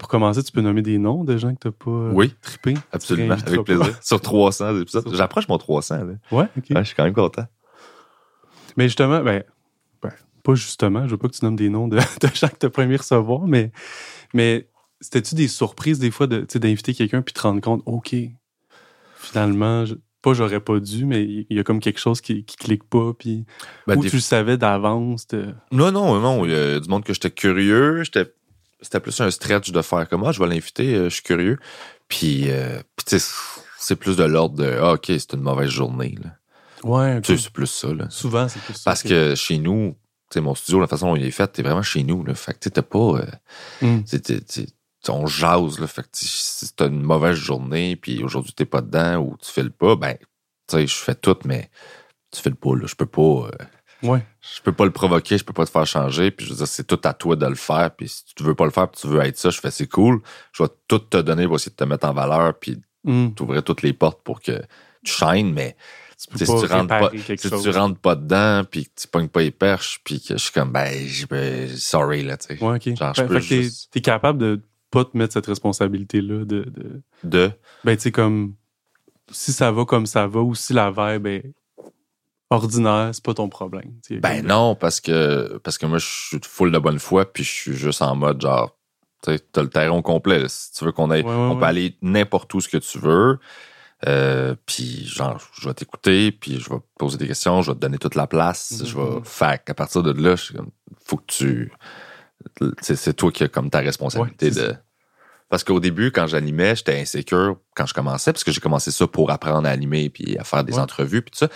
Pour commencer, tu peux nommer des noms de gens que t'as pas euh, Oui, trippé? absolument, avec plaisir. Sur 300 épisodes. J'approche mon 300. Là. Ouais, ok. Ouais, je suis quand même content. Mais justement, ben, ben, pas justement, je veux pas que tu nommes des noms de, de gens que t'as pas aimé recevoir, mais, mais c'était-tu des surprises des fois de, d'inviter quelqu'un puis te rendre compte, OK, finalement, je- pas j'aurais pas dû, mais il y a comme quelque chose qui, qui clique pas, puis Ben, des tu le savais d'avance. de- Non, non, non. Il y a du monde que j'étais curieux. J'étais, c'était plus un stretch de faire comme, ah, je vais l'inviter, euh, je suis curieux. Puis, euh, puis tu sais, c'est plus de l'ordre de, ah, OK, c'est une mauvaise journée. Là. Ouais, ok. Tu sais, c'est plus ça. Là. souvent c'est plus ça. Parce que chez nous, mon studio, la façon dont il est fait, t'es vraiment chez nous. Là. Fait que tu sais, t'as pas. euh, Hum. tu sais, t'es- t'es- on jase. Là. Fait que si t'as une mauvaise journée, puis aujourd'hui t'es pas dedans ou tu files pas, ben, tu sais, je fais tout, mais tu files pas. Là. Je peux pas. euh, Ouais. je peux pas le provoquer, je peux pas te faire changer, puis je veux dire, c'est tout à toi de le faire, puis si tu veux pas le faire, puis tu veux être ça, je fais c'est cool, je vais tout te donner pour essayer de te mettre en valeur, puis Hum. t'ouvrir toutes les portes pour que tu shines, mais Tu si tu rentres pas, si chose. tu rentres pas dedans, puis que tu pognes pas les perches, puis que je suis comme, ben, je- ben, sorry, là, tu sais. Ouais. Genre, je Fait- peux fait t'es- capable de pas te mettre cette responsabilité-là de, de- De, ben tu sais comme si ça va comme ça va ou si la vibe est ordinaire, c'est pas ton problème. ben non, parce que, parce que moi, je suis full de bonne foi, puis je suis juste en mode, genre, tu sais, t'as le terrain au complet, là. Si tu veux qu'on aille, Ouais, ouais, on ouais. peut aller n'importe où ce que tu veux. Euh, puis genre, je vais t'écouter, puis je vais te poser des questions, je vais te donner toute la place, Mhm. je vais faire qu'à partir de là, je faut que tu, c'est c'est toi qui as comme ta responsabilité de. Parce qu'au début, quand j'animais, j'étais insécure quand je commençais, parce que j'ai commencé ça pour apprendre à animer puis à faire des entrevues puis tout ça.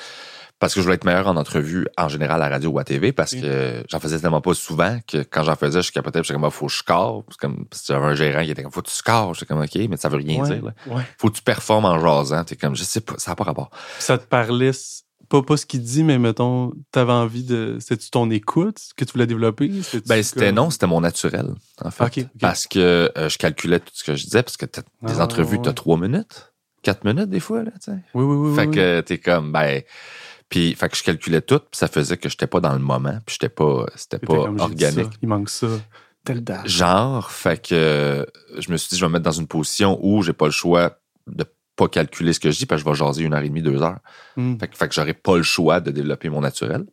Parce que je voulais être meilleur en entrevue en général à la radio ou à TV, parce que j'en faisais tellement pas souvent que quand j'en faisais, je capotais, puis j'étais comme, Ah, faut que je score. C'est comme, parce que j'avais un gérant qui était comme, faut que tu scores. J'étais comme, OK, mais ça veut rien Ouais, dire. là. ouais. Faut que tu performes en jasant. T'es comme, je sais pas, ça n'a pas rapport. Ça te parlait pas pas ce qu'il dit, mais mettons, t'avais envie de. C'était-tu ton écoute que tu voulais développer? Ben, c'était comme- non, c'était mon naturel, en fait. Ok, ok. Parce que euh, je calculais tout ce que je disais, parce que t'as des Ah, entrevues, t'as trois minutes, quatre minutes des fois, là, tu sais. Oui, oui, oui. fait oui, que t'es comme, ben, puis, fait que je calculais tout, puis ça faisait que j'étais pas dans le moment, puis j'étais pas, c'était pas organique. ça, il manque ça. Tel date. Genre, fait que euh, je me suis dit, je vais me mettre dans une position où j'ai pas le choix de pas calculer ce que je dis, parce que je vais jaser une heure et demie, deux heures. Hum. Fait que, fait que j'aurais pas le choix de développer mon naturel.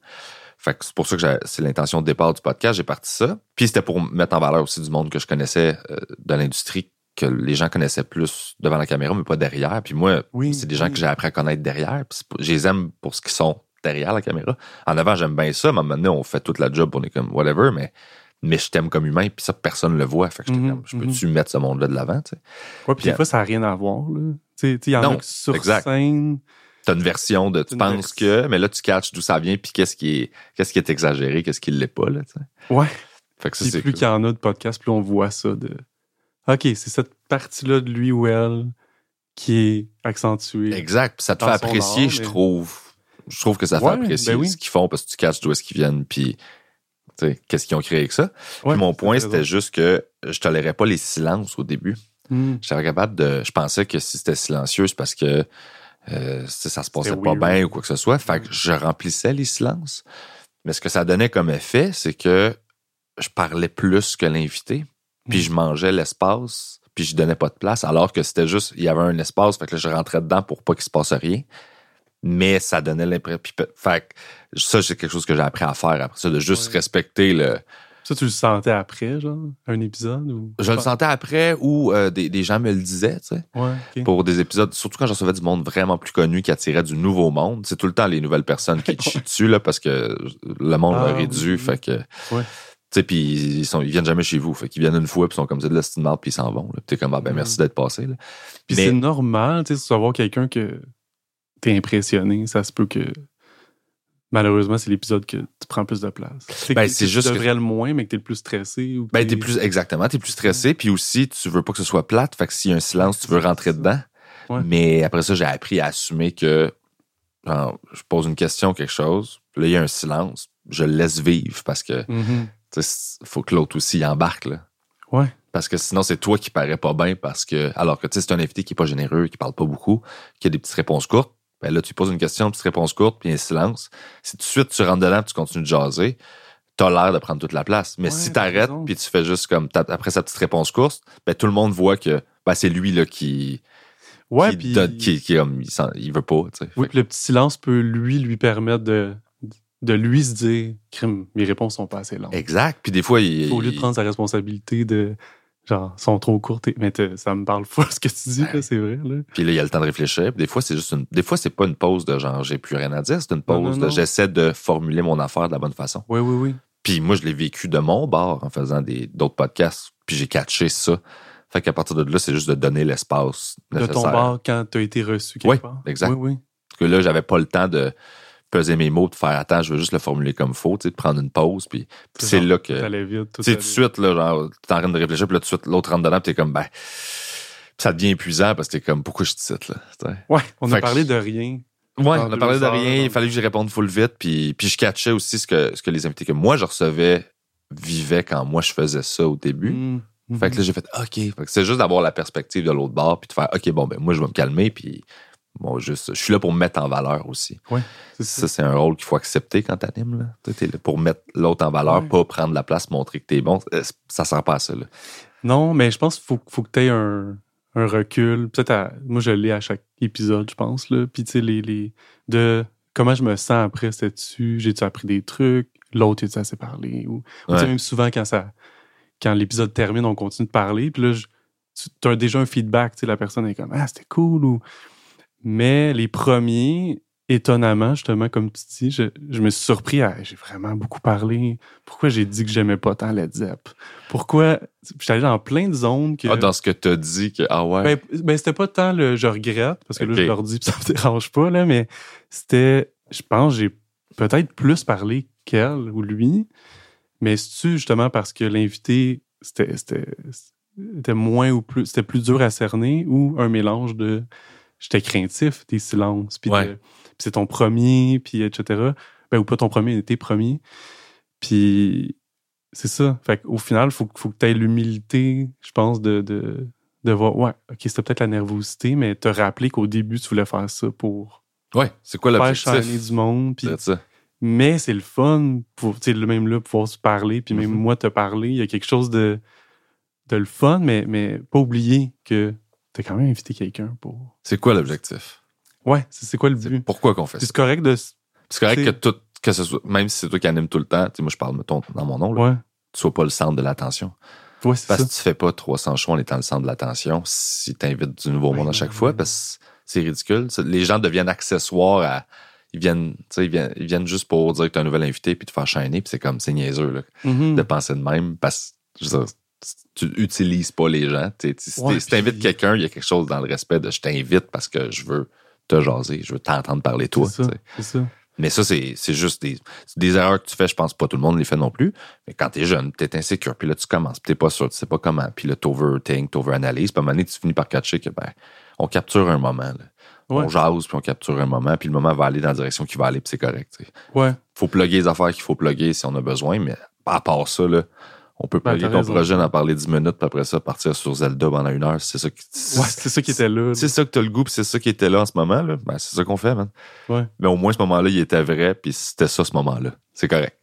Fait que c'est pour ça que j'ai- c'est l'intention de départ du podcast. J'ai parti ça. Puis c'était pour mettre en valeur aussi du monde que je connaissais euh, de l'industrie, que les gens connaissaient plus devant la caméra, mais pas derrière. Puis moi, Oui, c'est des gens que j'ai appris à connaître derrière. Puis je les aime pour ce qu'ils sont derrière la caméra. En avant, j'aime bien ça, mais maintenant, on fait toute la job, on est comme whatever, mais, mais je t'aime comme humain, puis ça, personne le voit. Fait que Mhm, comme, je peux-tu mettre ce monde-là de l'avant, tu sais? Ouais, puis des fois, ça n'a rien à voir. là. Tu sais, tu sais, il y en Non, a sur exact. scène. T'as une version de tu penses que, mais là, tu catches d'où ça vient, puis qu'est-ce qui est, qu'est-ce qui est exagéré, qu'est-ce qui l'est pas, là, tu sais? Ouais. Fait que ça, plus qu'il y en a de podcasts, plus on voit ça de. OK, c'est cette partie-là de lui ou elle qui est accentuée. Exact. Ça te fait apprécier, art, je mais- trouve. Je trouve que ça fait Ouais, apprécier ben oui. ce qu'ils font parce que tu catches d'où est-ce qu'ils viennent, puis qu'est-ce qu'ils ont créé avec ça. Ouais, puis mon point, c'était juste que je tolérais pas les silences au début. Hmm. J'étais capable de. Je pensais que si c'était silencieux, c'est parce que euh, ça, se passait pas bien ou quoi que ce soit. Fait que je remplissais les silences. Mais ce que ça donnait comme effet, c'est que je parlais plus que l'invité, puis je mangeais l'espace, puis je donnais pas de place, alors que c'était juste, il y avait un espace, fait que là, je rentrais dedans pour pas qu'il se passe rien. Mais ça donnait l'impression. Fait que ça, c'est quelque chose que j'ai appris à faire après ça, de juste Ouais. respecter le. Ça, tu le sentais après, genre, un épisode? Ou... Je le sentais après ou euh, des, des gens me le disaient, tu sais. Ouais, pour des épisodes, surtout quand je recevais du monde vraiment plus connu qui attirait du nouveau monde. C'est tout le temps les nouvelles personnes qui te chient dessus, là, parce que le monde Ah, oui, dû. oui. Fait que. Ouais. Tu sais, puis ils, sont, ils viennent jamais chez vous. Fait qu'ils viennent une fois, puis ils sont comme ça de la marde, puis ils s'en vont. Puis t'es comme, ah ben Mm. merci d'être passé. Là. Puis c'est normal, tu sais, de savoir quelqu'un que t'es impressionné. Ça se peut que. Malheureusement, c'est l'épisode que tu prends plus de place. C'est Ben, c'est tu juste que- devrais le moins, mais que t'es le plus stressé. Ou Ben, t'es plus, exactement, t'es plus stressé, puis aussi, tu veux pas que ce soit plate. Fait que s'il y a un silence, tu veux rentrer dedans. Ouais. Mais après ça, j'ai appris à assumer que, genre, je pose une question, quelque chose, là, il y a un silence, je le laisse vivre parce que, Mhm. tu sais, faut que l'autre aussi y embarque, là. Ouais. Parce que sinon, c'est toi qui parais pas bien parce que, alors que tu sais, c'est un invité qui est pas généreux, qui parle pas beaucoup, qui a des petites réponses courtes. Ben là, tu poses une question, une petite réponse courte, puis un silence. Si tout de suite tu rentres dedans, tu continues de jaser, t'as l'air de prendre toute la place. Mais Ouais, si t'arrêtes puis tu fais juste comme après sa petite réponse courte, ben tout le monde voit que ben, c'est lui là qui Ouais, qui, donne- qui, il, il veut pas. Oui, puis le petit silence peut lui lui permettre de, de lui se dire crime, mes réponses sont pas assez longues. exact. Puis des fois, il, Au lieu de prendre sa responsabilité de genre sont trop courtes. Mais ça me parle fort ce que tu dis, là, c'est vrai. Là. puis là, il a le temps de réfléchir. Puis des fois, c'est juste une. Des fois, c'est pas une pause de genre j'ai plus rien à dire. C'est une Non, pause non, de j'essaie de formuler mon affaire de la bonne façon. Oui, oui, oui. Puis moi, je l'ai vécu de mon bord en faisant des d'autres podcasts. Puis j'ai catché ça. Fait qu'à partir de là, c'est juste de donner l'espace De ton bord quand tu as été reçu quelque Oui, part. exact. Oui, oui. Parce que là, j'avais pas le temps de peser mes mots, de faire attends, je veux juste le formuler comme faut, tu sais, de prendre une pause. Puis C'est c'est là que. Sais, tout de suite, là, genre, t'es en train de réfléchir, puis là, tout de suite, l'autre rentre dedans, puis t'es comme, ben, ça devient épuisant parce que t'es comme, pourquoi je te cite, là? Ouais, on Fait a que- parlé de rien. Ouais, on a parlé de rien, il fallait que je réponde full vite, puis, puis je catchais aussi ce que, ce que les invités que moi je recevais vivaient quand moi je faisais ça au début. Mm, mm. Fait que là, j'ai fait, OK. Fait que c'est juste d'avoir la perspective de l'autre bord, puis de faire, OK, bon, ben, moi, je vais me calmer, puis bon, juste, je suis là pour me mettre en valeur aussi. c'est ça. Ça, c'est un rôle qu'il faut accepter quand t'animes, là. Tu T'es là pour mettre l'autre en valeur, Ouais. pas prendre la place, montrer que t'es bon. Euh, Ça sert pas à ça, là. Non, mais je pense qu'il faut, faut que tu aies un, un recul. Peut-être, moi, je l'ai à chaque épisode, je pense. Là. Puis, tu sais, les, les, de comment je me sens après, c'était-tu, j'ai-tu appris des trucs, l'autre, est-tu assez parlé? Ou, ou tu sais, Ouais. même souvent, quand ça quand l'épisode termine, on continue de parler. Puis là, je- tu as déjà un feedback. Tu sais, la personne est comme, ah, c'était cool. Ou... Mais les premiers, étonnamment, justement, comme tu dis, je, je me suis surpris à, j'ai vraiment beaucoup parlé. Pourquoi j'ai dit que j'aimais pas tant Led Zepp? Pourquoi, j'étais allé dans plein de zones que... Ah, dans ce que t'as dit, que, ah ouais. Ben, ben, c'était pas tant le je regrette, parce que là, Ok. je leur dis, ça me dérange pas, là, mais c'était, je pense, j'ai peut-être plus parlé qu'elle ou lui, mais c'est-tu justement parce que l'invité, c'était moins ou plus, c'était plus dur à cerner ou un mélange de, j'étais craintif des silences, puis de- Ouais. puis c'est ton premier, puis etc. Ben, ou pas ton premier, tes premiers. Puis c'est ça. Fait qu'au final, il faut, faut que tu aies l'humilité, je pense, de, de, de voir, ouais, ok, c'était peut-être la nervosité, mais te rappeler qu'au début, tu voulais faire ça pour Ouais, c'est quoi faire shiner du monde. Ça. mais c'est le fun, pour, le même là, pouvoir se parler, puis même Mhm. moi te parler. Il y a quelque chose de, de le fun, mais, mais pas oublier que t'as quand même invité quelqu'un pour. C'est quoi l'objectif? Ouais, c'est quoi le but? pourquoi qu'on fait ça? c'est correct de. C'est correct que tout, que ce soit, même si c'est toi qui anime tout le temps, tu sais, moi je parle mettons, dans mon nom, là, Ouais, tu sois pas le centre de l'attention. ouais c'est Parce ça. que tu fais pas 300 shows en étant le centre de l'attention si t'invites du nouveau Ouais, monde à chaque fois, parce que c'est ridicule. Les gens deviennent accessoires à. Ils viennent, tu sais, ils viennent, ils viennent juste pour dire que t'as un nouvel invité puis te faire shiner, puis c'est comme, c'est niaiseux, là, Mhm. de penser de même, parce que, je veux dire, tu utilises pas les gens. tu Si Ouais, t'es- si t'invites puis- quelqu'un, il y a quelque chose dans le respect de je t'invite parce que je veux te jaser, je veux t'entendre parler toi. C'est ça. tu. Mais ça, c'est juste des, des erreurs que tu fais. Je pense pas tout le monde les fait non plus. Mais quand t'es jeune, t'es insécure, puis là, tu commences, puis t'es pas sûr, tu sais pas comment. Puis là, t'overthink, t'overanalyse. Puis à un moment donné, tu finis par catcher que, ben, on capture un moment. là. Ouais. On jase, puis on capture un moment, puis le moment va aller dans la direction qu'il va aller, puis c'est correct. tu sais. Ouais. Faut plugger les affaires qu'il faut plugger si on a besoin, mais à part ça, là, on peut Ben, plugger t'as ton raison. projet, en parler 10 minutes, puis après ça, partir sur Zelda pendant une heure. C'est ça qui. Ouais, c'est ça qui était là. C'est ça que t'as le goût, puis c'est ça qui était là en ce moment, là. Ben, c'est ça qu'on fait, man. Ouais. Mais au moins, ce moment-là, il était vrai, puis c'était ça, ce moment-là. C'est correct.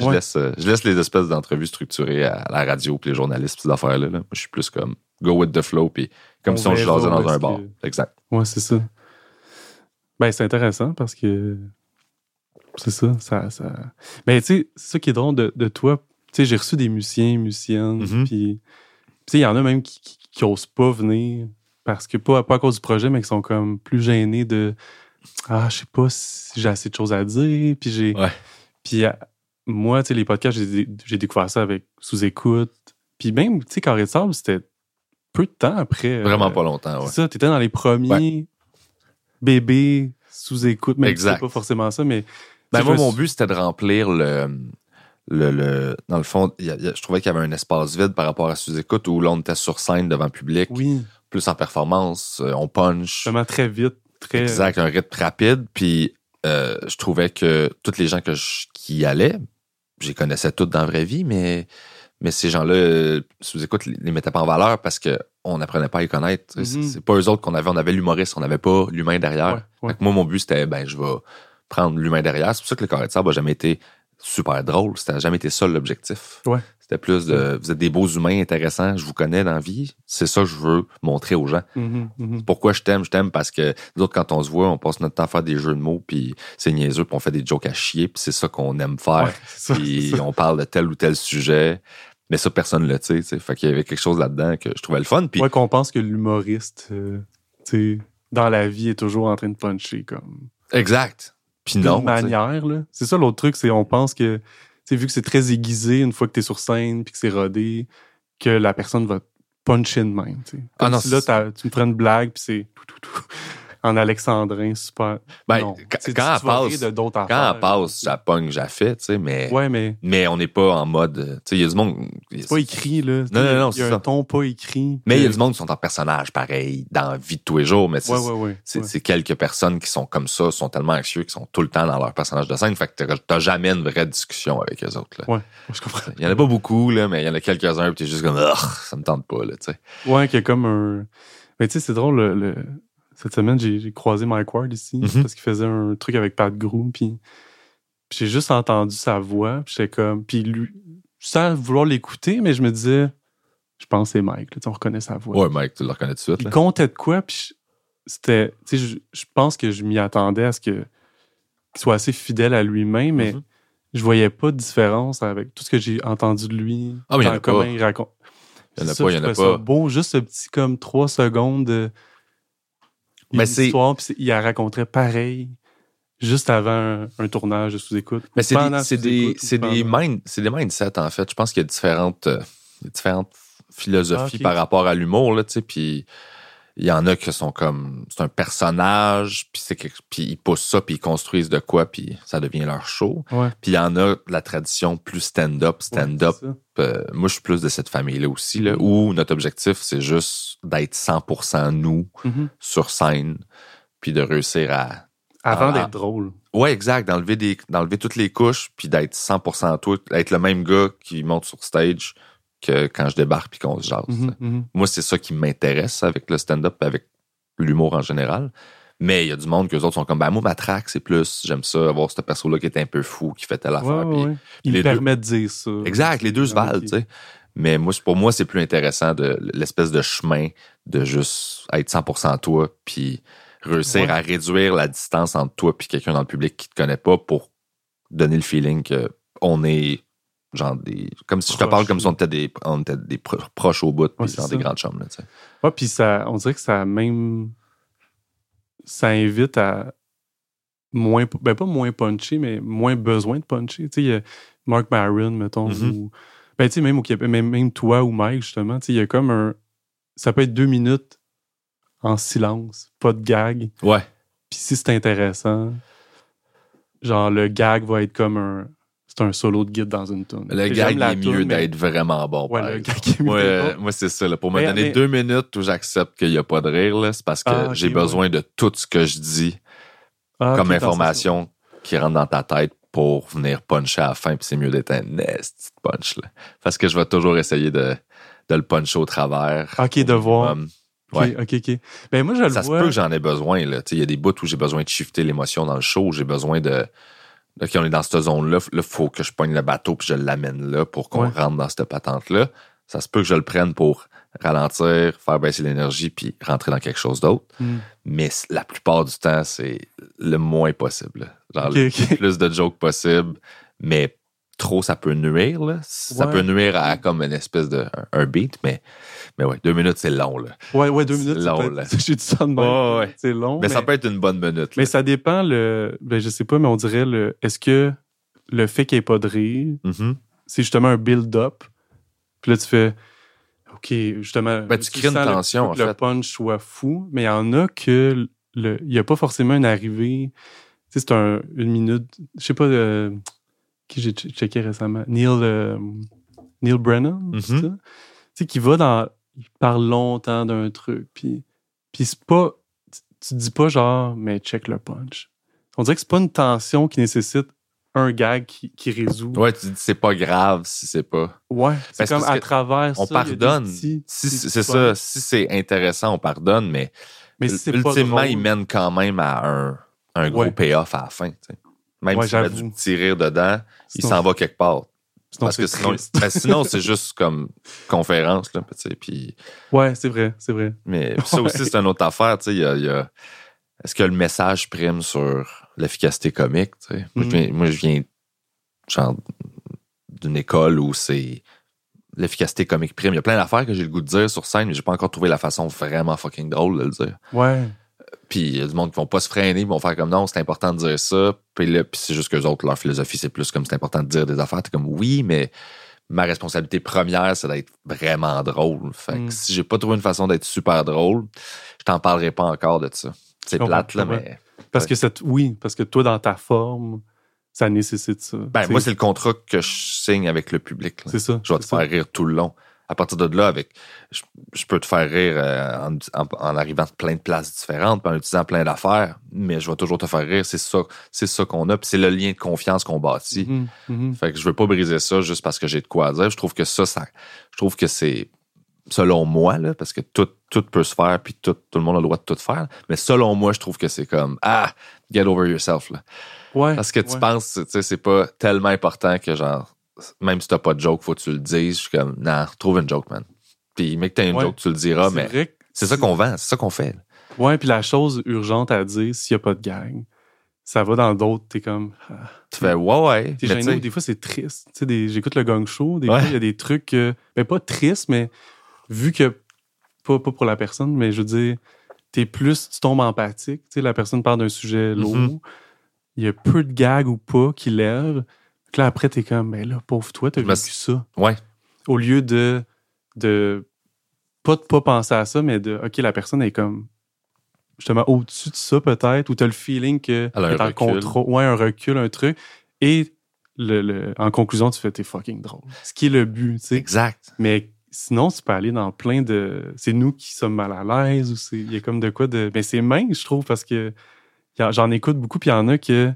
Je, Ouais. laisse, euh, je laisse les espèces d'entrevues structurées à la radio, puis les journalistes, puis ces affaires-là. là. Moi, je suis plus comme go with the flow, puis comme On si on se jasait dans un bar. que- Exact. Ouais, c'est ça. Ben, c'est intéressant parce que c'est ça, ça, ça. Ben, tu sais, c'est ça qui est drôle de, de toi. Tu sais, j'ai reçu des musiciens, musiciennes, puis tu sais, il y en a même qui, qui, qui osent pas venir parce que pas, pas à cause du projet, mais qui sont comme plus gênés de ah, je sais pas si j'ai assez de choses à dire, puis j'ai. Ouais. Puis euh, moi, tu sais, les podcasts, j'ai découvert ça avec sous-écoute. Puis même, tu sais, Carré de Sable, c'était peu de temps après. Vraiment euh, pas longtemps, ouais. c'est ça, t'étais dans les premiers bébés sous écoute, mais c'est pas forcément ça, mais Ben, moi, mon but, c'était de remplir le. Le, le- dans le fond, il y a- il y a- je trouvais qu'il y avait un espace vide par rapport à sous-écoute où là, on était sur scène devant le public, oui, plus en performance, euh, on punch. vraiment très vite, très Exact, un rythme rapide. Puis euh, je trouvais que toutes les gens que je- qui y allaient, je les connaissais toutes dans la vraie vie, mais, mais ces gens-là, euh, sous écoute, les, les mettaient pas en valeur parce que on n'apprenait pas à les connaître. Sais, Mhm. C'est c'est pas eux autres qu'on avait, on avait l'humoriste, on n'avait pas l'humain derrière. Ouais, ouais. Fait que moi, mon but, c'était, ben, je vais prendre l'humain derrière. C'est pour ça que le carré de sable n'a jamais été super drôle. C'était jamais été ça l'objectif. Ouais. C'était plus de, vous êtes des beaux humains intéressants, je vous connais dans la vie. C'est ça que je veux montrer aux gens. Mhm, mhm. Pourquoi je t'aime? Je t'aime parce que nous autres, quand on se voit, on passe notre temps à faire des jeux de mots, puis c'est niaiseux, puis on fait des jokes à chier, puis c'est ça qu'on aime faire. Ouais, ça, puis ça. on parle de tel ou tel sujet. Mais ça, personne ne le sait. Fait qu'il y avait quelque chose là-dedans que je trouvais le fun. Puis Ouais, qu'on pense que l'humoriste, euh, tu sais, dans la vie, est toujours en train de puncher comme. exact. Puis non. tu manière, là. C'est ça l'autre truc, c'est on pense que, tu vu que c'est très aiguisé une fois que t'es sur scène puis que c'est rodé, que la personne va te puncher de même, tu. Ah Comme non, si là, tu me ferais une blague puis c'est tout, tout, tout, en alexandrin, super. Ben, Non. quand- C'est- quand tu passe- de Quand elle passe, ça pogne, j'ai fait, tu sais, mais, Ouais, mais mais on n'est pas en mode. Tu sais, il y a du monde. c'est pas écrit, là. Non, non, non, Il y a c'est un ton pas écrit. Mais il y a du monde qui sont en personnage pareil, dans la vie de tous les jours, mais c'est Ouais, ouais, c'est c'est quelques personnes qui sont comme ça, sont tellement anxieux, qui sont tout le temps dans leur personnage de scène, fait que t'as- jamais une vraie discussion avec eux autres. Là. Ouais, je comprends. Il y en a pas beaucoup, là, mais il y en a quelques-uns, puis t'es juste comme, ça me tente pas, là, tu sais. Ouais, qu'il y a comme un. Mais tu sais, c'est drôle, le, le- cette semaine, j'ai croisé Mike Ward ici Mhm. parce qu'il faisait un truc avec Pat Groom, puis puis j'ai juste entendu sa voix, puis j'étais comme. Puis lui, sans vouloir l'écouter, mais je me disais, je pense que c'est Mike, là, on reconnaît sa voix. Ouais, Mike, tu le reconnais tout de suite, Il comptait de quoi, puis c'était. Tu sais, je, je pense que je m'y attendais à ce que qu'il soit assez fidèle à lui-même, mais Mhm. je voyais pas de différence avec tout ce que j'ai entendu de lui. Ah, mais il y en a pas. il raconte. Il y en a ça, pas, il y en a pas. beau, juste ce petit comme trois secondes de une histoire, puis il la raconterait pareil juste avant un, un tournage de sous-écoute. Mais c'est des, c'est des, c'est des, mind- mindsets, en fait. Je pense qu'il y a différentes, euh, différentes philosophies Ah, ok. par rapport à l'humour, là, tu sais, puis il y en a qui sont comme, c'est un personnage, puis c'est quelque- puis ils poussent ça, puis ils construisent de quoi, puis ça devient leur show. Ouais. Puis il y en a de la tradition plus stand-up, stand-up. Ouais, Euh, moi, je suis plus de cette famille-là aussi, là, où notre objectif, c'est juste d'être 100% nous. Mhm. sur scène, puis de réussir à Avant d'être drôle. Ouais, exact. D'enlever des, d'enlever toutes les couches, puis d'être 100% toi, être le même gars qui monte sur stage que quand je débarque puis qu'on se jase. Mhm, mhm. Moi, c'est ça qui m'intéresse avec le stand-up, avec l'humour en général. Mais il y a du monde que les autres sont comme, ben moi, ma track, c'est plus, j'aime ça, avoir ce perso-là qui est un peu fou, qui fait telle affaire. ouais, ouais. Il les deux- permet de dire ça. Exact, les deux se Ah, valent, tu sais. Mais moi, pour moi, c'est plus intéressant de l'espèce de chemin de juste être 100% toi, puis réussir Ouais. à réduire la distance entre toi puis quelqu'un dans le public qui te connaît pas pour donner le feeling que on est genre des comme si je te parle comme si on était des on était des pro- proches au bout puis Ouais, genre ça. des grandes chums là, tu sais. Ouais, puis ça, on dirait que ça même. Ça invite à moins. Ben, pas moins puncher, mais moins besoin de puncher. Tu sais, il y a Mark Maron, mettons, Mhm. ou. Ben, tu sais, même, au Québec, même, même toi ou Mike, justement, tu sais, il y a comme un. Ça peut être deux minutes en silence, pas de gag. Ouais. Puis si c'est intéressant, genre, le gag va être comme un. C'est un solo de guide dans une tune. Le gag est mieux d'être vraiment bon. Ouais, par le exemple. gag est mieux Moi, d'être euh, bon. moi c'est ça. Là. Pour me Mais- donner mais- deux minutes où j'accepte qu'il n'y a pas de rire, c'est parce que Ah, j'ai ouais. besoin de tout ce que je dis Ah, comme information qui rentre dans ta tête pour venir puncher à la fin, puis c'est mieux d'être un nasty punch. Là. Parce que je vais toujours essayer de, de le puncher au travers. Ok, de voir. Um, Ok, ouais. ok, ok. Ben, moi, je le Ça se vois. peut que j'en ai besoin. Il y a des bouts où j'ai besoin de shifter l'émotion dans le show. J'ai besoin de. OK, on est dans cette zone-là. Là, il faut que je pogne le bateau puis je l'amène là pour qu'on Ouais. rentre dans cette patente-là. Ça se peut que je le prenne pour ralentir, faire baisser l'énergie puis rentrer dans quelque chose d'autre. Hmm. Mais la plupart du temps, c'est le moins possible. Genre, le plus de jokes possible, mais trop, ça peut nuire. Là. Ça Ouais. peut nuire à comme une espèce de un, un beat, mais, mais ouais, deux minutes, c'est long. Là. Ouais, ouais, deux minutes. Long, peut là. être- J'ai dit ça de même. Ouais, ouais. C'est long. Mais, Mais, ça peut être une bonne minute. mais ça dépend le. Ben, je sais pas, mais on dirait le. Est-ce que le fait qu'il n'y ait pas de rire, Mhm. c'est justement un build-up? Puis là, tu fais. OK, justement. Ben, tu crées une sens le- tension, en le fait. punch soit fou, mais il y en a que le, il n'y a pas forcément une arrivée. Tu sais, c'est un, une minute. Je sais pas euh, qui j'ai che- checké récemment. Neil, euh, Neil Brennan, c'est Mhm. ça? Tu sais, qui va dans. Il parle longtemps d'un truc, puis, puis c'est pas. Tu, dis pas genre, mais check le punch. On dirait que c'est pas une tension qui nécessite un gag qui, qui résout. Ouais, tu dis c'est pas grave si c'est pas. Ouais, Ben, c'est c'est comme à travers On ça, pardonne. petits- Si c'est ça, si c'est intéressant, on pardonne, mais, Mais si c'est pas ultimement, il mène quand même à un, un gros Ouais. payoff à la fin. tu sais. Même Ouais, s'il du petit rire dedans, il s'en va quelque part. Sinon, Parce que c'est sinon, ben, sinon c'est juste comme conférence. Là, puis, Ouais, c'est vrai, c'est vrai. mais ça aussi, Ouais. c'est une autre affaire. tu sais, il y a- y a- Est-ce que le message prime sur l'efficacité comique? Moi, je Mm. viens, moi, je viens genre, d'une école où c'est l'efficacité comique prime. Il y a plein d'affaires que j'ai le goût de dire sur scène, mais j'ai pas encore trouvé la façon vraiment fucking drôle de le dire. Ouais. Puis il y a du monde qui vont pas se freiner, ils vont faire comme non, c'est important de dire ça. Puis là, puis c'est juste que autres, leur philosophie, c'est plus comme c'est important de dire des affaires. T'es comme oui, mais ma responsabilité première, c'est d'être vraiment drôle. Fait que Mm. si j'ai pas trouvé une façon d'être super drôle, je t'en parlerai pas encore de ça. C'est plate, là, mais. Parce Ouais. que cette, oui, parce que toi, dans ta forme, ça nécessite ça. Ben, moi, c'est le contrat que je signe avec le public. c'est ça. Je vais te c'est ça. faire rire tout le long. À partir de là, avec, je, je peux te faire rire euh, en, en- en arrivant de plein de places différentes, en utilisant plein d'affaires, mais je vais toujours te faire rire. C'est ça, c'est ça qu'on a, puis c'est le lien de confiance qu'on bâtit. Mhm. Fait que je veux pas briser ça juste parce que j'ai de quoi dire. Je trouve que ça, ça je trouve que c'est selon moi là, parce que tout, tout peut se faire, puis tout, tout le monde a le droit de tout faire. Mais selon moi, je trouve que c'est comme ah, get over yourself là. Ouais. Parce que tu ouais. penses, tu sais, c'est pas tellement important que genre, même si t'as pas de joke, faut que tu le dises. Je suis comme, non, trouve une joke, man. Puis, mec, t'as une Ouais. joke, tu le diras, mais c'est ça qu'on vend, c'est ça qu'on fait. Ouais, puis la chose urgente à dire, s'il n'y a pas de gang, ça va dans d'autres, t'es comme. ah, Tu fais, ouais, ouais. T'es gêné, des fois c'est triste. Des- j'écoute le gang show, des Ouais. fois il y a des trucs, que- ben pas tristes, mais vu que, pas, pas pour la personne, mais je veux dire, t'es plus, tu tombes empathique. Tu sais, la personne parle d'un sujet lourd, Mhm. il y a peu de gags ou pas qui lèvent. Là, après, t'es comme, ben là, pauvre toi, t'as vécu ça. Ouais. Au lieu de, de, pas de pas penser à ça, mais de, OK, la personne est comme, justement, au-dessus de ça peut-être, ou t'as le feeling que t'es en contrôle, ouais, un recul, un truc. Et le, le- en conclusion, tu fais, t'es fucking drôle. Ce qui est le but, tu sais. Exact. Mais sinon, tu peux aller dans plein de. C'est nous qui sommes mal à l'aise ou c'est. Il y a comme de quoi de. Mais c'est mince, je trouve, parce que j'en écoute beaucoup, puis il y en a que.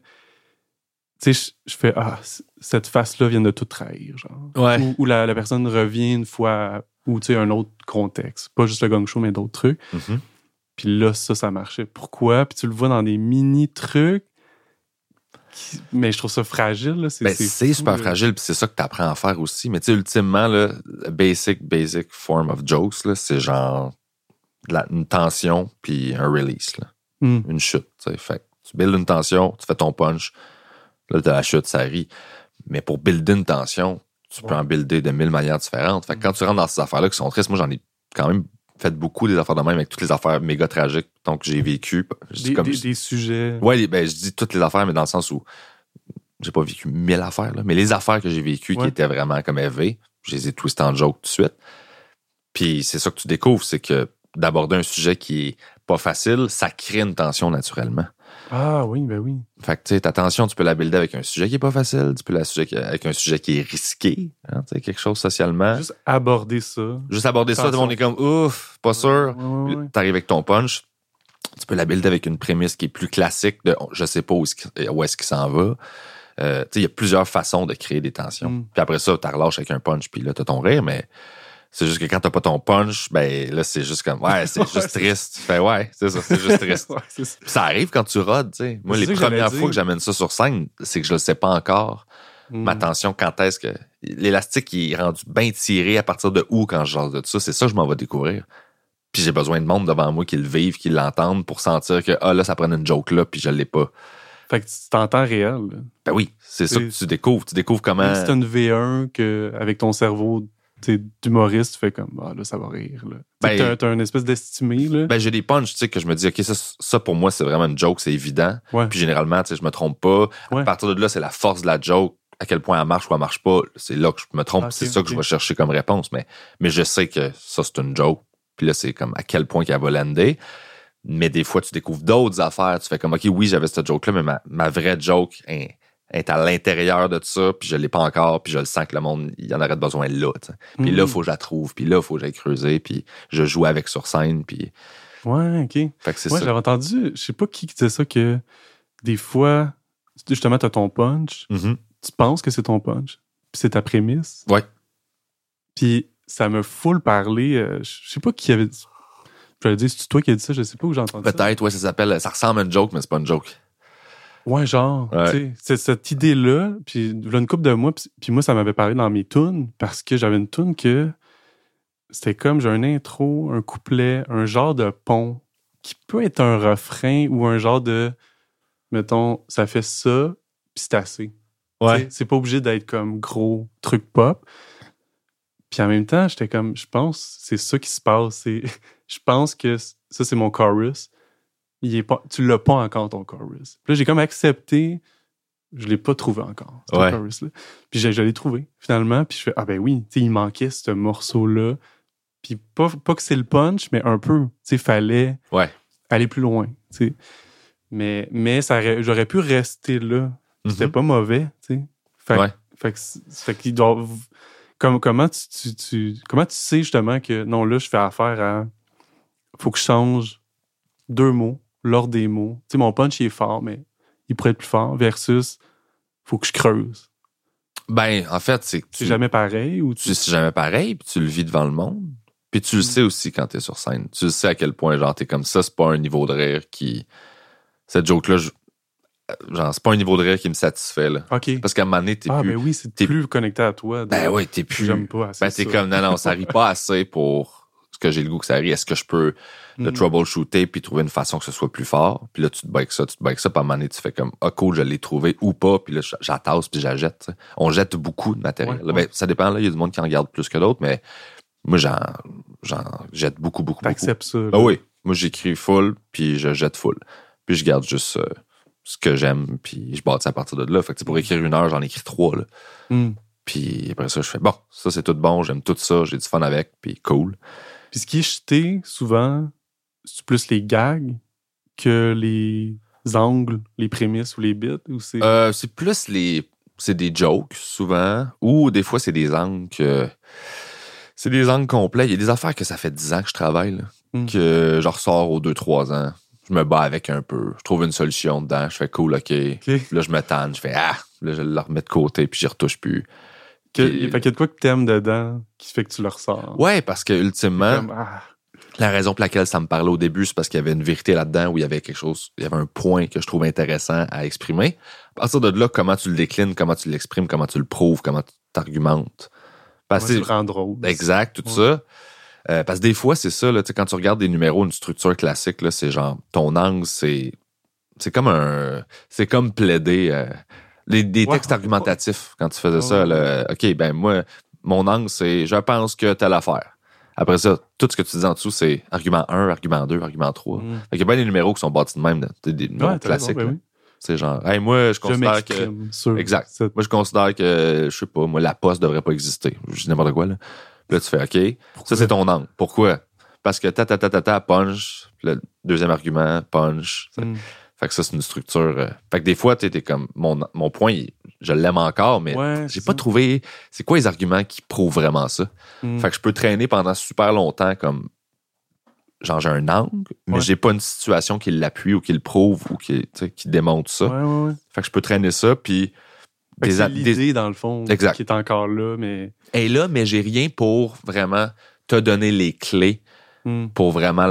Tu sais, je, je fais Ah, cette face-là vient de tout trahir, genre. Ouais. Ou, ou la, la personne revient une fois, ou tu sais, un autre contexte. Pas juste le gang show, mais d'autres trucs. Mhm. Puis là, ça, ça marchait. Pourquoi? Puis tu le vois dans des mini-trucs. qui- Mais je trouve ça fragile. C'est Ben, super là. fragile, puis c'est ça que tu apprends à faire aussi. Mais tu sais, ultimement, là, le basic, basic form of jokes, c'est genre la- une tension puis un release, là. Hmm. une chute. Fait tu builds une tension, tu fais ton punch, là, t'as la chute, ça rit. Mais pour builder une tension, tu peux en builder de mille manières différentes. Fait que quand tu rentres dans ces affaires-là qui sont tristes, moi, j'en ai quand même fait beaucoup des affaires de même avec toutes les affaires méga tragiques donc, que j'ai vécues. Je dis Des, comme des- des sujets. Les- ben, je dis toutes les affaires, mais dans le sens où j'ai pas vécu mille affaires, là, mais les affaires que j'ai vécues qui étaient vraiment comme élevées, je les ai twistées en joke tout de suite. Puis c'est ça que tu découvres, c'est que d'aborder un sujet qui est pas facile, ça crée une tension naturellement. Ah oui, ben oui. Fait que, tu sais, ta tension, tu peux la builder avec un sujet qui est pas facile, tu peux la sujet avec un sujet qui est risqué, hein, tu sais, quelque chose socialement. Juste, Juste aborder ça. aborder ça, tout le monde est comme, ouf, pas sûr. Ouais, ouais, Puis ouais. T'arrives avec ton punch, tu peux la builder avec une prémisse qui est plus classique de je sais pas où est-ce où est-ce qu'il s'en va. Euh, tu sais, il y a plusieurs façons de créer des tensions. Mm. Puis après ça, tu relâches avec un punch, puis là, t'as ton rire, mais c'est juste que quand t'as pas ton punch, ben là, c'est juste comme, ouais, c'est juste c'est- triste. Fait, ouais, c'est ça, c'est juste triste. Ouais, c'est ça. Arrive quand tu rodes, tu sais. Moi, C'est les que premières fois que j'amène ça sur scène, c'est que je le sais pas encore. Mm. Ma tension, quand est-ce que. L'élastique il est rendu bien tiré à partir de où quand je jase de ça. C'est ça que je m'en vais découvrir. Puis j'ai besoin de monde devant moi qui le vivent, qui l'entendent pour sentir que, ah là, ça prend une joke là, puis je l'ai pas. Fait que tu t'entends réel. là. Ben oui, c'est ça que C'est- tu découvres. Tu découvres comment. T'as une V1 que, avec ton cerveau d'humoriste, tu fais comme Ah là, ça va rire. Là. Ben- t'as, une espèce d'estimé. Là. Ben, j'ai des punchs, tu sais, que je me dis, OK, ça, ça pour moi, c'est vraiment une joke, c'est évident. ouais. Puis généralement, tu sais, je me trompe pas. Ouais. À partir de là, c'est la force de la joke. À quel point elle marche ou elle marche pas, c'est là que je me trompe. Ah, c'est ça que je vais chercher comme réponse. Mais, mais je sais que ça, c'est une joke. Puis là, c'est comme à quel point qu'elle va lander. Mais des fois, tu découvres d'autres affaires. Tu fais comme, OK, oui, j'avais cette joke-là, mais ma, ma vraie joke est, est à l'intérieur de ça, puis je l'ai pas encore, puis je le sens que le monde, il y en aurait besoin là. tu sais. Puis là, Mm. faut que je la trouve, puis là, faut que j'aille creuser, puis je joue avec sur scène, puis Ouais, OK. fait que c'est Ouais, j'avais entendu, je sais pas qui disait ça, que des fois, justement, t'as ton punch, Mhm. tu penses que c'est ton punch, puis c'est ta prémisse. Ouais. Puis ça me full parler. euh, je sais pas qui avait dit. Je vais dire, c'est toi qui as dit ça, je sais pas où j'ai entendu ça. Peut-être, ouais, ça s'appelle, ça ressemble à une joke, mais c'est pas une joke. Ouais, genre, Ouais. tu sais, c'est cette idée-là, puis là, une couple de mois, puis, puis moi, ça m'avait parlé dans mes tunes, parce que j'avais une tune que c'était comme, j'ai un intro, un couplet, un genre de pont, qui peut être un refrain ou un genre de, mettons, ça fait ça, puis c'est assez. Tu sais, C'est pas obligé d'être comme gros truc pop. Puis en même temps, j'étais comme, je pense, c'est ça qui se passe. Je pense que ça, c'est mon chorus. Il est pas, tu l'as pas encore, ton chorus. Puis là, j'ai comme accepté. Je l'ai pas trouvé encore, Ouais. chorus-là. Puis je, je l'ai trouvé, finalement. Puis je fais, ah ben oui, tu sais, il manquait ce morceau-là. Puis pas, pas que c'est le punch, mais un peu. Tu sais, fallait Ouais. aller plus loin, tu sais. Mais, mais ça j'aurais pu rester là. C'était Mhm. pas mauvais, tu sais. Fait, que- Ouais. fait que, c'est- fait qu'il doit. Comme, comment, tu, tu, tu- comment tu sais justement que non, là, je fais affaire à. Faut que je change deux mots, l'ordre des mots. Tu sais, mon punch, il est fort, mais il pourrait être plus fort, versus faut que je creuse. Ben, en fait, c'est que C'est tu, jamais pareil ou tu. tu c'est jamais pareil, puis tu le vis devant le monde. Puis tu le Mm. sais aussi quand t'es sur scène. Tu le sais à quel point, genre, t'es comme ça, c'est pas un niveau de rire qui. Cette joke-là, je- genre, c'est pas un niveau de rire qui me satisfait, là. OK. Parce qu'à un moment donné, t'es Ah, plus. ben oui, c'est plus connecté à toi. de- Ben oui, t'es plus. J'aime pas assez Ben, t'es comme, non, non, ça rit pas assez pour que j'ai le goût que ça rit. Est-ce que je peux le Mm. troubleshooter puis trouver une façon que ce soit plus fort? Puis là, tu te avec ça, tu te avec ça, puis à un moment donné, tu fais comme, ah, cool, je l'ai trouvé ou pas, puis là, j'attasse puis sais. On jette beaucoup de matériel. Ouais, Là, ouais. Ben, ça dépend, là, il y a du monde qui en garde plus que d'autres, mais moi, j'en, jette beaucoup, beaucoup. T'acceptes ça. là. Ah oui, moi, j'écris full, puis je jette full. Puis je garde juste euh, ce que j'aime, puis je bâtis à partir de là. Fait que, pour écrire une heure, j'en écris trois, là. Mm. Puis après ça, je fais bon, ça c'est tout bon, j'aime tout ça, j'ai du fun avec, puis cool. Puis ce qui est jeté, souvent, c'est plus les gags que les angles, les prémices ou les bits, ou c'est... Euh, c'est plus les. C'est des jokes, souvent, ou des fois c'est des angles que. C'est des angles complets. Il y a des affaires que ça fait 10 ans que je travaille, là, Mm. que je ressors aux 2-3 ans. Je me bats avec un peu. Je trouve une solution dedans. Je fais cool, OK. là, je me tanne. Je fais Ah! Là, je le remets de côté, puis j'y retouche plus. Que, Puis- fait qu'il y a de quoi que t'aimes dedans qui fait que tu le ressors. Ouais, parce que ultimement, Comme, ah, La raison pour laquelle ça me parlait au début, c'est parce qu'il y avait une vérité là-dedans où il y avait quelque chose, il y avait un point que je trouve intéressant à exprimer. À partir de là, comment tu le déclines, comment tu l'exprimes, comment tu le prouves, comment tu t'argumentes. Parce tu que le rends drôle. exact, tout Ouais. ça. Euh, parce que des fois, c'est ça, là, tu sais, quand tu regardes des numéros, une structure classique, là, c'est genre, ton angle, c'est, c'est comme un, c'est comme plaider, euh, les- des textes argumentatifs quand tu faisais ça, là, OK, ben, moi, mon angle, c'est, je pense que telle affaire. Après ça, tout ce que tu dis en dessous, c'est argument 1, argument 2, argument 3. Mm. Fait qu'il y a bien des numéros qui sont bâtis de même, des, des numéros Ouais, t'as raison, classiques. ben oui. C'est genre, hey, moi, je Je considère que. sur Exact. cette- Moi, je considère que, je sais pas, moi, la poste devrait pas exister. Je dis n'importe quoi, là. Puis là, tu fais, OK, ça, c'est ton angle. Pourquoi? Parce que ta, ta, ta, ta, ta, punch. Puis le deuxième argument, punch. Mm. Fait que ça, c'est une structure. euh, Fait que des fois, tu es comme, mon, mon point, il- je l'aime encore, mais Ouais, j'ai pas ça. trouvé, c'est quoi les arguments qui prouvent vraiment ça? Mm. Fait que je peux traîner pendant super longtemps comme genre j'ai un angle, mais Ouais. j'ai pas une situation qui l'appuie ou qui le prouve ou qui, qui démontre ça. Ouais. Fait que je peux traîner ça, puis des, l'idée, des- dans le fond, Exact. qui est encore là, mais... est là, mais j'ai rien pour vraiment te donner les clés Mm. pour vraiment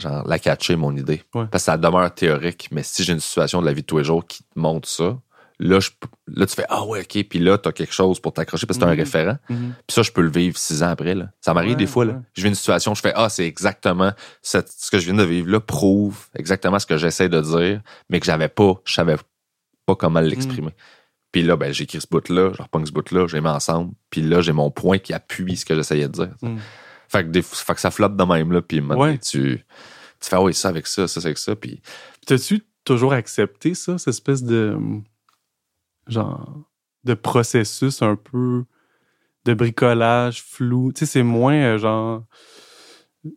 genre, la catcher, mon idée. Ouais. Parce que ça demeure théorique, mais si j'ai une situation de la vie de tous les jours qui te montre ça, là, je, là tu fais Ah ouais, ok, puis là, t'as quelque chose pour t'accrocher parce que t'as un Mhm. référent. Mhm. Puis ça, je peux le vivre six ans après. Là. Ça m'arrive Ouais, des fois. Là. ouais. Je vis une situation, je fais Ah, c'est exactement ce que je viens de vivre là, prouve exactement ce que j'essaie de dire, mais que j'avais pas, je savais pas comment l'exprimer. Puis là, ben, j'écris ce bout-là, je reprends ce bout-là, je les mets ensemble, puis là, j'ai mon point qui appuie ce que j'essayais de dire. Fait, que des, fait que ça flotte de même, là, puis à Ouais. tu, tu fais Ah oui, ça avec ça, ça avec ça, puis T'as-tu toujours accepté ça, cette espèce de... Genre... De processus un peu... De bricolage flou? Tu sais, c'est moins euh, genre...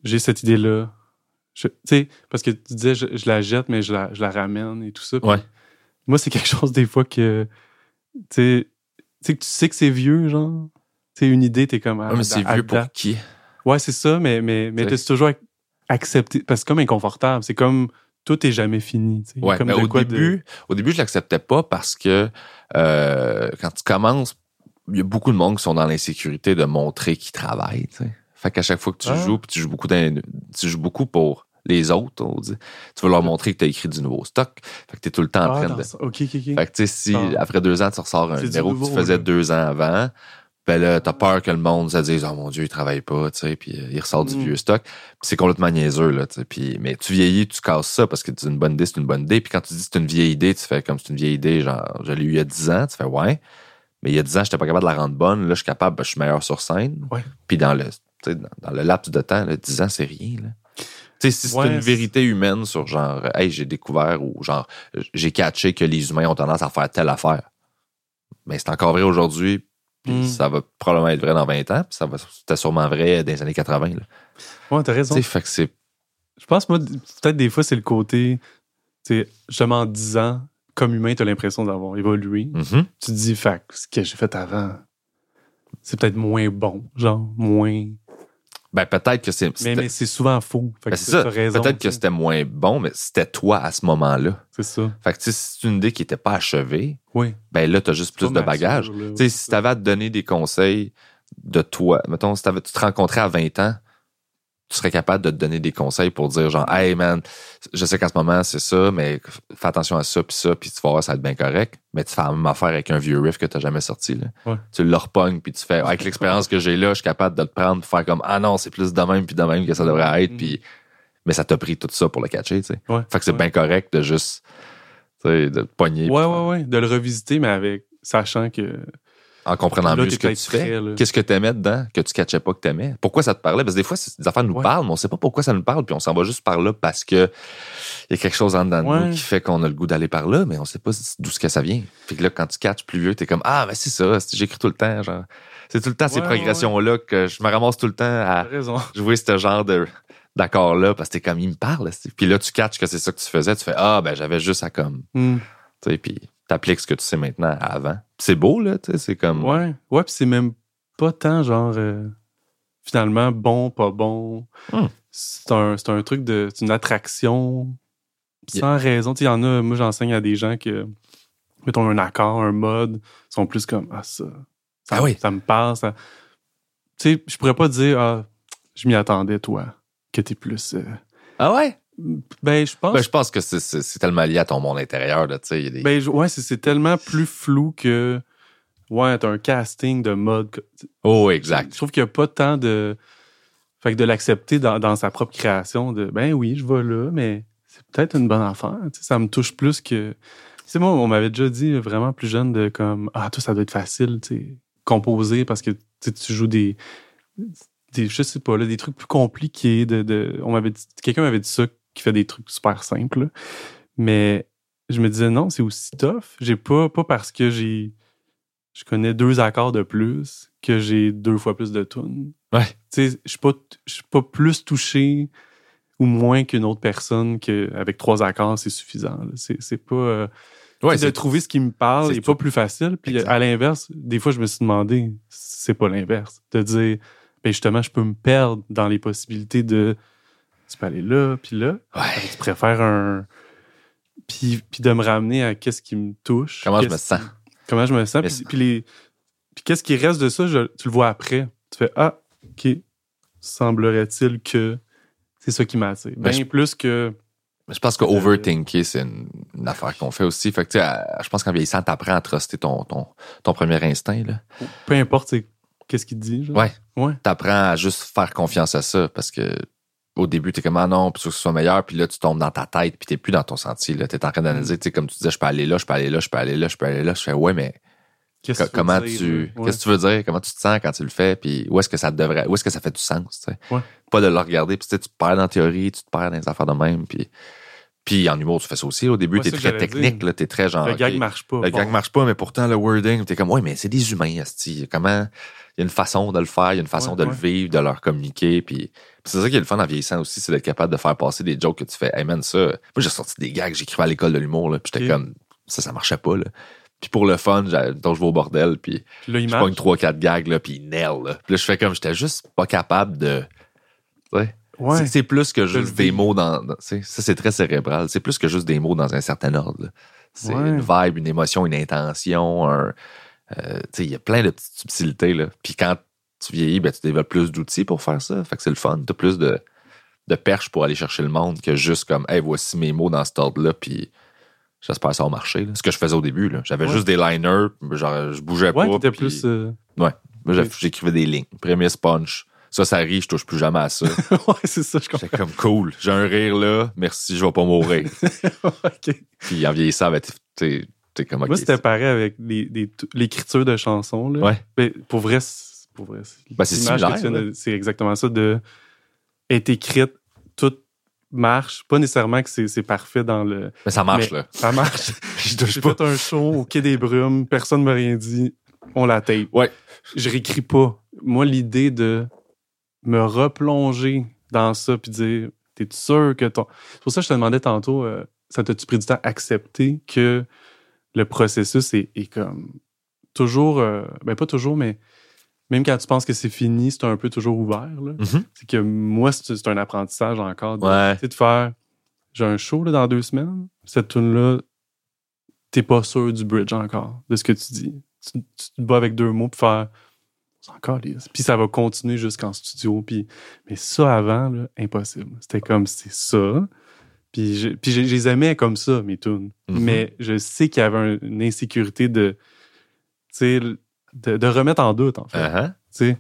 J'ai cette idée-là. Tu sais, parce que tu disais, je, je la jette, mais je la, je la ramène et tout ça. Ouais. Moi, c'est quelque chose des fois que... Tu sais, tu sais que tu sais que c'est vieux, genre? Tu sais, une idée, t'es comme... Ah, ah, mais c'est à vieux pour qui? Ouais, c'est ça, mais, mais, mais t'as toujours ac- accepté. Parce que c'est comme inconfortable. C'est comme tout est jamais fini. Ouais, comme mais au quoi de- début, au début, je l'acceptais pas parce que euh, quand tu commences, il y a beaucoup de monde qui sont dans l'insécurité de montrer qu'ils travaillent. Fait qu'à chaque fois que tu Ah. joues, puis tu joues beaucoup, tu joues beaucoup pour les autres. on dit. Tu veux leur montrer que tu as écrit du nouveau stock. Fait que tu es tout le temps en Ah, train de. ça. OK, OK, OK. Fait que, tu sais, si Ah. après deux ans, tu ressors un C'est numéro que tu faisais deux ans avant, ben là, t'as peur que le monde se dise, oh mon Dieu, il travaille pas, tu sais, puis euh, il ressort du Mm. vieux stock. C'est complètement niaiseux, là, tu sais. Puis, mais tu vieillis, tu casses ça parce que c'est une bonne idée, c'est une bonne idée. Puis quand tu dis c'est une vieille idée, tu fais comme c'est une vieille idée, genre, je l'ai eu il y a 10 ans, tu fais ouais. Mais il y a 10 ans, j'étais pas capable de la rendre bonne. Là, je suis capable, ben, je suis meilleur sur scène. Ouais. Puis dans le, dans, dans le laps de temps, là, 10 ans, c'est rien, là. Tu sais, si c'est une vérité humaine sur genre, hey, j'ai découvert ou genre, j'ai catché que les humains ont tendance à faire telle affaire. Mais c'est encore vrai aujourd'hui, puis Mm. ça va probablement être vrai dans 20 ans, puis ça va, c'était sûrement vrai dans les années 80. Là. Ouais, t'as raison. Tu sais, fait que c'est. Je pense, moi, peut-être des fois, c'est le côté, tu sais, justement, en 10 ans, comme humain, t'as l'impression d'avoir évolué. Mhm. Tu te dis, fait que ce que j'ai fait avant, c'est peut-être moins bon, genre, moins. Ben, peut-être que c'est. Mais, c'est souvent faux. Fait ben, que c'est ça. Peut-être que c'était moins bon, mais c'était toi à ce moment-là. C'est ça. Fait que tu sais, si c'est une idée qui était pas achevée, Oui. ben là, t'as juste plus de bagages. Tu sais, si t'avais à te donner des conseils de toi, mettons, si tu te rencontrais à 20 ans, tu serais capable de te donner des conseils pour dire genre, hey man, je sais qu'en ce moment c'est ça, mais fais attention à ça, puis ça, puis tu vas voir, ça va être bien correct. Mais tu fais la même affaire avec un vieux riff que t'as jamais sorti. Là. Ouais. Tu le repognes, puis tu fais, avec l'expérience que j'ai là, je suis capable de te prendre, faire comme, ah non, c'est plus de même, puis de même que ça devrait être, Mhm. puis. Mais ça t'a pris tout ça pour le catcher, tu sais. Ouais. Fait que c'est Ouais. bien correct de juste, tu sais, de te pogner. Ouais, ouais, ouais. De le revisiter, mais avec. Sachant que. En comprenant Là, mieux ce que tu fais. Qu'est-ce que t'aimais dedans que tu catchais pas que t'aimais? Pourquoi ça te parlait? Parce que des fois, des affaires nous Ouais. parlent, mais on sait pas pourquoi ça nous parle, puis on s'en va juste par là parce que il y a quelque chose en dedans de Ouais. nous qui fait qu'on a le goût d'aller par là, mais on sait pas d'où ce que ça vient. Fait que là, quand tu catches plus vieux, t'es comme Ah, mais c'est ça, j'écris tout le temps, genre. C'est tout le temps ces progressions-là que je me ramasse tout le temps à jouer ce genre de d'accord-là parce que t'es comme il me parle. Puis là, tu catches que c'est ça que tu faisais, tu fais Ah, ben j'avais juste à comme. Hmm. Tu sais, puis t'appliques ce que tu sais maintenant à avant. C'est beau, là, tu sais, c'est comme. Ouais. Ouais, puis c'est même pas tant genre. euh, finalement, bon, pas bon. Hmm. C'est un, c'est un truc de. C'est une attraction sans raison. Tu sais, il y en a. Moi, j'enseigne à des gens que. Mettons un accord, un mode, sont plus comme. Ah, ça. Ça, Ah oui. ça me parle. Ça... Tu sais, je pourrais pas dire. Ah, je m'y attendais, toi. Que t'es plus. euh, Ah ouais? Ben, je pense. Ben, je pense que c'est- tellement lié à ton monde intérieur. Là, tu sais, il y a des... Ben, je- ouais, c'est tellement plus flou que. Ouais, t'as un casting de mode. oh, Je exact. trouve qu'il n'y a pas tant de. Fait que de l'accepter dans, dans sa propre création, de ben oui, je vais là, mais c'est peut-être une bonne affaire. tu sais, ça me touche plus que. Tu sais, moi, on m'avait déjà dit vraiment plus jeune de comme Ah, toi, ça doit être facile, tu sais, composer parce que tu joues des. des je sais pas, là, des trucs plus compliqués. De, de, on m'avait Quelqu'un m'avait dit ça qui fait des trucs super simples. là. Mais je me disais non, c'est aussi tough. J'ai pas, pas parce que j'ai. Je connais deux accords de plus que j'ai deux fois plus de tunes. Ouais. Tu sais, je suis pas, pas plus touché ou moins qu'une autre personne que avec trois accords, c'est suffisant. C'est, pas. euh, Ouais, de trouver ce qui me parle c'est n'est pas plus facile. Puis Exact. à l'inverse, des fois, je me suis demandé, c'est pas l'inverse. De dire, ben justement, je peux me perdre dans les possibilités de. Tu peux aller là, puis là. Ouais. Tu préfères un. Puis, puis de me ramener à qu'est-ce qui me touche. Comment je me sens. Comment je me sens. Puis, les. Puis qu'est-ce qui reste de ça, je- tu le vois après. Tu fais Ah, OK. Semblerait-il que c'est ça qui m'attire. Ben, Bien je- plus que. Je pense que overthinker, c'est une, une affaire qu'on fait aussi. Fait que, tu sais, à- je pense qu'en vieillissant, t'apprends à truster ton, ton, ton premier instinct. Là. Peu importe qu'est-ce qu'il te dit. genre. Ouais. Ouais. T'apprends à juste faire confiance à ça parce que au début, t'es comme, ah non, puis que ce soit meilleur, puis là, tu tombes dans ta tête, puis t'es plus dans ton sentier. Là. T'es en train d'analyser, tu sais, comme tu disais, je peux aller là, je peux aller là, je peux aller là, je peux aller là. Je fais, ouais, mais Qu'est-ce Co- que tu veux comment dire, tu? Ouais. qu'est-ce que tu veux dire? Comment tu te sens quand tu le fais? Puis où est-ce que ça devrait où est-ce que ça fait du sens tu sais? Ouais. pas de le regarder puis tu te perds dans la théorie tu te perds dans les affaires de même puis puis en humour tu fais ça aussi au début Ouais, t'es très technique là t'es très genre Le gag ok, marche pas. le Bon. gag marche pas mais pourtant le wording t'es comme ouais mais c'est des humains asti comment il y a une façon de le faire il y a une façon de le vivre de leur communiquer puis c'est ça qui est le fun en vieillissant aussi c'est d'être capable de faire passer des jokes que tu fais hey man ça moi j'ai sorti des gags j'écrivais à l'école de l'humour là puis j'étais comme ça ça marchait pas là puis pour le fun j'ai- donc je vais au bordel puis là, il je pogne trois quatre gags là puis il nail là. Puis là je fais comme j'étais juste pas capable de ouais. Ouais. C'est- plus que juste des mots dans, ça c'est très cérébral, c'est plus que juste des mots dans un certain ordre. C'est Ouais. une vibe, une émotion, une intention, un euh, tu sais il y a plein de petites subtilités là. Puis quand tu vieillis, ben tu développes plus d'outils pour faire ça, fait que c'est le fun, t'as plus de de perche pour aller chercher le monde que juste comme, hey, voici mes mots dans cet ordre-là, puis j'espère que ça va marcher. là. Ce que je faisais au début, là. J'avais Ouais. juste des liners, genre, je bougeais Ouais, pas. puis- plus. euh, Ouais. J'écrivais des lignes. Premier sponge. Ça, ça rit, je touche plus jamais à ça. ouais, c'est ça, je comprends. J'étais comme cool. J'ai un rire là. Merci, je vais pas mourir. Ok. Puis en vieillissant, ben, t'es- comme ok. Moi, c'était pareil avec l'écriture de chansons. Là. Ouais. Mais pour vrai, c'est- pour vrai, c'est Ben, c'est similaire, exactement ça de être écrite, tout marche. Pas nécessairement que c'est parfait dans le. Mais ça marche, mais là. Ça marche. J'ai fait un show au Quai des Brumes, personne m'a rien dit, on la tape. Ouais. Je réécris pas. Moi, l'idée de me replonger dans ça puis dire, t'es sûr que ton. C'est pour ça que je te demandais tantôt, euh, ça t'a-tu pris du temps à accepter que le processus est, est comme toujours, euh, ben pas toujours, mais même quand tu penses que c'est fini, c'est un peu toujours ouvert. Mhm. C'est que moi, c'est un apprentissage encore. De, Ouais. tu sais, de faire, j'ai un show là, dans deux semaines, cette tune-là, t'es pas sûr du bridge encore, de ce que tu dis. Tu, tu te bats avec deux mots pour faire, c'est encore lisse. Puis ça va continuer jusqu'en studio. Puis, mais ça avant, là, impossible. C'était comme, c'est ça. Puis, je, puis je, je les aimais comme ça, mes tunes. Mhm. Mais je sais qu'il y avait un- une insécurité de, tu sais, de, de remettre en doute, en fait. Uh-huh. Tu sais.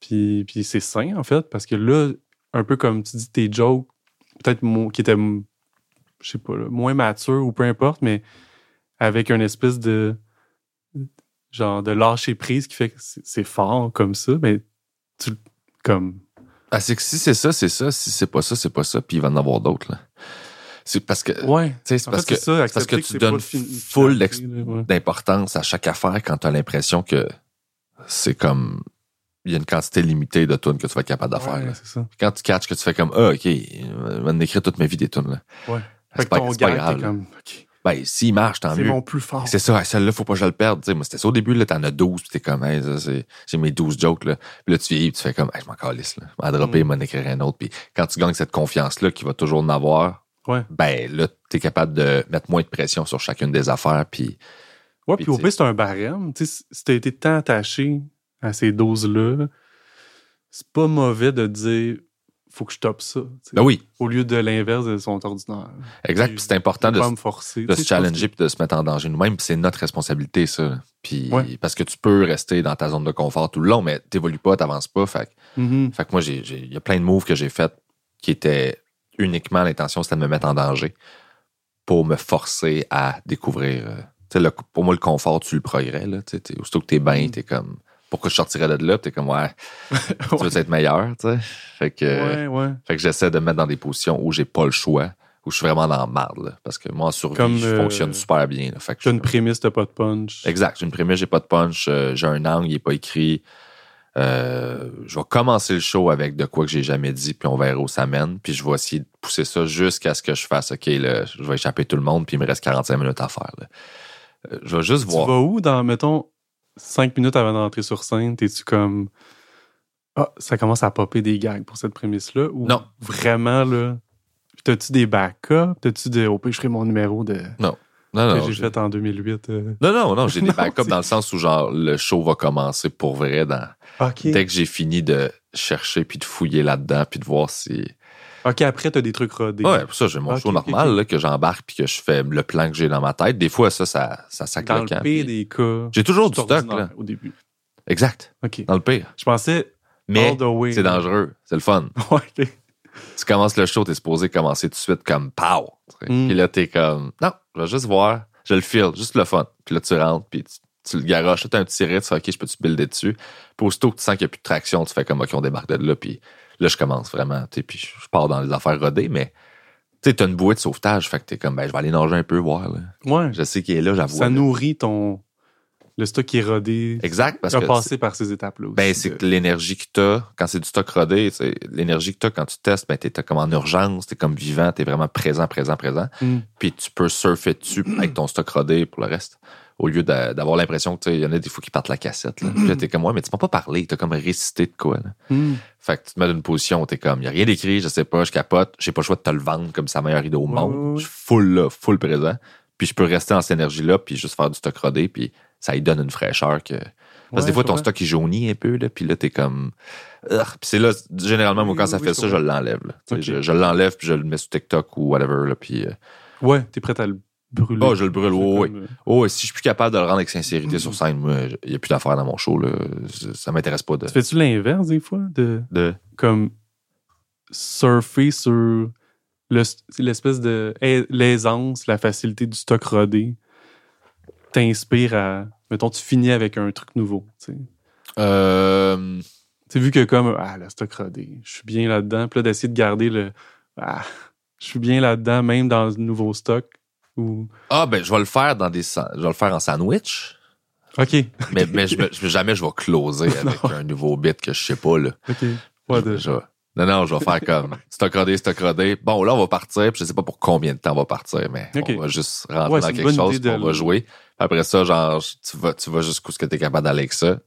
Puis, puis c'est sain, en fait, parce que là, un peu comme tu dis, tes jokes, peut-être qui étaient, je sais pas, là, moins matures ou peu importe, mais avec une espèce de genre de lâcher prise qui fait que c'est c'est fort comme ça, mais tu comme Ah, c'est que si c'est ça, c'est ça. Si c'est pas ça, c'est pas ça. Puis il va en avoir d'autres, là. C'est parce que, tu ouais c'est parce fait, que c'est ça, parce que tu c'est donnes pas full ouais. d'importance à chaque affaire quand tu as l'impression que c'est comme il y a une quantité limitée de tunes que tu vas être capable de faire. Ouais, c'est ça. Quand tu catches que tu fais comme ah ok, je vais en écrire toute ma vie des tunes là. Ouais. C'est pas, ton c'est pas gag, grave. comme, Ben s'il marche tant c'est mieux. mon plus fort. C'est ça, celle-là, faut pas que je le perde. Tu sais, moi, c'était ça au début, là, t'en as 12, puis t'es comme, hey, c'est, j'ai mes 12 jokes, là. Puis là, tu vieillis, tu fais comme, hey, je m'en calisse, là. Je vais en dropper, Mm. m'en écrire un autre. Puis quand tu gagnes cette confiance-là, qui va toujours en avoir, Ouais. ben là, t'es capable de mettre moins de pression sur chacune des affaires, puis Ouais, Puis, puis au tu pire, c'est un barème. Tu sais, si t'as été tant attaché à ces doses-là, c'est pas mauvais de dire faut que je toppe ça. tu ben oui, Au lieu de l'inverse de son ordinaire. exact. Puis, c'est important de, pas se- me forcer. de Tu se challenger puis de se mettre en danger nous-mêmes, c'est notre responsabilité, ça. Puis Ouais. parce que tu peux rester dans ta zone de confort tout le long, mais t'évolues pas, t'avances pas. Fait que que- Mhm. Fait que moi, il y a plein de moves que j'ai fait qui étaient uniquement l'intention, c'était de me mettre en danger pour me forcer à découvrir. euh, le- pour moi, le confort, tu le progrès. Là, tu sais, t'es- aussitôt que t'es bien, Mm. t'es comme. Pourquoi je sortirais de là? T'es comme, ouais, tu veux être meilleur, tu sais. Fait que, Ouais, ouais. fait que j'essaie de me mettre dans des positions où j'ai pas le choix, où je suis vraiment dans la marde. là. parce que moi, en survie, Comme, je euh, fonctionne super bien. Là, fait que je- une prémisse, t'as pas de punch. Exact. J'ai une prémisse, j'ai pas de punch, euh, j'ai un angle, il est pas écrit. Euh, je vais commencer le show avec de quoi que j'ai jamais dit, puis on verra où ça mène. Puis je vais essayer de pousser ça jusqu'à ce que je fasse, OK, là, je vais échapper tout le monde, puis il me reste 45 minutes à faire. là. Euh, je vais juste Tu voir. vas où dans, mettons, cinq minutes avant d'entrer sur scène? T'es-tu comme. Ah, ça commence à popper des gags pour cette prémisse-là? Ou Non. Vraiment, là. T'as-tu des backups? T'as-tu des. Au pire, je ferai mon numéro de. Non, non, j'ai j'ai- fait en 2008. euh. non, non, non, j'ai des backups c'est- dans le sens où genre le show va commencer pour vrai dans dès que j'ai fini de chercher puis de fouiller là-dedans puis de voir si OK, après, t'as des trucs rodés. ouais pour ça j'ai mon show normal là, que j'embarque puis que je fais le plan que j'ai dans ma tête des fois ça ça ça Dans le pire puis- des cas. j'ai toujours du stock là Au début. exact OK. dans le pire Je pensais. mais c'est dangereux c'est le fun OK. tu commences le show t'es supposé commencer tout de suite comme pow tu sais. Mm. puis là t'es comme non je vais juste voir je le feel juste le fun puis là tu rentres puis tu, tu le garoches là, t'as un petit tiré tu fais ok je peux te builder dessus? Puis aussitôt que tu sens qu'il n'y a plus de traction tu fais comme ok on débarque de là puis là je commence vraiment tu sais, puis je pars dans les affaires rodées mais tu sais t'as une bouée de sauvetage fait que t'es comme ben je vais aller nager un peu voir là. Ouais. je sais qu'il est là j'avoue Ça là. nourrit ton. Le stock qui est rodé. exact parce Tu as que passé par ces étapes-là aussi. Ben, c'est de- que l'énergie que t'as, quand c'est du stock rodé, c'est l'énergie que t'as quand tu testes, ben, t'es t'es comme en urgence, t'es comme vivant, t'es vraiment présent, présent, présent. Mm. Puis tu peux surfer dessus avec ton stock rodé pour le reste. Au lieu d'a- d'avoir l'impression que, tu sais, il y en a des fois qui partent la cassette, là. Puis là, t'es comme, ouais, mais tu m'as pas parlé, t'as comme récité de quoi, là. Mm. Fait que tu te mets dans une position où t'es comme, y a rien d'écrit, je sais pas, je capote, j'ai pas le choix de te le vendre comme sa meilleure idée au monde. Je suis full là, full présent. Puis je peux rester dans cette énergie-là, puis juste faire du stock rodé, puis ça lui donne une fraîcheur que Parce que des fois, ton stock, il jaunit un peu, là, puis là, t'es comme... Puis c'est là, généralement, moi, quand ça fait ça, je l'enlève. Je, je l'enlève, puis je le mets sur TikTok ou whatever, là, puis... Euh, ouais, t'es prêt à le brûler. Oh, je le brûle, oui, oui. Oh, si je suis plus capable de le rendre avec sincérité sur scène, moi, il n'y a plus d'affaires dans mon show, là. Ça m'intéresse pas de... Tu fais-tu l'inverse, des fois? De... de... Comme surfer sur l'espèce de l'aisance, la facilité du stock rodé? T'inspire à. Mettons, tu finis avec un truc nouveau. Tu sais. Euh... vu que comme Ah, le stock rodé, je suis bien là-dedans. Puis là, d'essayer de garder le Ah, je suis bien là-dedans, même dans le nouveau stock. Ou... Ah, ben, je vais le faire dans des. Je vais le faire en sandwich. OK. Mais, mais je, jamais je vais closer avec un nouveau bit que je sais pas, là. OK. Ouais, non, non, je vais faire comme stock rodé, stock rodé. Bon, là, on va partir, puis je sais pas pour combien de temps on va partir, mais on va juste rentrer dans quelque chose, puis on va jouer. Après ça, genre, tu vas, tu vas jusqu'où ce que tu es capable d'aller avec ça.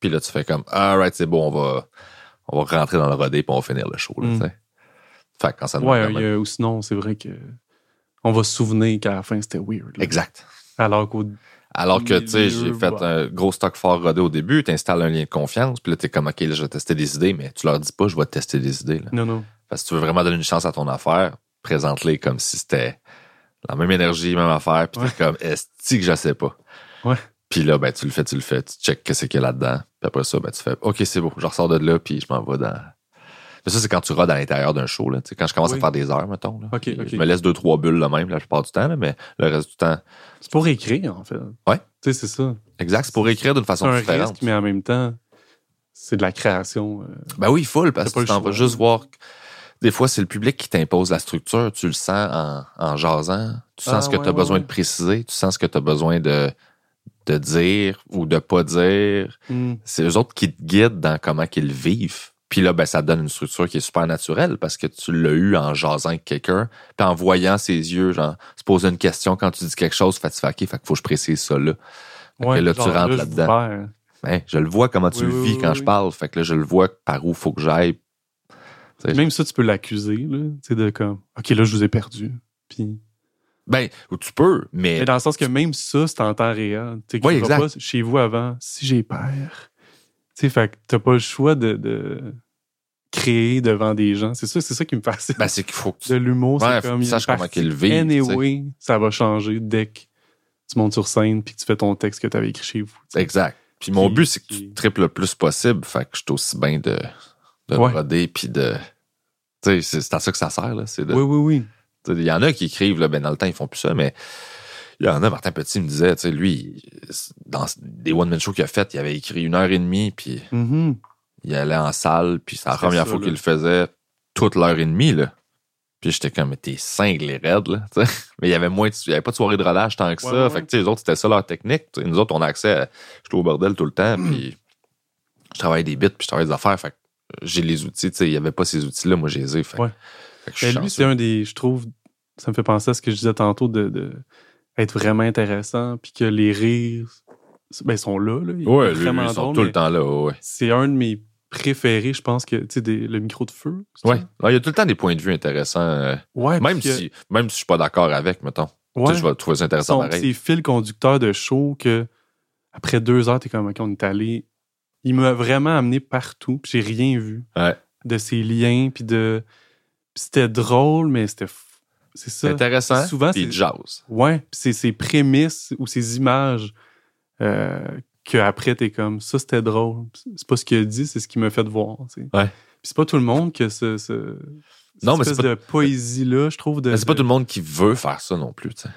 Puis là, tu fais comme, alright, c'est bon, on va, on va rentrer dans le rodé, puis on va finir le show, là, mm. Fait quand ça nous Ouais, ou sinon, c'est vrai que on va se souvenir qu'à la fin, c'était weird. Exact. Alors qu'au alors que, tu sais, j'ai fait un gros stock fort rodé au début, tu installes un lien de confiance, puis là, t'es comme, OK, là, je vais tester des idées, mais tu leur dis pas, je vais tester des idées. Non, non. Parce que tu veux vraiment donner une chance à ton affaire, présente-les comme si c'était la même énergie, même affaire, puis t'es comme, est-ce que je sais pas? Ouais. Puis là, ben, tu le fais, tu le fais, tu check qu'est-ce qu'il y a là-dedans, puis après ça, ben, tu fais, OK, c'est beau, je ressors de là, puis je m'en vais dans mais ça, c'est quand tu rodes à l'intérieur d'un show. Là. quand je commence à faire des heures, mettons. Là. Je me laisse deux, trois bulles là même la plupart du temps, mais le reste du temps. C'est pour écrire, en fait. Ouais. Tu sais, c'est ça. Exact, c'est pour écrire d'une façon un différente. Risque, mais en même temps, c'est de la création. Euh... Ben oui, full, parce que tu vas juste voir. Des fois, c'est le public qui t'impose la structure. Tu le sens en, en jasant. Tu sens ah, ce que tu as besoin de préciser. Tu sens ce que tu as besoin de, de dire ou de pas dire. Hmm. C'est eux autres qui te guident dans comment qu'ils vivent. Puis là, ben, ça donne une structure qui est super naturelle parce que tu l'as eu en jasant avec quelqu'un, puis en voyant ses yeux, genre, se poser une question quand tu dis quelque chose, fait, tu fais, OK, fait qu'il faut que je précise ça là. Ouais, là, tu rentres là-dedans. Ben, je le vois comment tu le vis quand je parle. Fait que là, je le vois par où faut que j'aille. Même ça, tu peux l'accuser, là. Tu de comme, OK, là, je vous ai perdu. Puis. Ben, tu peux, mais. Mais dans le sens que même ça, c'est en temps réel. Tu sais, pas chez vous avant, si j'ai peur tu sais, fait que t'as pas le choix de, de, créer devant des gens. C'est ça, c'est ça qui me fascine. Ben, c'est qu'il faut que De l'humour, c'est comme. Sache comment qu'il vit. Anyway, ça va changer dès que tu montes sur scène puis que tu fais ton texte que tu avais écrit chez vous. Exact. Puis mon but, c'est que tu triples le plus possible. Fait que je suis aussi bien de, de ouais. roder puis de. Tu sais, c'est à ça que ça sert, là. De, oui, oui, oui. Il y en a qui écrivent, là, ben, dans le temps, ils font plus ça, mais il y en a, Martin Petit me disait, tu sais, lui, dans des one-man shows qu'il a fait, il avait écrit une heure et demie, puis mm-hmm. il allait en salle, puis c'est la première fois qu'il le faisait toute l'heure et demie, là. Puis j'étais comme, mais t'es cinglé raide, là. Mais il y avait moins, il y avait pas de soirée de relâche tant que ça. Fait que, tu sais, les autres, c'était ça leur technique. nous autres, on a accès à, j'étais au bordel tout le temps, puis je travaille des bits, puis je travaille des affaires. Fait que j'ai les outils, tu sais, il y avait pas ces outils-là, moi, j'ai les ai. Fait, ouais. fait lui, c'est un des, je trouve, ça me fait penser à ce que je disais tantôt de, de être vraiment intéressant, puis que les rires ben, sont là. là. Ils, ouais, vraiment ils sont tout le temps là. Ouais. C'est un de mes préférés, je pense, que tu sais, le micro de feu. Ouais. Il y a tout le temps des points de vue intéressants. Euh, ouais, même, si, même si je suis pas d'accord avec, mettons. Ouais, je vais trouver ça intéressant. C'est fil conducteur de show que après deux heures, t'es comme, OK, on est allé. Il m'a vraiment amené partout, puis j'ai rien vu ouais. de ces liens, puis de. c'était drôle, mais c'était c'est ça. intéressant. Souvent, c'est jazz. Ouais, c'est ces prémices ou ces images euh, qu'après, t'es comme ça, c'était drôle. C'est pas ce qu'il a dit, c'est ce qui m'a fait voir. Tu Ouais. c'est pas tout le monde que ce, ce non, mais espèce de poésie-là, je trouve. c'est pas tout le monde qui veut faire ça non plus, tu sais.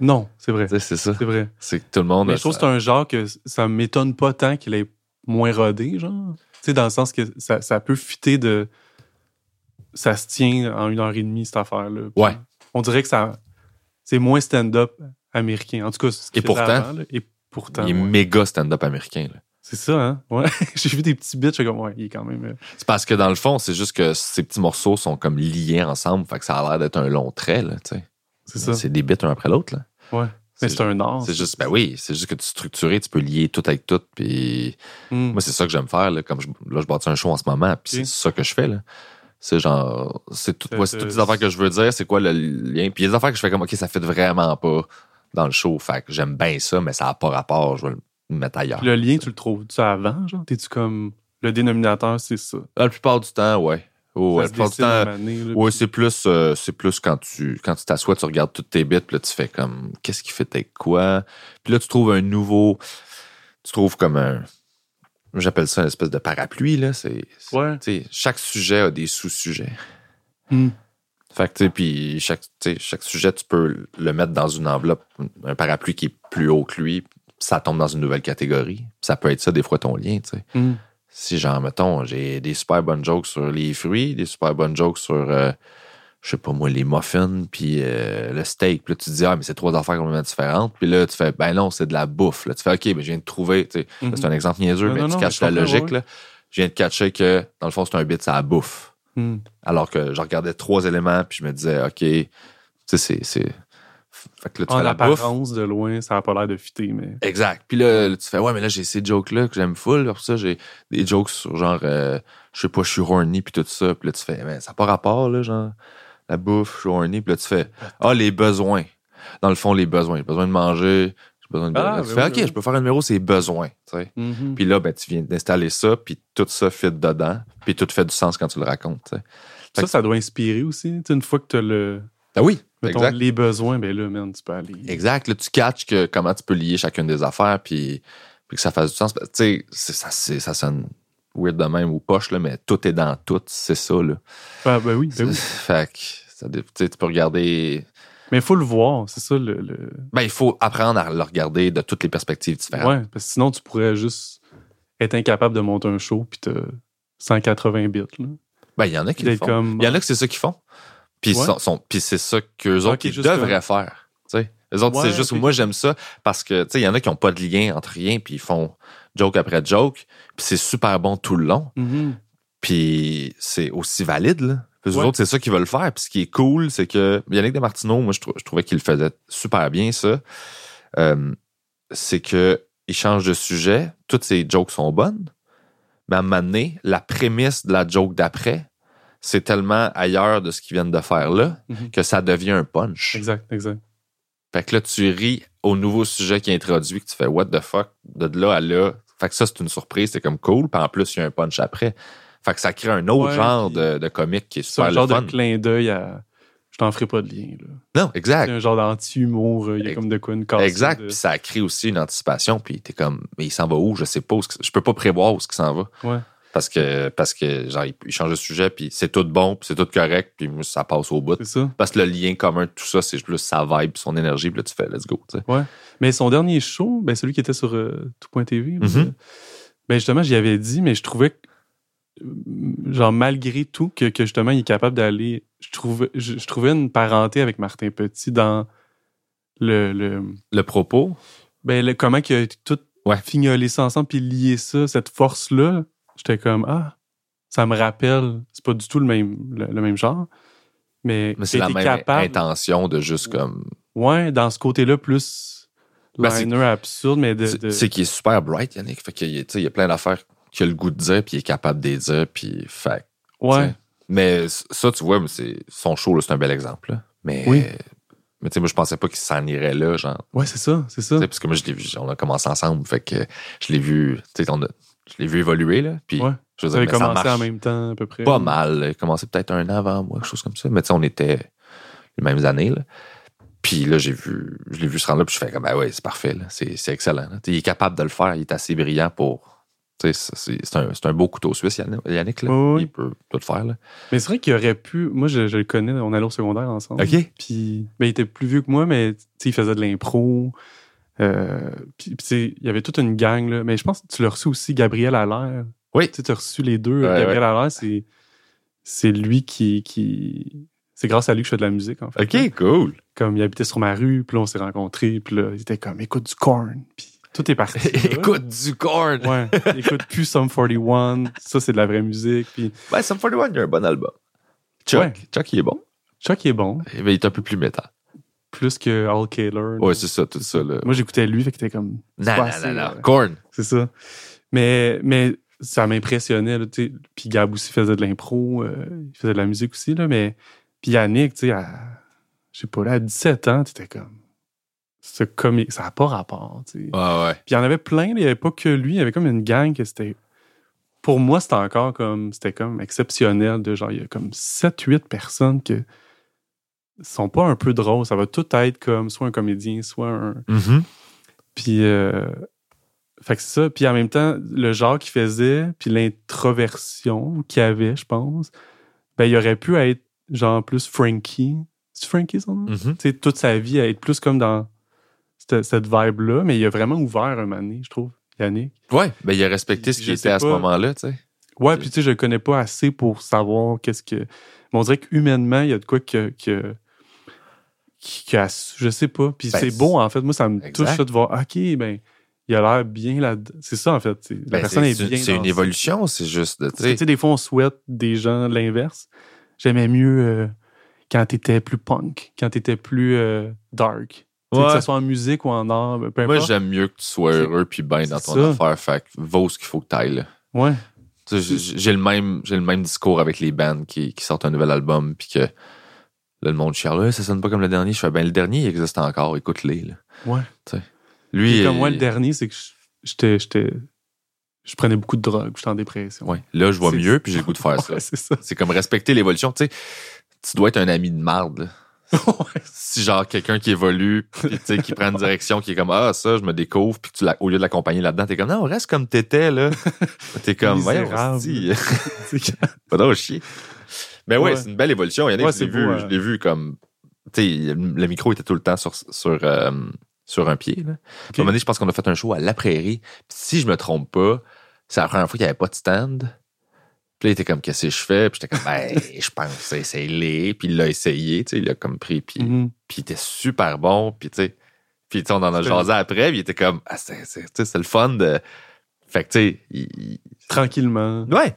Non, c'est vrai. C'est ça. C'est vrai. C'est que tout le monde. Mais je trouve que c'est un genre que ça m'étonne pas tant qu'il ait moins rodé, genre. Tu sais, dans le sens que ça, ça peut fitter de. Ça se tient en une heure et demie, cette affaire-là. Ouais on dirait que ça c'est moins stand-up américain. En tout cas, ce et pourtant, et pourtant, il est méga stand-up américain. C'est ça, hein? Ouais. J'ai vu des petits bits, je suis comme, ouais, il est quand même. Euh, c'est parce que dans le fond, c'est juste que ces petits morceaux sont comme liés ensemble, fait que ça a l'air d'être un long trait, là, tu sais. C'est ça. C'est des bits un après l'autre, là. Ouais. Mais c'est un art. C'est juste, ben oui, c'est juste que tu structurer, tu peux lier tout avec tout, puis hmm. moi, c'est ça que j'aime faire, là, comme je, là, je bâtis un show en ce moment, puis c'est ça que je fais, là. C'est genre, c'est tout, toutes les affaires que je veux dire, c'est quoi le lien? Puis des affaires que je fais comme, OK, ça fait vraiment pas dans le show. Fait que j'aime bien ça, mais ça n'a pas rapport. Je vais, mettre ailleurs. Puis le lien, tu le trouves-tu avant, genre? T'es-tu comme. Le dénominateur, c'est ça? La plupart du temps, ouais. Oh, ouais, c'est plus, euh, c'est plus quand tu quand tu t'assois, tu regardes toutes tes bits, puis là, tu fais comme qu'est-ce qui fait avec quoi? Puis là, tu trouves un nouveau. Tu trouves comme un. J'appelle ça une espèce de parapluie, là. C'est. Ouais. chaque sujet a des sous-sujets. Hmm. Fait que, tu sais, puis chaque, chaque sujet, tu peux le mettre dans une enveloppe, un parapluie qui est plus haut que lui, ça tombe dans une nouvelle catégorie. Ça peut être ça, des fois, ton lien, tu sais Hmm. Si genre mettons j'ai des super bonnes jokes sur les fruits des super bonnes jokes sur euh, je sais pas moi les muffins puis euh, le steak puis là tu te dis ah mais c'est trois affaires complètement différentes puis là tu fais ben non c'est de la bouffe là tu fais ok ben je viens de trouver tu sais c'est un exemple niaiseux Non, mais non, tu non, caches mais la logique ouais. là je viens de catcher que dans le fond c'est un bit ça la bouffe Hmm. alors que je regardais trois éléments puis je me disais ok tu sais c'est fait que là tu En fais la bouffe apparence, de loin, ça n'a pas l'air de fitter, mais. Exact. Puis là, là, tu fais, ouais, mais là, j'ai ces jokes-là que j'aime full. Pour ça, j'ai des jokes sur genre, euh, je sais pas, je suis horny, puis tout ça. Puis là, tu fais, mais ça n'a pas rapport, là, genre, la bouffe, je suis horny. Puis là, tu fais, ah, les besoins. Dans le fond, les besoins. J'ai besoin de manger, j'ai besoin de. Ah, tu ben fais, oui, OK, oui. je peux faire un numéro, c'est besoin. Tu sais. Mhm. Puis là, ben, tu viens d'installer ça, puis tout ça fit dedans, puis tout fait du sens quand tu le racontes. Ça, ça doit inspirer aussi. Une fois que tu as le. Ah oui, Mettons, les besoins, ben là, man, tu peux aller. Exact. Là, tu catches que comment tu peux lier chacune des affaires puis, puis que ça fasse du sens. Tu sais, ça, ça sonne weird de même ou poche, là, mais tout est dans tout, c'est ça. Là. Ah, ben oui, ben oui. Fait que tu sais, tu peux regarder. Mais il faut le voir, c'est ça le. le- Ben, il faut apprendre à le regarder de toutes les perspectives différentes. Ouais, parce que sinon, tu pourrais juste être incapable de monter un show puis t'as 180 bits. Là. Ben, il y en a qui le font. comme. Il y en a que c'est ça qu'ils font. Puis Ouais. c'est ça qu'eux autres ils devraient faire. Tu sais. Eux autres, Ouais, c'est juste moi j'aime ça parce que tu sais, il y en a qui n'ont pas de lien entre rien, puis ils font joke après joke, puis c'est super bon tout le long. Mhm. Puis c'est aussi valide, là. Puis Ouais. autres, c'est ça qu'ils veulent faire. Puis ce qui est cool, c'est que Yannick Desmartineau, moi, je, trou- je trouvais qu'il faisait super bien, ça. Euh, c'est que il change de sujet, toutes ses jokes sont bonnes, mais à un moment donné, la prémisse de la joke d'après, c'est tellement ailleurs de ce qu'ils viennent de faire là Mhm. que ça devient un punch. Exact, exact. Fait que là, tu ris au nouveau sujet qui est introduit, que tu fais what the fuck, de là à là. Fait que ça, c'est une surprise, c'est comme cool. Puis en plus, il y a un punch après. Fait que ça crée un autre Ouais, genre de, de comique qui est super un le genre fun. de clin d'œil à. Je t'en ferai pas de lien. Là. Non, C'est exact. un genre d'anti-humour. euh, Il y a comme de quoi une casse. Exact. de- Puis ça crée aussi une anticipation. Puis t'es comme, mais il s'en va où? Je sais pas. Où, je peux pas prévoir où ce qu'il s'en va. Ouais. Parce que, parce que, genre, il, change de sujet, puis c'est tout bon, puis c'est tout correct, puis ça passe au bout. C'est ça. Parce que le lien commun de tout ça, c'est plus sa vibe, son énergie, puis là, tu fais let's go. tu sais. Mais son dernier show, ben celui qui était sur euh, tout.tv, Mhm. euh, ben justement, j'y avais dit, mais je trouvais, que, genre, malgré tout, que, que justement, il est capable d'aller. Je trouvais, je, je trouvais une parenté avec Martin Petit dans le. le Le propos, ben, le- comment il a tout Ouais. fignolé ça ensemble, puis lié ça, cette force-là. J'étais comme, ah, ça me rappelle. C'est pas du tout le même, le, le même genre. Mais, mais c'est la même capable, intention de juste comme. Ouais, dans ce côté-là, plus Ben, liner absurde, mais de. C'est de- c'est qu'il est super bright, Yannick. Fait qu'il il y a plein d'affaires qu'il a le goût de dire, puis il est capable de les dire, puis fait. ouais. t'sais. Mais ça, tu vois, c'est son show, c'est un bel exemple. là. Mais, Oui. mais tu sais, moi, je pensais pas qu'il s'en irait là, genre. Ouais, c'est ça, c'est ça. Parce que moi, je l'ai vu, on a commencé ensemble, fait que je l'ai vu, tu sais, on a- je l'ai vu évoluer, là. Puis, Ouais. je veux dire, mais commencé en même temps, à peu près. pas mal. Il a commencé peut-être un an avant moi, quelque chose comme ça. Mais tu sais, on était les mêmes années, là. Puis là, j'ai vu, je l'ai vu se rendre là, puis je fais comme, ben ouais, c'est parfait, là. C'est, excellent. là. Il est capable de le faire, il est assez brillant pour. C'est, un, un beau couteau suisse, Yannick. Là. Oui, oui. Il peut tout faire. Là. Mais c'est vrai qu'il aurait pu. Moi, je, je le connais, on allait au secondaire ensemble. OK. Puis, ben, il était plus vieux que moi, mais il faisait de l'impro. Euh, puis, il y avait toute une gang, là. Mais je pense que tu l'as reçu aussi, Gabriel Allaire. Oui. Tu as reçu les deux. Ouais, Gabriel Allaire, c'est, c'est lui qui, qui. C'est grâce à lui que je fais de la musique, en fait. OK, cool. Comme il habitait sur ma rue, puis là, on s'est rencontrés, puis là, il était comme, écoute du corn. Puis tout est parti. Écoute du corn. Ouais, écoute plus Sum 41, ça c'est de la vraie musique. Puis Ben, Sum 41, il y a un bon album. Chuck, Ouais. Chuck, il est bon. Chuck est bon, Mais il est un peu plus métal. Plus que Al Kaler. Ouais, c'est ça, tout ça, là. Moi j'écoutais lui, fait qu'il était comme. Non, non, non. Corn. C'est ça. Mais, mais ça m'impressionnait, tu sais. Puis Gab aussi faisait de l'impro, euh, il faisait de la musique aussi, là. Mais. Puis Yannick, tu sais, à. Je sais pas, là, à 17 ans, t'étais comme. ce comique. Ça n'a pas rapport. tu sais. Ouais, ouais. Puis il y en avait plein, il n'y avait pas que lui, il y avait comme une gang que c'était. Pour moi, c'était encore comme. C'était comme exceptionnel de genre, il y a comme 7-8 personnes que sont pas un peu drôles. Ça va tout être comme soit un comédien, soit un. Mhm. Puis. euh, Fait que c'est ça. Puis en même temps, le genre qu'il faisait, puis l'introversion qu'il avait, je pense, ben, il aurait pu être genre plus Frankie. C'est Frankie son nom? Mhm. tu sais, toute sa vie à être plus comme dans cette, cette vibe-là, mais il a vraiment ouvert un moment donné, je trouve, Yannick. Ouais, ben il a respecté ce Je qui sais était à ce moment-là, tu sais. Ouais, puis tu sais, je le connais pas assez pour savoir qu'est-ce que. Mais on dirait qu'humainement, il y a de quoi que. que qui, a- je sais pas. Puis Ben, c'est beau, en fait. Moi, ça me exact. touche ça de voir, OK, ben, il a l'air bien là C'est ça, en fait. La Ben, personne est, bien. c'est une évolution, c'est juste de, tu sais. des fois, on souhaite des gens l'inverse. J'aimais mieux euh, quand t'étais plus punk, quand t'étais plus euh, dark. Ouais. Que ce soit en musique ou en art, peu Moi, importe. j'aime mieux que tu sois heureux puis bien dans ton ça. affaire. Fait que vaut ce qu'il faut que t'ailles, là. Ouais. J'ai- le même, le même discours avec les bands qui, qui sortent un nouvel album puis que là, le monde chiale, ça sonne pas comme le dernier. Je fais, ben, le dernier, il existe encore, écoute-les, là. Ouais. Lui, Puis comme moi, le dernier, c'est que j'étais. j'étais- Je prenais beaucoup de drogue, j'étais en dépression. ouais, là, je vois mieux puis j'ai le goût de faire ça. Ouais, c'est ça. C'est comme respecter l'évolution, tu sais. Tu dois être un ami de marde, si genre quelqu'un qui évolue sais qui prend une direction qui est comme ah ça je me découvre puis tu la- au lieu de l'accompagner là-dedans t'es comme non reste comme t'étais là t'es comme voyons. C'est pas drôle chier mais ouais, Ouais. c'est une belle évolution Yannick Ouais, je l'ai c'est vu je l'ai vu comme tu sais le micro était tout le temps sur sur euh, sur un pied là. À un moment donné je pense qu'on a fait un show à la prairie Puis si je me trompe pas c'est la première fois qu'il n'y avait pas de stand puis là, il était comme, qu'est-ce que je fais? Puis j'étais comme, ben, je pense, essaye-les. Puis il l'a essayé, tu sais, il l'a comme pris. Puis Mhm. puis il était super bon, puis tu sais, puis on en a jasé après, puis il était comme, ah, c'est, c'est, c'est le fun de... Fait que, tu sais, il- il- Tranquillement. ouais.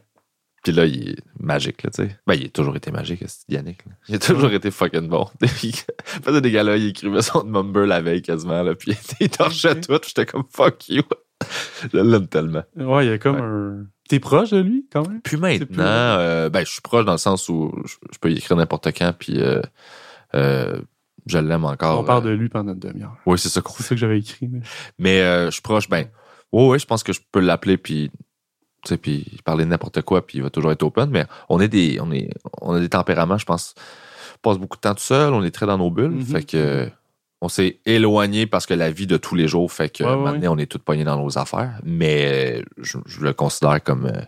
Puis là, il est magique, là, tu sais. Ben, il a toujours été magique, Yannick. là? Il a toujours été fucking bon. il faisait des gars-là, il écrivait son number la veille quasiment, là, puis il torchait Ok. tout, j'étais comme, fuck you. Je l'aime tellement. Ouais, il y a comme Ouais. un. T'es proche de lui, quand même? Puis maintenant, plus- euh, ben, je suis proche dans le sens où je, je peux y écrire n'importe quand, puis euh, euh, je l'aime encore. On parle euh, de lui pendant une demi-heure. Oui, c'est ça qu'on C'est ça que j'avais écrit. mais- Mais euh, je suis proche, ben, ouais, ouais, je pense que je peux l'appeler puis, tu sais, puis parler de n'importe quoi puis il va toujours être open. Mais on est des, on est, on a des tempéraments, je pense. On passe beaucoup de temps tout seul, on est très dans nos bulles, Mhm. fait que on s'est éloigné parce que la vie de tous les jours fait que Ouais, ouais, maintenant on est tous pognés dans nos affaires. Mais je, je le considère comme euh,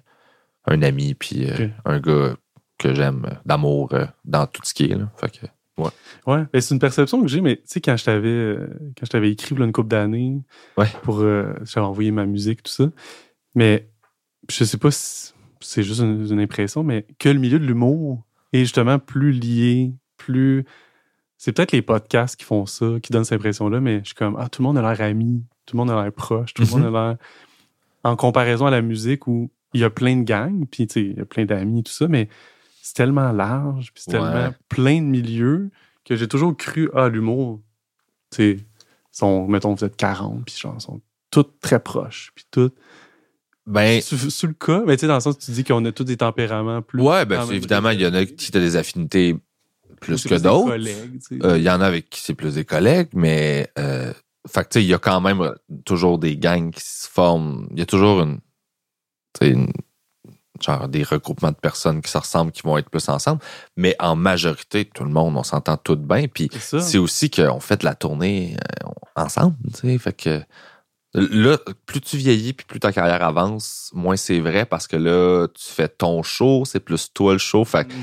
un ami puis euh, un gars que j'aime d'amour euh, dans tout ce qui est là. Fait que Ouais, ben, c'est une perception que j'ai, mais tu sais, quand je t'avais quand je t'avais écrit là, une couple d'années Ouais. pour euh, j'avais envoyé ma musique, tout ça. Mais je sais pas si c'est juste une, une impression, mais que le milieu de l'humour est justement plus lié, plus. C'est peut-être les podcasts qui font ça, qui donnent cette impression-là, mais je suis comme Ah, tout le monde a l'air ami, tout le monde a l'air proche, tout le monde a l'air. En comparaison à la musique où il y a plein de gangs, puis tu sais, il y a plein d'amis, tout ça, mais c'est tellement large, puis c'est Ouais. tellement plein de milieux que j'ai toujours cru, ah, l'humour, tu sais, sont, mettons, vous êtes 40, puis genre, sont toutes très proches, puis toutes. Ben C'est c'est le cas, mais tu sais, dans le sens où tu dis qu'on a tous des tempéraments plus. ouais, ben évidemment il y en a qui ont des affinités plus que d'autres. Euh, Il y en a avec qui c'est plus des collègues, mais euh, fait que, tu sais, il y a quand même euh, toujours des gangs qui se forment. Il y a toujours une, tu sais, une- genre des regroupements de personnes qui se ressemblent, qui vont être plus ensemble. Mais en majorité, tout le monde, on s'entend tout bien. Puis c'est aussi qu'on fait de la tournée euh, ensemble, tu sais. Fait que là, plus tu vieillis puis plus ta carrière avance, moins c'est vrai parce que là, tu fais ton show, c'est plus toi le show. Fait que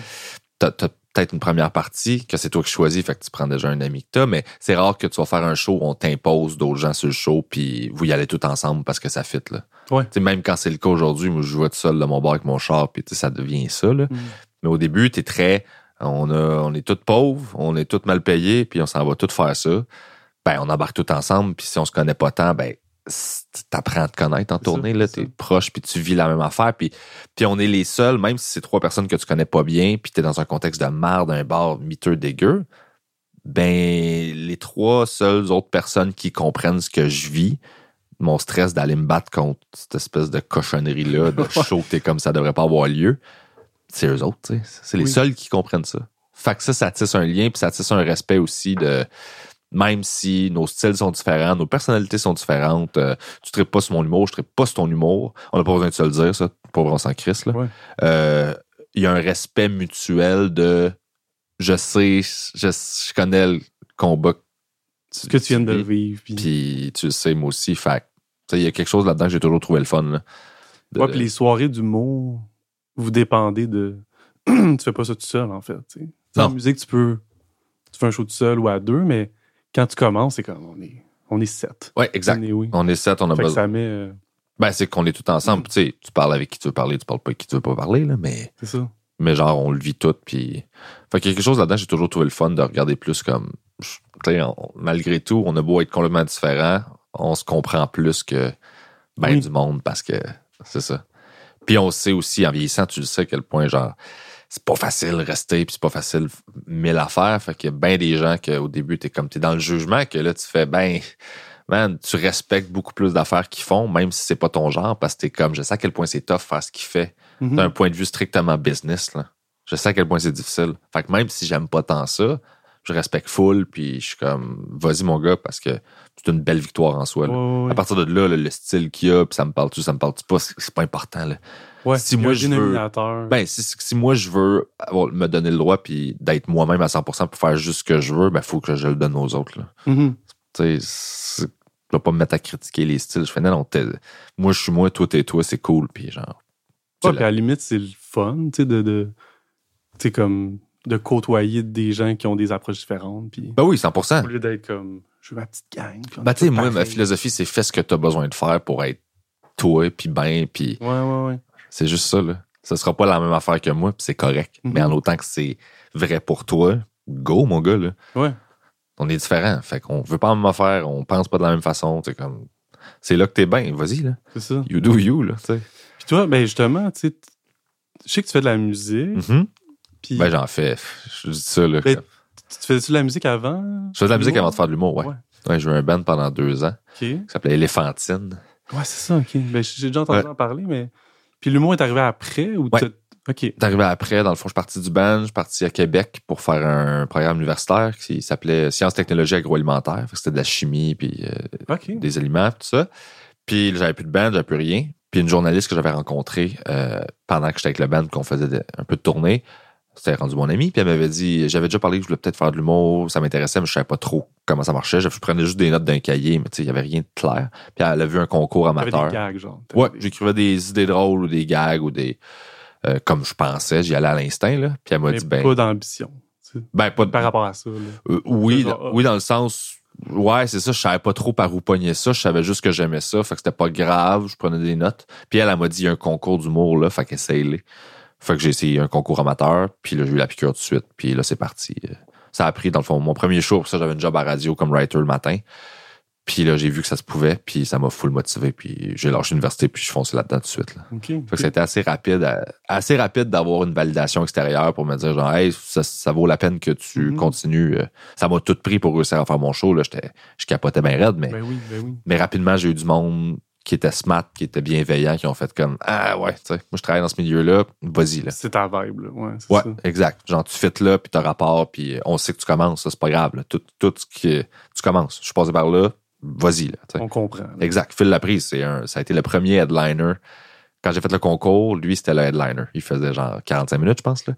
t'as, t'as peut-être une première partie que c'est toi qui choisis, fait que tu prends déjà un ami que t'as, mais c'est rare que tu vas faire un show où on t'impose d'autres gens sur le show puis vous y allez tout ensemble parce que ça fit, là. Ouais. Tu sais, même quand c'est le cas aujourd'hui, moi, je jouais tout seul dans mon bar avec mon char puis tu sais, ça devient ça, là. Mm. Mais au début, t'es très, on a, on est tous pauvres, on est tous mal payés puis on s'en va tous faire ça. Ben, on embarque tout ensemble puis si on se connaît pas tant, ben, t'apprends à te connaître en tournée, ça, là, t'es proche puis tu vis la même affaire puis puis on est les seuls, même si c'est trois personnes que tu connais pas bien, puis t'es dans un contexte de marde, un bar miteux dégueu, ben les trois seules autres personnes qui comprennent ce que je vis, mon stress d'aller me battre contre cette espèce de cochonnerie-là, de show que t'es comme ça devrait pas avoir lieu, c'est eux autres, tu sais. C'est les Oui. seuls qui comprennent ça. Fait que ça, ça tisse un lien, puis ça tisse un respect aussi de même si nos styles sont différents, nos personnalités sont différentes, euh, tu traites pas sur mon humour, je traite pas sur ton humour. On n'a pas besoin de se le dire, ça. Pour on s'en crisse. Ouais. Euh, Il y a un respect mutuel de je sais, je, je connais le combat que tu viens de vivre. Puis, tu le sais, moi aussi. Fait il y a quelque chose là-dedans que j'ai toujours trouvé le fun. Là, De- ouais, puis les soirées d'humour, vous dépendez de. tu fais pas ça tout seul, en fait. Non. En musique, tu peux. Tu fais un show tout seul ou à deux, mais quand tu commences, c'est comme on est, on est sept. Ouais, exact. On est oui. On est sept, on a Fait que besoin. ça met. euh, Ben, c'est qu'on est tout ensemble. Tu sais, tu parles avec qui tu veux parler, tu parles pas avec qui tu veux pas parler, là, mais, c'est ça. mais genre, on le vit tout. Puis. Fait quelque chose là-dedans, j'ai toujours trouvé le fun de regarder plus comme. On- malgré tout, on a beau être complètement différents, on se comprend plus que ben Oui. du monde parce que c'est ça. Puis on sait aussi, en vieillissant, tu le sais à quel point, genre, c'est pas facile rester, puis c'est pas facile mille affaires. Fait qu'il y a bien des gens qu'au début, t'es comme, t'es dans le jugement, que là, tu fais, ben, man, tu respectes beaucoup plus d'affaires qu'ils font, même si c'est pas ton genre, parce que t'es comme, je sais à quel point c'est tough faire ce qu'il fait Mhm. d'un point de vue strictement business. Là. Je sais à quel point c'est difficile. Fait que même si j'aime pas tant ça, je respecte full, puis je suis comme, vas-y mon gars, parce que c'est une belle victoire en soi. là. Ouais, ouais, À partir de là, là, le style qu'il y a, puis ça me parle-tu, ça me parle-tu pas, c'est pas important. Là. ouais. si y a moi, je veux-. Ben, si, si moi je veux avoir- me donner le droit puis d'être moi-même à 100% pour faire juste ce que je veux, ben faut que je le donne aux autres. Mhm. Tu sais, je vais pas me mettre à critiquer les styles. Je fais non, non, moi je suis moi, toi t'es toi, c'est cool, puis genre. Ouais, puis à la limite, c'est le fun, tu sais, de. de tu sais, comme. De côtoyer des gens qui ont des approches différentes. Puis Ben oui, 100%. au lieu d'être comme. Je veux ma petite gang. Ben tu sais, moi, ma philosophie, c'est fais ce que t'as besoin de faire pour être toi, puis ben, puis Ouais, ouais, ouais. c'est juste ça, là. Ce sera pas la même affaire que moi, puis c'est correct. Mhm. Mais en autant que c'est vrai pour toi, go, mon gars, là. Ouais. on est différents. Fait qu'on veut pas la même affaire, on pense pas de la même façon. C'est comme. C'est là que t'es bien, vas-y, là. C'est ça. You do you, là, tu sais. Puis toi, ben justement, tu sais, je sais que tu fais de la musique. Mhm. Puis Ben, j'en fais. Je dis ça, là. Ben, tu fais-tu de la musique avant? Je fais de la musique avant de faire de l'humour, ouais. Ouais. Ouais, j'ai eu un band pendant deux ans OK. qui s'appelait Éléphantine. Ouais, c'est ça, OK. Ben, j'ai déjà entendu Ouais. en parler, mais. Puis l'humour est arrivé après ou Ouais. OK. Arrivé après, dans le fond, je suis parti du band, je suis parti à Québec pour faire un programme universitaire qui s'appelait Sciences, technologies agroalimentaires. C'était de la chimie, puis euh, des aliments, tout ça. Puis j'avais plus de band, j'avais plus rien. Puis une journaliste que j'avais rencontrée euh, pendant que j'étais avec le band, qu'on faisait de- un peu de tournée, c'était rendu mon ami. Puis elle m'avait dit, j'avais déjà parlé que je voulais peut-être faire de l'humour, ça m'intéressait, mais je savais pas trop comment ça marchait. Je prenais juste des notes d'un cahier, mais tu sais, il y avait rien de clair. Puis elle a vu un concours amateur. des gags, genre. Ouais, j'écrivais des idées drôles ou des gags ou des. euh, comme je pensais, j'y allais à l'instinct, là. Puis elle m'a dit, ben. pas d'ambition. Ben, pas de. Par rapport à ça. Euh, oui, Genre, ah. oui, dans le sens. Ouais, c'est ça, je savais pas trop par où pogner ça. Je savais juste que j'aimais ça. Fait que c'était pas grave, je prenais des notes. Puis elle, elle m'a dit, il y a un concours d'humour, là. Fait qu'essaye-les. Fait que j'ai essayé un concours amateur. Puis là, j'ai eu la piqûre tout de suite. Puis là, c'est parti. Ça a pris, dans le fond, mon premier show. Pour ça, j'avais un job à radio comme writer le matin. Puis là, j'ai vu que ça se pouvait. Puis ça m'a full motivé. Puis j'ai lâché l'université. Puis je fonçais là-dedans tout de suite, là. OK. Fait que c'était assez rapide, à- assez rapide d'avoir une validation extérieure pour me dire genre hey ça, ça vaut la peine que tu Mhm. continues. Euh, Ça m'a tout pris pour réussir à faire mon show là, j'étais je capotais bien raide mais Ben oui, ben oui. mais rapidement j'ai eu du monde qui était smart, qui était bienveillant, qui ont fait comme ah ouais, tu sais, moi je travaille dans ce milieu-là, vas-y là. C'est ta vibe, là. Ouais, Ouais, ça. exact. Genre, tu fais là, puis t'as rapport, puis on sait que tu commences, ça, c'est pas grave. là. Tout, tout ce qui tu commences. Je suis passé par là, vas-y, là. On comprend. là. Exact. Phil Laprise, c'est un, ça a été le premier headliner. Quand j'ai fait le concours, lui, c'était le headliner. Il faisait genre 45 minutes, je pense. Là.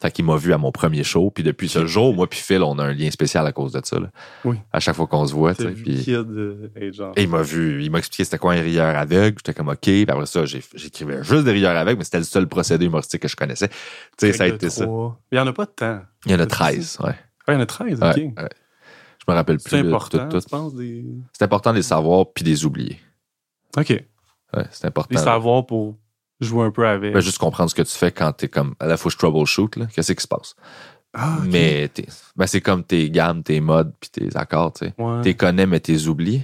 Fait qu'il m'a vu à mon premier show. Puis depuis ce jour, moi puis Phil, on a un lien spécial à cause de ça. Là. Oui. À chaque fois qu'on se voit. vu Puis... Kid euh, genre. Et il m'a vu, il m'a expliqué c'était quoi un rieur aveugle. J'étais comme OK. Puis après ça, j'écrivais juste des rieurs aveugles, mais c'était le seul procédé humoristique que je connaissais. Tu sais, ça a été ça. Il y en a pas de temps. Il y en a C'est 13, ouais. Ah, il y en a 13, Ouais, OK. ouais. Je me rappelle plus. C'est important, tout, tout. tu penses, des... C'est important de les savoir puis de les oublier. OK. Ouais, c'est important. Les savoir pour jouer un peu avec. Ben, juste comprendre ce que tu fais quand t'es comme à la fois je troubleshoot, là. Qu'est-ce qui se passe? ah, OK. Mais ben, c'est comme tes gammes, tes modes puis tes accords, tu sais. Ouais. T'es connais, mais t'es oublies.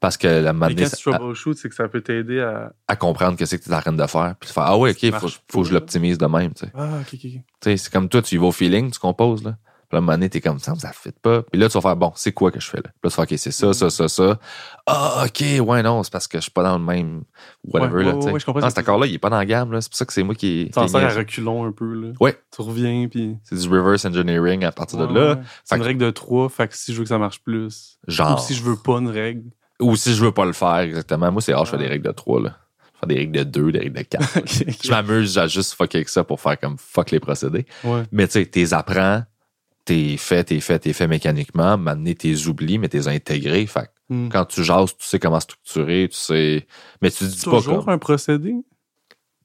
Parce que la manière quand tu troubleshoot, c'est que ça peut t'aider à. à, comprendre qu'est-ce que t'es en train de faire. Puis tu fais, ah ouais, Ce qui ok, faut, faut que je l'optimise de même, tu sais. Ah, OK, OK, OK. Tu sais, c'est comme toi, tu y vas au feeling, tu composes, là. Puis là, à un moment donné, t'es comme ça, ça fit pas. Puis là, tu vas faire, bon, c'est quoi que je fais là? Puis là, tu vas faire, OK, c'est ça, ça, ça, ça. Ah, OK, ouais, non, c'est parce que je suis pas dans le même whatever, Ouais, là, ouais, tu sais. ouais, je comprends Non, ce cet accord-là, il est pas dans la gamme, là. C'est pour ça que c'est moi qui. T'en sers à reculons un peu, là. Ouais. Tu reviens, puis. C'est du reverse engineering à partir de là. C'est une que- règle de 3, fait que si je veux que ça marche plus. Genre. Ou si je veux pas une règle. Ou si je veux pas le faire, exactement. Moi, c'est rare, je fais des règles de 3, là. Je fais des règles de 2, des règles de 4. Ok, ok. Je m'amuse à juste fucker avec ça pour faire comme fuck les procédés. Ouais. Mais tu sais, t'es apprends, t'es fait, t'es fait, t'es fait mécaniquement, maintenant t'es oubliés, mais t'es intégrés. Fait que Hmm. quand tu jases, tu sais comment structurer, tu sais. Mais tu dis pas Toujours comme. un procédé?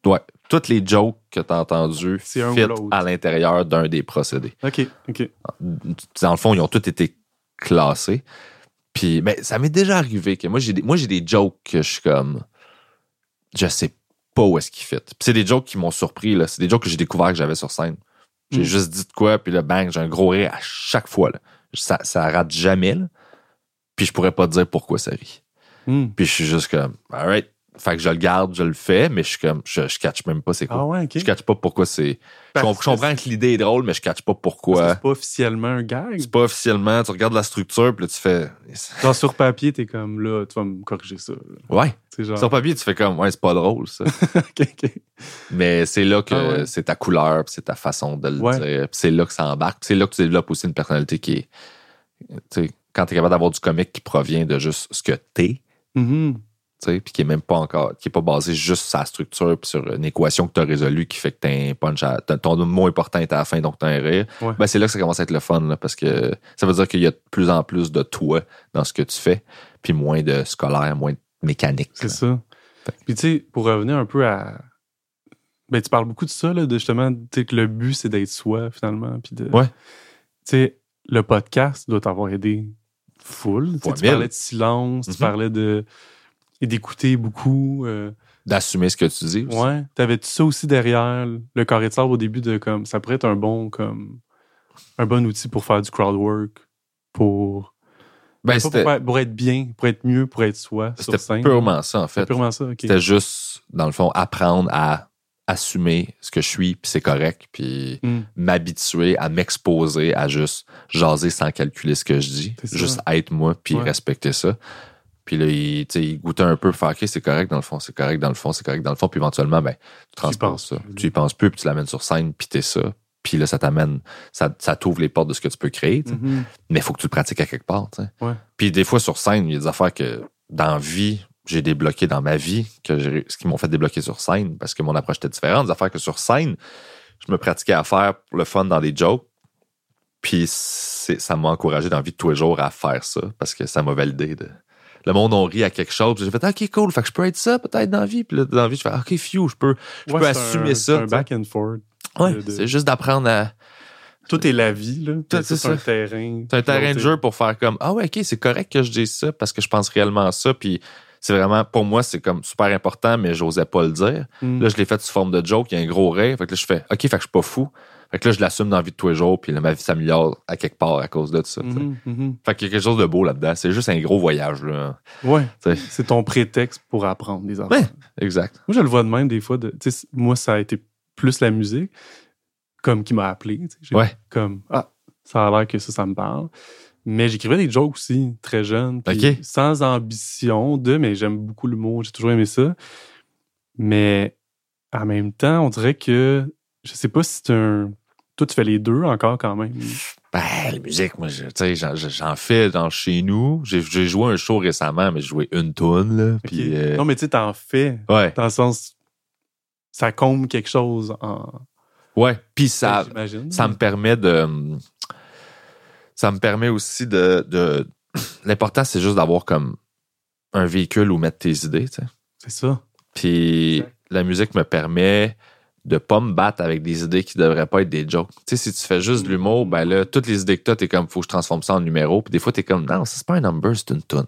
Ouais. Toutes les jokes que C'est un ou fit à l'intérieur d'un des procédés. Ok, ok. Dans le fond, ils ont tous été classés. Puis, mais ça m'est déjà arrivé que moi, j'ai des, moi, j'ai des jokes que je suis comme. Je sais pas où est-ce qu'ils fit. Puis c'est des jokes qui m'ont surpris, là. C'est des jokes que j'ai découvert que j'avais sur scène. J'ai Mm. juste dit de quoi, puis là, bang, j'ai un gros rire à chaque fois, là. Ça, ça rate jamais, là. Puis je pourrais pas te dire pourquoi ça rit. Hmm. Puis je suis juste comme, alright. Fait que je le garde, je le fais, mais je suis comme, je, je catch même pas c'est quoi. Ah ouais, ok. Je catch pas pourquoi c'est. Je comprends que l'idée est drôle, mais je catch pas pourquoi. C'est pas officiellement un gag. C'est pas officiellement, tu regardes la structure, puis là, tu fais. Genre sur papier, t'es comme là, tu vas me corriger ça. là. Ouais. Genre. Sur papier, tu fais comme, ouais, c'est pas drôle, ça. ok, ok. mais c'est là que Ah ouais. c'est ta couleur, puis c'est ta façon de le Ouais. dire, c'est là que ça embarque, c'est là que tu développes aussi une personnalité qui est. Tu sais, quand t'es capable d'avoir du comique qui provient de juste ce que t'es, sais, puis qui est même pas encore, qui est pas basé juste sur sa structure, puis sur une équation que t'as résolue qui fait que t'as un punch à, ton mot important est à la fin, donc t'as un rire. Ouais. Ben, c'est là que ça commence à être le fun, là, parce que ça veut dire qu'il y a de plus en plus de toi dans ce que tu fais, puis moins de scolaire, moins de mécanique. C'est ça. Puis tu sais, pour revenir un peu à. Ben, tu parles beaucoup de ça, là, de justement, tu sais, que le but, c'est d'être soi, finalement. Puis de. Ouais. Tu sais, le podcast doit t'avoir aidé full. Tu tu parlais de silence, tu parlais de. Et d'écouter beaucoup. euh, D'assumer ce que tu dis. aussi. ouais. T'avais-tu ça aussi derrière le carré de sable au début de comme. Ça pourrait être un bon, comme. Un bon outil pour faire du crowd work, pour. Ben, pour, c'était faire- pour être bien, pour être mieux, pour être soi sur c'était purement ça, en fait. purement ça. C'était juste, dans le fond, apprendre à assumer ce que je suis, puis c'est correct, puis Hmm. m'habituer à m'exposer, à juste jaser sans calculer ce que je dis, juste être moi, puis Ouais. respecter ça. Puis là, il, il goûtait un peu, faire OK, c'est correct dans le fond, c'est correct dans le fond, c'est correct dans le fond, puis éventuellement, ben, tu transposes ça. Tu y penses plus, puis tu l'amènes sur scène, puis t'es ça. Puis là, ça t'amène, ça, ça t'ouvre les portes de ce que tu peux créer. Mhm. mais il faut que tu le pratiques à quelque part. Ouais. Puis des fois sur scène, il y a des affaires que dans vie, j'ai débloqué dans ma vie, que ce qui m'ont fait débloquer sur scène, parce que mon approche était différente. Des affaires que sur scène, je me pratiquais à faire pour le fun dans des jokes. Puis ça m'a encouragé dans la vie de tous les jours à faire ça, parce que ça m'a validé. De... Le monde on rit à quelque chose. puis J'ai fait OK, cool, fait que je peux être ça peut-être dans la vie. Puis là, dans la vie, je fais OK, few, je peux, je Ouais, peux assumer un- ça. C'est un back and forth. Ouais, de- C'est juste d'apprendre à. Tout est la vie, là. Tout, c'est un terrain. C'est un terrain de jeu pour faire comme Ah ouais, ok, c'est correct que je dise ça parce que je pense réellement ça. Puis c'est vraiment, pour moi, c'est comme super important, mais j'osais pas le dire. Hmm. Là, je l'ai fait sous forme de joke, il y a un gros rire. Fait que là, je fais OK, fait que je suis pas fou. Fait que là, je l'assume dans la vie de tous les jours, puis là, ma vie s'améliore à quelque part à cause de ça. tu sais. Mhm, mhm. Fait qu'il y a quelque chose de beau là-dedans. C'est juste un gros voyage, là. Ouais. C'est ton prétexte pour apprendre des affaires. Ouais. Exact. Moi, je le vois de même des fois. De, moi, ça a été plus la musique, comme qui m'a appelé. Ouais. Comme, ah, ça a l'air que ça, ça me parle. Mais j'écrivais des jokes aussi, très jeune. Sans ambition de, mais j'aime beaucoup l'humour. J'ai toujours aimé ça. Mais en même temps, on dirait que, je sais pas si c'est un. Toi, tu fais les deux encore quand même. Ben, la musique, moi, je- tu sais, j'en, j'en fais dans chez nous. J'ai, j'ai joué un show récemment, mais j'ai joué une toune, là. Puis, euh, Non, mais tu sais, t'en fais. ouais. Dans le sens, ça comble quelque chose en. Ouais. Puis ça, j'imagine. ça me permet de. Ça me permet aussi de. de L'important, c'est juste d'avoir comme un véhicule où mettre tes idées, tu sais. C'est ça. Puis la musique me permet de pas me battre avec des idées qui devraient pas être des jokes. Tu sais, si tu fais juste de l'humour, ben là, toutes les idées que t'as, t'es comme, faut que je transforme ça en numéro. Puis des fois, t'es comme, non, c'est pas un number, c'est une tune.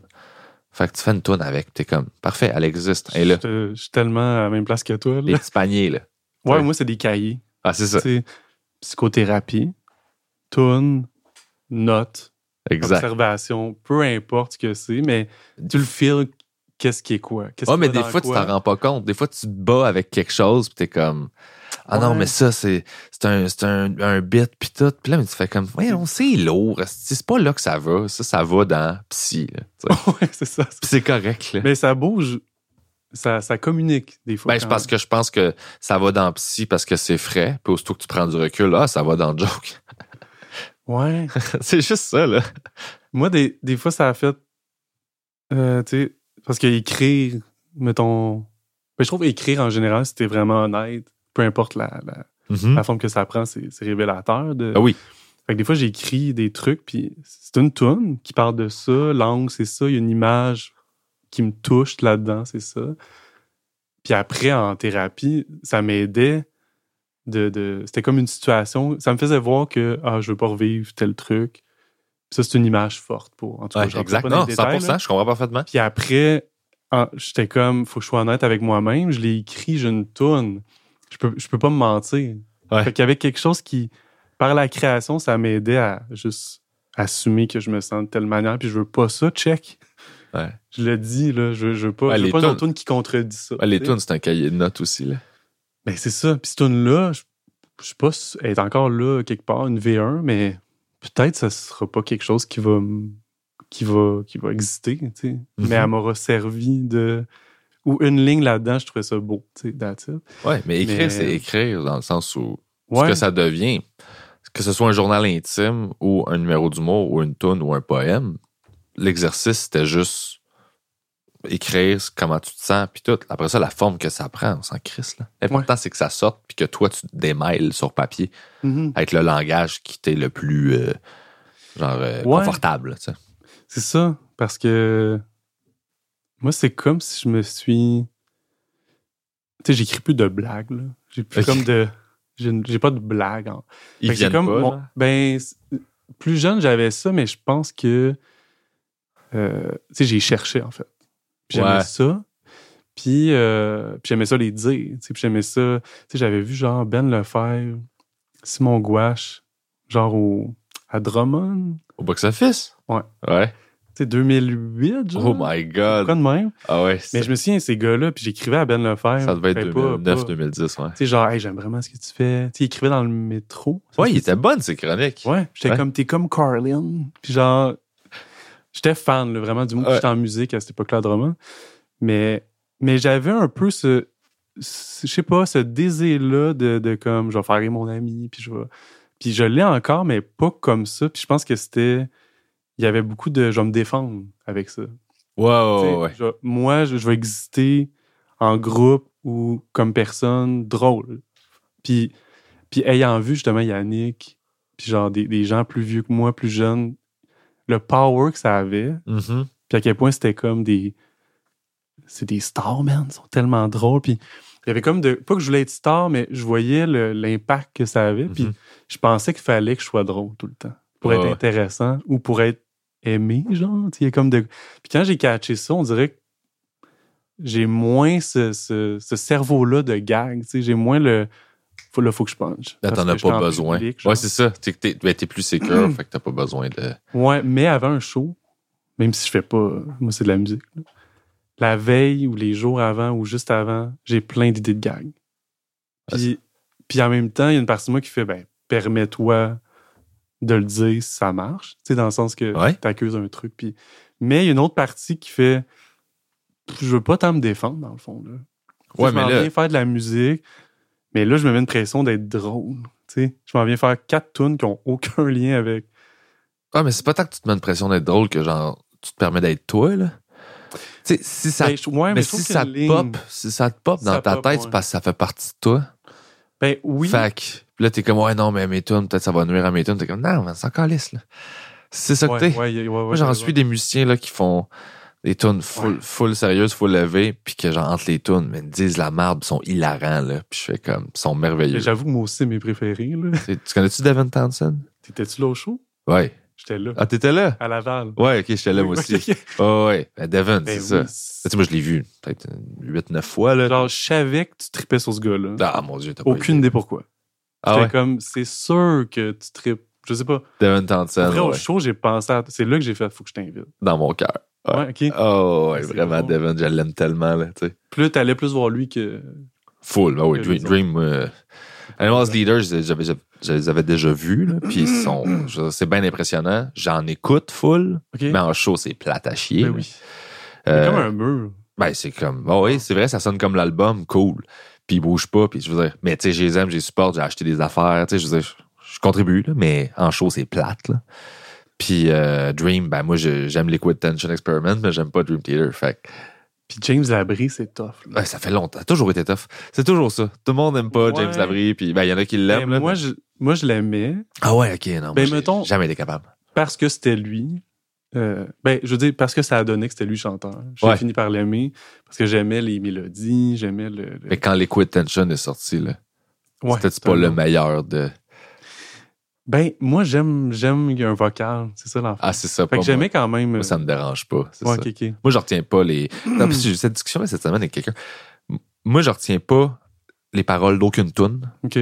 Fait que tu fais une tune avec, t'es comme, parfait, elle existe. Et là, Je suis tellement à la même place que toi. les Là. petits paniers, là. Ouais, Ouais. moi, c'est des cahiers. Ah, c'est ça. Psychothérapie, tune, notes, Exact. observation, peu importe ce que c'est, mais tu le files, qu'est-ce qui est quoi? Ouais, qui mais des fois, tu t'en rends pas compte. Des fois, tu te bats avec quelque chose, puis t'es comme, Ah non, mais ça, c'est c'est un, c'est un, un bit, puis tout. Puis là, mais tu fais comme, ouais, on sait lourd. esti, C'est pas là que ça va. Ça, ça va dans psy. là, ouais, c'est ça. Puis c'est correct, là. Mais ça bouge, ça, ça communique des fois. Ben, je pense que je pense que ça va dans psy parce que c'est frais. Puis aussitôt que tu prends du recul, ah, ça va dans joke. Ouais. c'est juste ça, là. Moi, des, des fois, ça a fait. euh, tu sais, parce qu'écrire, mettons. Ben, je trouve écrire en général, t'es vraiment honnête, peu importe la, la, Mhm. la forme que ça prend, c'est c'est révélateur. De... Ah oui. Fait que des fois, j'écris des trucs, puis c'est une toune qui parle de ça, l'angle, c'est ça, il y a une image qui me touche là-dedans, c'est ça. Puis après, en thérapie, ça m'aidait de... de C'était comme une situation, ça me faisait voir que, ah, je veux pas revivre tel truc. Ça, c'est une image forte pour... En tout cas, Ouais, je rentre exact. pas dans Non, les 100 détails, là. je comprends parfaitement. Puis après, j'étais comme, faut que je sois honnête avec moi-même. Je l'ai écrit, j'ai une toune. Je peux, je peux pas me mentir. Ouais. Fait qu'il y avait quelque chose qui, par la création, ça m'aidait à juste assumer que je me sens de telle manière. Puis je veux pas ça, check. Ouais. Je le dis, là. Je, je veux pas, Ouais, je veux pas une tunes- toune qui contredit ça. Les tunes, c'est un cahier de notes aussi, là. Ben, c'est ça. Puis cette tune-là, je, je sais pas si elle est encore là quelque part, une V1, mais peut-être ça sera pas quelque chose qui va qui va qui va exister, tu sais. Mhm. Mais elle m'aura servi de ou une ligne là-dedans, je trouvais ça beau, tu sais. Ouais, mais écrire, Mais- c'est écrire dans le sens où ce Ouais. que ça devient, que ce soit un journal intime ou un numéro d'humour ou une tune ou un poème, l'exercice, c'était juste écrire comment tu te sens, puis tout. Après ça, la forme que ça prend, on s'en crisse. là. L'important, c'est que ça sorte, puis que toi, tu te démêles sur papier Mhm. avec le langage qui t'est le plus euh, genre euh, Ouais. confortable. tu sais. C'est ça, parce que moi, c'est comme si je me suis. Tu sais, j'écris plus de blagues, là. J'ai plus comme de. J'ai pas de blagues. en- Ils viennent comme pas. mon- ben, plus jeune, j'avais ça, mais je pense que. euh, tu sais, j'ai cherché, en fait. J'aimais Ouais. ça. Puis, euh, puis j'aimais ça les dire. Puis j'aimais ça. Tu sais, j'avais vu genre Ben Lefebvre, Simon Gouache, genre au, à Drummond. Au box-office? Ouais. Ouais. Tu sais, 2008, genre. Oh my God. Quoi de même? Ah ouais. Mais je me souviens, ces gars-là, puis j'écrivais à Ben Lefebvre. Ça devait être Ben, pas- 2009, pas- 2010, ouais. Tu sais, genre, hey, j'aime vraiment ce que tu fais. Tu sais, il écrivait dans le métro. Ouais, il était bonne, ces chroniques. Ouais, j'étais Ouais. comme, t'es comme Carlin. Puis genre, j'étais fan, là, vraiment, du monde. Ouais. J'étais en musique à cette époque-là, à Drummond. Mais, mais j'avais un peu ce, ce- je sais pas, ce désir-là de, de comme, je vais faire rire mon ami, puis je vais. Puis je l'ai encore, mais pas comme ça. Puis je pense que c'était. Il y avait beaucoup de. Je vais me défendre avec ça. Tu ouais, sais, ouais. je- moi, je, je vais exister en groupe ou comme personne drôle. Puis, puis ayant vu justement Yannick, puis genre des, des gens plus vieux que moi, plus jeunes, le power que ça avait, Mhm. puis à quel point c'était comme des. C'est des stars, man. Ils sont tellement drôles. Puis il y avait comme de. Pas que je voulais être star, mais je voyais l'impact que ça avait. Puis Mhm. je pensais qu'il fallait que je sois drôle tout le temps. Pour être Ouais. intéressant ou pour être aimé, genre. Il y a comme de. Puis quand j'ai catché ça, on dirait que j'ai moins ce, ce- ce cerveau-là de gag. tu sais. J'ai moins le. Faut, là, faut que je punch. Là, t'en as pas besoin. public, ouais, c'est ça. T'es, t'es, ben, t'es plus sécure, fait que t'as pas besoin de. Ouais, mais avant un show, même si je fais pas, moi c'est de la musique. là. La veille ou les jours avant ou juste avant, j'ai plein d'idées de gags. Puis, puis en même temps, il y a une partie de moi qui fait, ben, permets-toi de le dire si ça marche. Tu sais, dans le sens que Ouais. t'accuses un truc. Puis... Mais il y a une autre partie qui fait, je veux pas tant me défendre, dans le fond. Là. Ouais, je mais m'en là- viens faire de la musique, mais là, je me mets une pression d'être drôle. Tu sais, je m'en viens faire quatre tunes qui ont aucun lien avec Ouais, mais c'est pas tant que tu te mets une pression d'être drôle que genre, tu te permets d'être toi, là. Tu sais, si ça, Ben, ouais, mais si ça ligne. pop, si ça te pop Si dans ça ta pop, tête, ouais. c'est parce que ça fait partie de toi. Ben oui. Fait que, puis là, t'es comme, ouais, non, mais mes tunes, peut-être ça va nuire à mes tunes. T'es comme, non, mais c'est encore lisse, là. C'est ça que Ouais, t'es. ouais, ouais, ouais, Moi, j'en suis des musiciens, là, qui font des tunes full, Ouais. full sérieuses, full levées, puis que, genre, entre les tunes, mais ils disent la merde, ils sont hilarants, là. Puis je fais comme, ils sont merveilleux. J'avoue que moi aussi, mes préférés. là. Tu tu connais-tu Devin Townsend? T'étais-tu là au show? Ouais. J'étais là. Ah, t'étais là? À Laval. Ouais, ok, j'étais là, Oui, moi aussi. Oh, ouais. Ben, Devin, Ben c'est oui, ça. Tu sais, moi, je l'ai vu peut-être 8-9 fois, là. Genre, je savais que tu tripais sur ce gars-là. Ah, mon Dieu, t'as pas Aucune idée. idée pourquoi. Ah J'étais ouais? comme, c'est sûr que tu tripes. Je sais pas. Devin Townsend, Après, au ouais. show, j'ai pensé à. C'est là que j'ai fait, faut que je t'invite. Dans mon cœur. Ouais. Ok. Oh, ouais, vraiment. Devin, je l'aime tellement, là, tu sais. Là, t'allais plus voir lui que. Full, ah oui, Dream, Dream, euh, Animals Leaders, j'avais, je les avais déjà vus, là, puis sont, je- c'est bien impressionnant. J'en écoute full, mais en show, c'est plate à chier. Ben oui. Euh, C'est comme un mur. Ben, c'est comme, oh oui, c'est vrai, ça sonne comme l'album, cool. Puis ils bougent pas, puis je veux dire, mais tu sais, je les aime, je les supporte, j'ai acheté des affaires, tu sais, je veux dire, je, je contribue, là, mais en show, c'est plate, là. Puis euh, Dream, ben moi, j'aime Liquid Tension Experiment, mais j'aime pas Dream Theater, fait Puis James Labrie, c'est tough. ben, ça fait longtemps, ça a toujours été tough. C'est toujours ça. Tout le monde aime pas Ouais. James Labrie, puis ben, il y en a qui l'aiment, Ben, moi, mais- je, moi, je l'aimais Ah ouais, ok, non. Ben, moi, mettons- jamais été capable. parce que c'était lui. Euh, ben, je veux dire, parce que ça a donné que c'était lui chanteur. J'ai Ouais. fini par l'aimer parce que j'aimais les mélodies, j'aimais le. le- Mais quand Liquid Tension est sorti, là, c'était pas le meilleur de. Ben, moi, j'aime, j'aime qu'il y a un vocal. C'est ça l'enfant. Ah, c'est ça. fait que j'aimais quand même. Moi, ça me dérange pas. C'est Ouais, ça. Moi, je retiens pas les. Non, puis j'ai eu cette discussion cette semaine avec quelqu'un. Moi, je retiens pas les paroles d'aucune tune. Ok.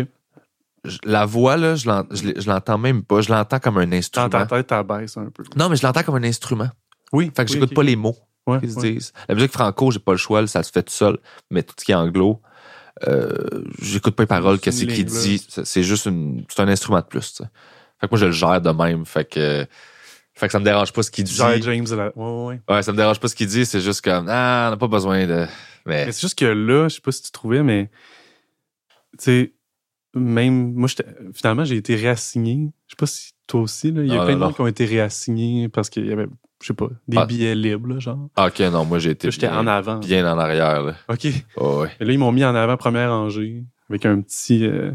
Je- La voix, là, je l'en- je l'ai- je l'entends même pas. Je l'entends comme un Dans instrument. ta tête, t'as baisse un peu. Non, mais je l'entends comme un instrument. Oui. Fait que oui, j'écoute pas les mots Ouais, qu'ils ouais. disent. La musique franco, j'ai pas le choix, là, ça se fait tout seul. Mais tout ce qui est anglo, euh, j'écoute pas les paroles, qu'est-ce là. dit. C'est juste une, c'est un instrument de plus. Fait que moi, je le gère de même. Fait que, fait que ça me dérange pas ce qu'il dit. James, là. Ouais, ouais, ouais. Ouais, ça me dérange pas ce qu'il dit. C'est juste comme, ah, on n'a pas besoin de. Mais, Mais c'est juste que là, je sais pas si tu trouvais, mais tu sais, même moi, j'étais- finalement, j'ai été réassigné. Je sais pas si toi aussi, là. Il y a plein de gens qui ont été réassignés parce qu'il y avait, je sais pas, des Ah. billets libres, là, genre. Ah, ok, non, moi, j'ai été j'étais bien, en avant. bien en arrière, là. OK. Et Oh, ouais. là, ils m'ont mis en avant première rangée avec un petit. euh,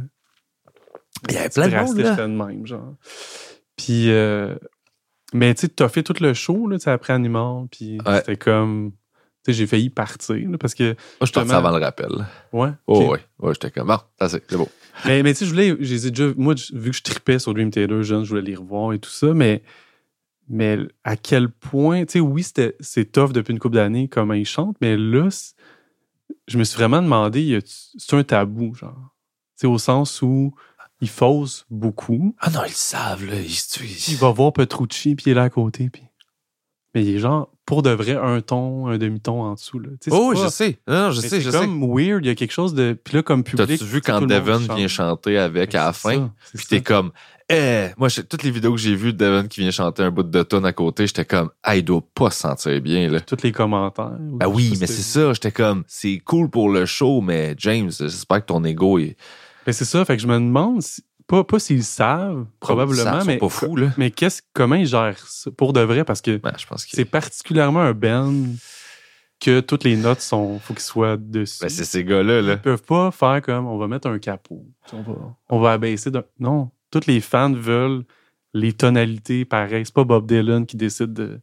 Il y avait plein de monde, là. de même, genre. Puis, euh, mais tu sais, t'as fait tout le show, là, tu sais, après Animal, puis Ouais. c'était comme. Tu sais, j'ai failli partir, là, parce que. Moi, je suis avant le rappel. Ouais. Oh, ouais. Ouais, j'étais comme, bon, ça c'est c'est beau. Mais, mais tu sais, je voulais, déjà, moi, vu que je tripais sur Dream Theater jeune, je voulais les revoir et tout ça, mais, mais à quel point, tu sais, oui, c'était, c'est tough depuis une couple d'années comment ils chantent, mais là, c'est- je me suis vraiment demandé, c'est un tabou, genre? Tu sais, au sens où ils faussent beaucoup. Ah non, ils le savent, là. Ils, ils- Il va voir Petrucci, puis il est là à côté, puis. Mais il est genre, pour de vrai, un ton, un demi-ton en dessous, là. Oh, oui, pas- je sais. Non, je mais sais, c'est je sais. comme weird, il y a quelque chose de. Puis là, comme public. T'as-tu vu quand Devon vient chanter avec à la fin? ça, Puis t'es comme, eh, moi, je- toutes les vidéos que j'ai vues de Devon qui vient chanter un bout de tonne à côté, j'étais comme, ah, il doit pas se sentir bien, là. tous les commentaires. Ben oui, mais c'est ça, j'étais comme, c'est cool pour le show, mais James, j'espère que ton ego est. Mais c'est ça, fait que je me demande, si- pas, pas s'ils savent, probablement, Ils mais, pas fous, là. mais qu'est-ce, comment ils gèrent ça pour de vrai, parce que Ouais, je pense que c'est particulièrement un band que toutes les notes sont, faut qu'ils soient dessus. ben, c'est ces gars-là, là. Ils peuvent pas faire comme, on va mettre un capot, on va, on va abaisser d'un... Non, tous les fans veulent les tonalités pareilles. C'est pas Bob Dylan qui décide de,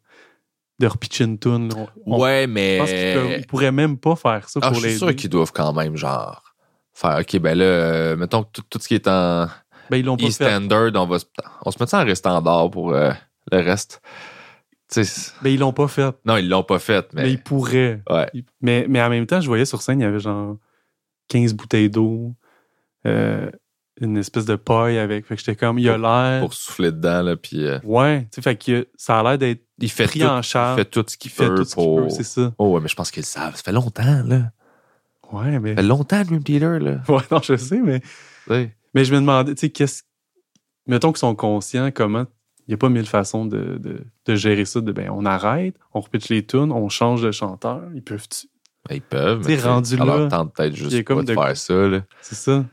de repitcher une tune. Ouais, Je mais. pense qu'ils pourraient même pas faire ça Ah, pour je suis les sûr qu'ils doivent quand même, genre, faire, OK, ben là, euh, mettons que tout, tout ce qui est en Ben, ils l'ont pas fait. on va se, on se met ça en restandard pour euh, le reste? Tu sais, Ben, ils l'ont pas fait. non, ils l'ont pas fait, mais. Mais ils pourraient. Ouais. Mais, mais en même temps, je voyais sur scène, il y avait genre 15 bouteilles d'eau, euh, une espèce de paille avec. Fait que j'étais comme, il a l'air. Pour souffler dedans, là, puis euh, Ouais, tu sais, fait que ça a l'air d'être il fait pris tout, en il fait tout ce qu'il Il fait tout ce qu'il pour. peut, c'est ça. oh, ouais, mais je pense qu'ils savent. Ça fait longtemps, là. Ouais, mais. Ça fait longtemps, Dream Theater, là. Ouais, non, je sais, mais. Mais je me demandais, tu sais, qu'est-ce. Mettons qu'ils sont conscients comment. Il n'y a pas mille façons de, de, de gérer ça. De, ben, on arrête, on repitche les tunes, on change de chanteur. Ils peuvent-tu. Ben, ils peuvent, mais rendu ça là, leur tente peut-être juste comme pas de faire ça, là. C'est ça.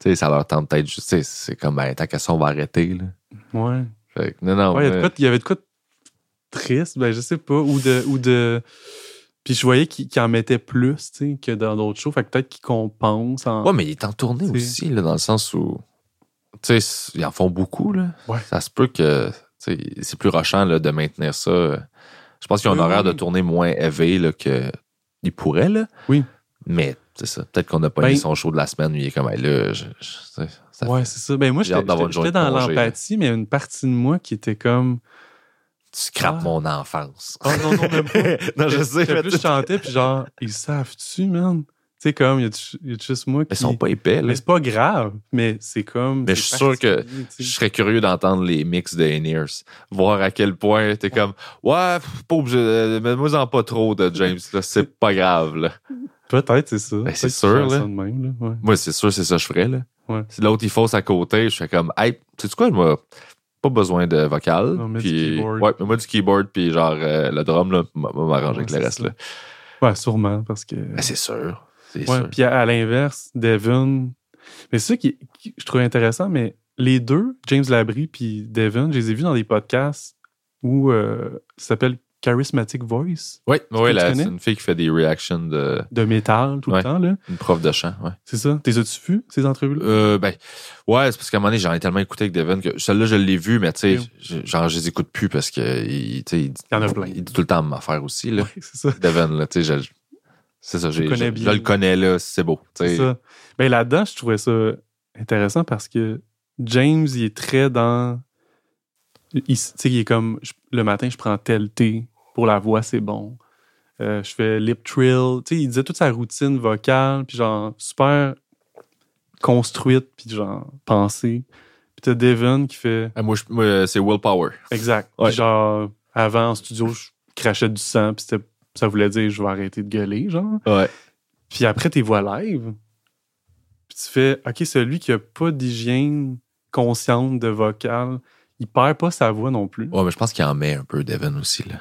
Tu sais, ça leur tente peut-être juste, tu sais, c'est comme, ben, tant qu'à ça, on va arrêter, là. Ouais. Fait que, non, non. Ouais, il y, mais- il avait de quoi de triste, ben je sais pas, ou de. Ou de puis je voyais qu'il qu'il en mettait plus, que dans d'autres shows. Fait que peut-être qu'il compense en. Ouais, mais il est en tournée aussi, là, dans le sens où, tu sais, ils en font beaucoup, là. Ouais. Ça se peut que, c'est plus rushant, là, de maintenir ça. Je pense qu'ils ont un Oui, horaire oui. de tournée moins élevé, là, que ils pourraient, là. Oui. Mais, c'est ça. Peut-être qu'on n'a pas Ben- mis son show de la semaine, mais il est comme, Hey, là, je, je- ça ouais, c'est ça. Ben moi, j'étais dans l'empathie, mais il y a une partie de moi qui était comme. Tu scrapes Ah. mon enfance. Oh non, non, même pas. non, je sais, mais plus, je chantais, puis genre, ils savent-tu, man? Tu sais, comme, il y a, il y a juste moi qui. ils sont pas épais, là. Mais c'est pas grave, mais c'est comme. Mais je suis sûr que sais. Je serais curieux d'entendre les mix de Ears. Voir à quel point t'es comme, ouais, pas obligé, euh, mets-moi-en pas trop de James, là, c'est pas grave, là. Peut-être, c'est ça. Ben, c'est sûr, là. de même, là. Ouais. Moi, c'est sûr, c'est ça que je ferais, là. Ouais. Si l'autre, il fausse à côté, je fais comme, hey, sais-tu quoi, moi, pas besoin de vocal. Du puis, keyboard. ouais, mais moi, du keyboard, puis genre, euh, le drum, là, m'a m'a m'arranger avec Ouais, le reste, là. Ouais, sûrement, parce que. Ben, c'est sûr. C'est Ouais, sûr. puis à, à l'inverse, Devon. Mais c'est ça qui, qui- je trouve intéressant, mais les deux, James Labrie puis Devon, je les ai vus dans des podcasts où euh, ça s'appelle Charismatic Voice Oui, connais? c'est une fille qui fait des reactions de de métal tout Ouais. le temps, là. une prof de chant, ouais. C'est ça? T'es as-tu vu, ces entrevues-là? Euh, ben, ouais, c'est parce qu'à un moment donné, j'en ai tellement écouté avec Devin que celle-là, je l'ai vu, mais tu sais, genre, je les écoute plus parce que, il, il, en a plein. il dit tout le temps ma affaire aussi, là. Ouais, c'est ça. Devin, là, tu sais, je- c'est ça, j'ai- le connais je, bien. je le connais, là, c'est beau, tu C'est sais. ça. Ben là-dedans, je trouvais ça intéressant parce que James, il est très dans. Il, tu sais, il est comme je- le matin, je prends tel thé pour la voix, c'est bon. Euh, je fais lip trill. Tu sais, il disait toute sa routine vocale, puis genre super construite, puis genre pensée. Puis t'as Devon qui fait Ah, moi, c'est willpower. exact. Ouais. Puis genre avant en studio, je crachais du sang, puis ça voulait dire je vais arrêter de gueuler, genre. Ouais. Puis après, tes voix live. Puis tu fais, OK, celui qui a pas d'hygiène consciente de vocal, il perd pas sa voix non plus. Ouais, mais je pense qu'il en met un peu, Devin aussi, là.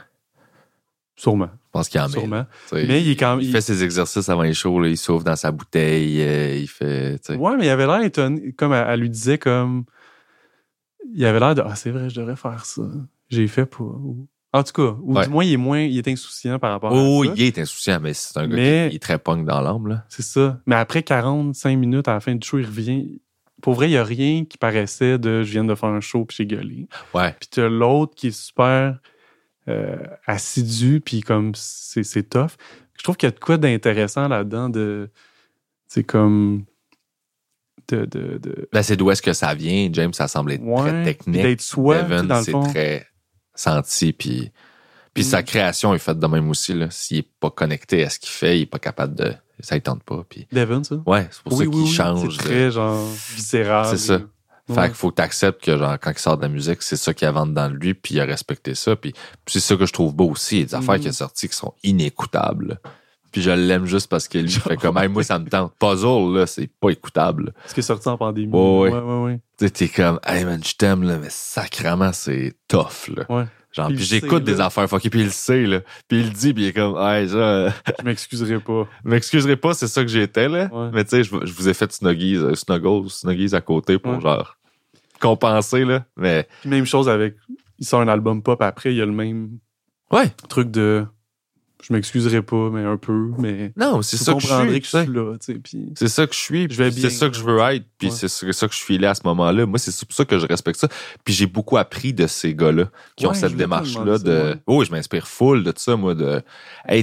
Sûrement. Je pense qu'il en met. Sûrement. Mais il est quand Il il- fait ses exercices avant les shows, là, il souffle dans sa bouteille, euh, il fait. Ouais, mais il avait l'air étonné. Comme elle, elle lui disait, comme. Il avait l'air de, ah, c'est vrai, je devrais faire ça. J'ai fait pas. Ou- En tout cas, ou Ouais. du moins, il est moins, il est insouciant par rapport Oh, à ça. il est insouciant, mais c'est un gars qui il est très punk dans l'âme, là. C'est ça. Mais après 45 minutes à la fin du show, il revient. Pour vrai, il n'y a rien qui paraissait de je viens de faire un show puis j'ai gueulé. Ouais. Puis t'as l'autre qui est super euh, assidu, puis comme c'est tough. Je trouve qu'il y a de quoi d'intéressant là-dedans de. C'est comme. De. de, de Ben, c'est d'où est-ce que ça vient. James, ça semble être ouais, très technique. d'être soi, tu Devin, c'est très senti, puis, puis Mm. sa création est faite de même aussi. S'il est pas connecté à ce qu'il fait, il est pas capable de... Ça ne tente pas. Puis, Devon, ça? ouais, c'est pour oui, ça qu'il oui. change. C'est très, genre, viscéral. C'est ça. et- Fait Ouais. qu'il faut que tu acceptes que genre, quand il sort de la musique, c'est ça qu'il invente dans lui, puis il a respecté ça. Puis, puis c'est ça que je trouve beau aussi. Il y a des affaires Mhm. qui sont sorties qui sont inécoutables. Puis je l'aime juste parce que lui, il fait comme, Hey, moi, ça me tente. Puzzle, là, c'est pas écoutable. Ce qui est sorti en pandémie. Ouais, ouais. ouais, ouais. ouais. Tu t'es comme, hey man, je t'aime, là, mais sacrément, c'est tough, là. Ouais. Genre, Puis j'écoute des là. affaires fuckées, puis il le sait, là. Puis il le dit, puis il est comme, hey, euh, Je m'excuserai pas. m'excuserai pas, c'est ça que j'étais, là. Ouais. Mais tu sais, je, je vous ai fait Snuggies, euh, Snuggles, Snuggies à côté pour, Ouais. genre, compenser, là. Mais, Puis même chose avec. Il sort un album pop après, il y a le même ouais. truc de. Je m'excuserai pas, mais un peu. Mais. Non, c'est ça que je comprendrais suis. que je suis là, tu sais. Puis. C'est ça que je suis, Je vais c'est ça que je là. veux être, puis Ouais. c'est ça que je filais à ce moment-là. Moi, c'est pour ça que je respecte ça. Puis j'ai beaucoup appris de ces gars-là qui ont Ouais, cette démarche-là de... ouais. Oh, je m'inspire full de ça, moi, de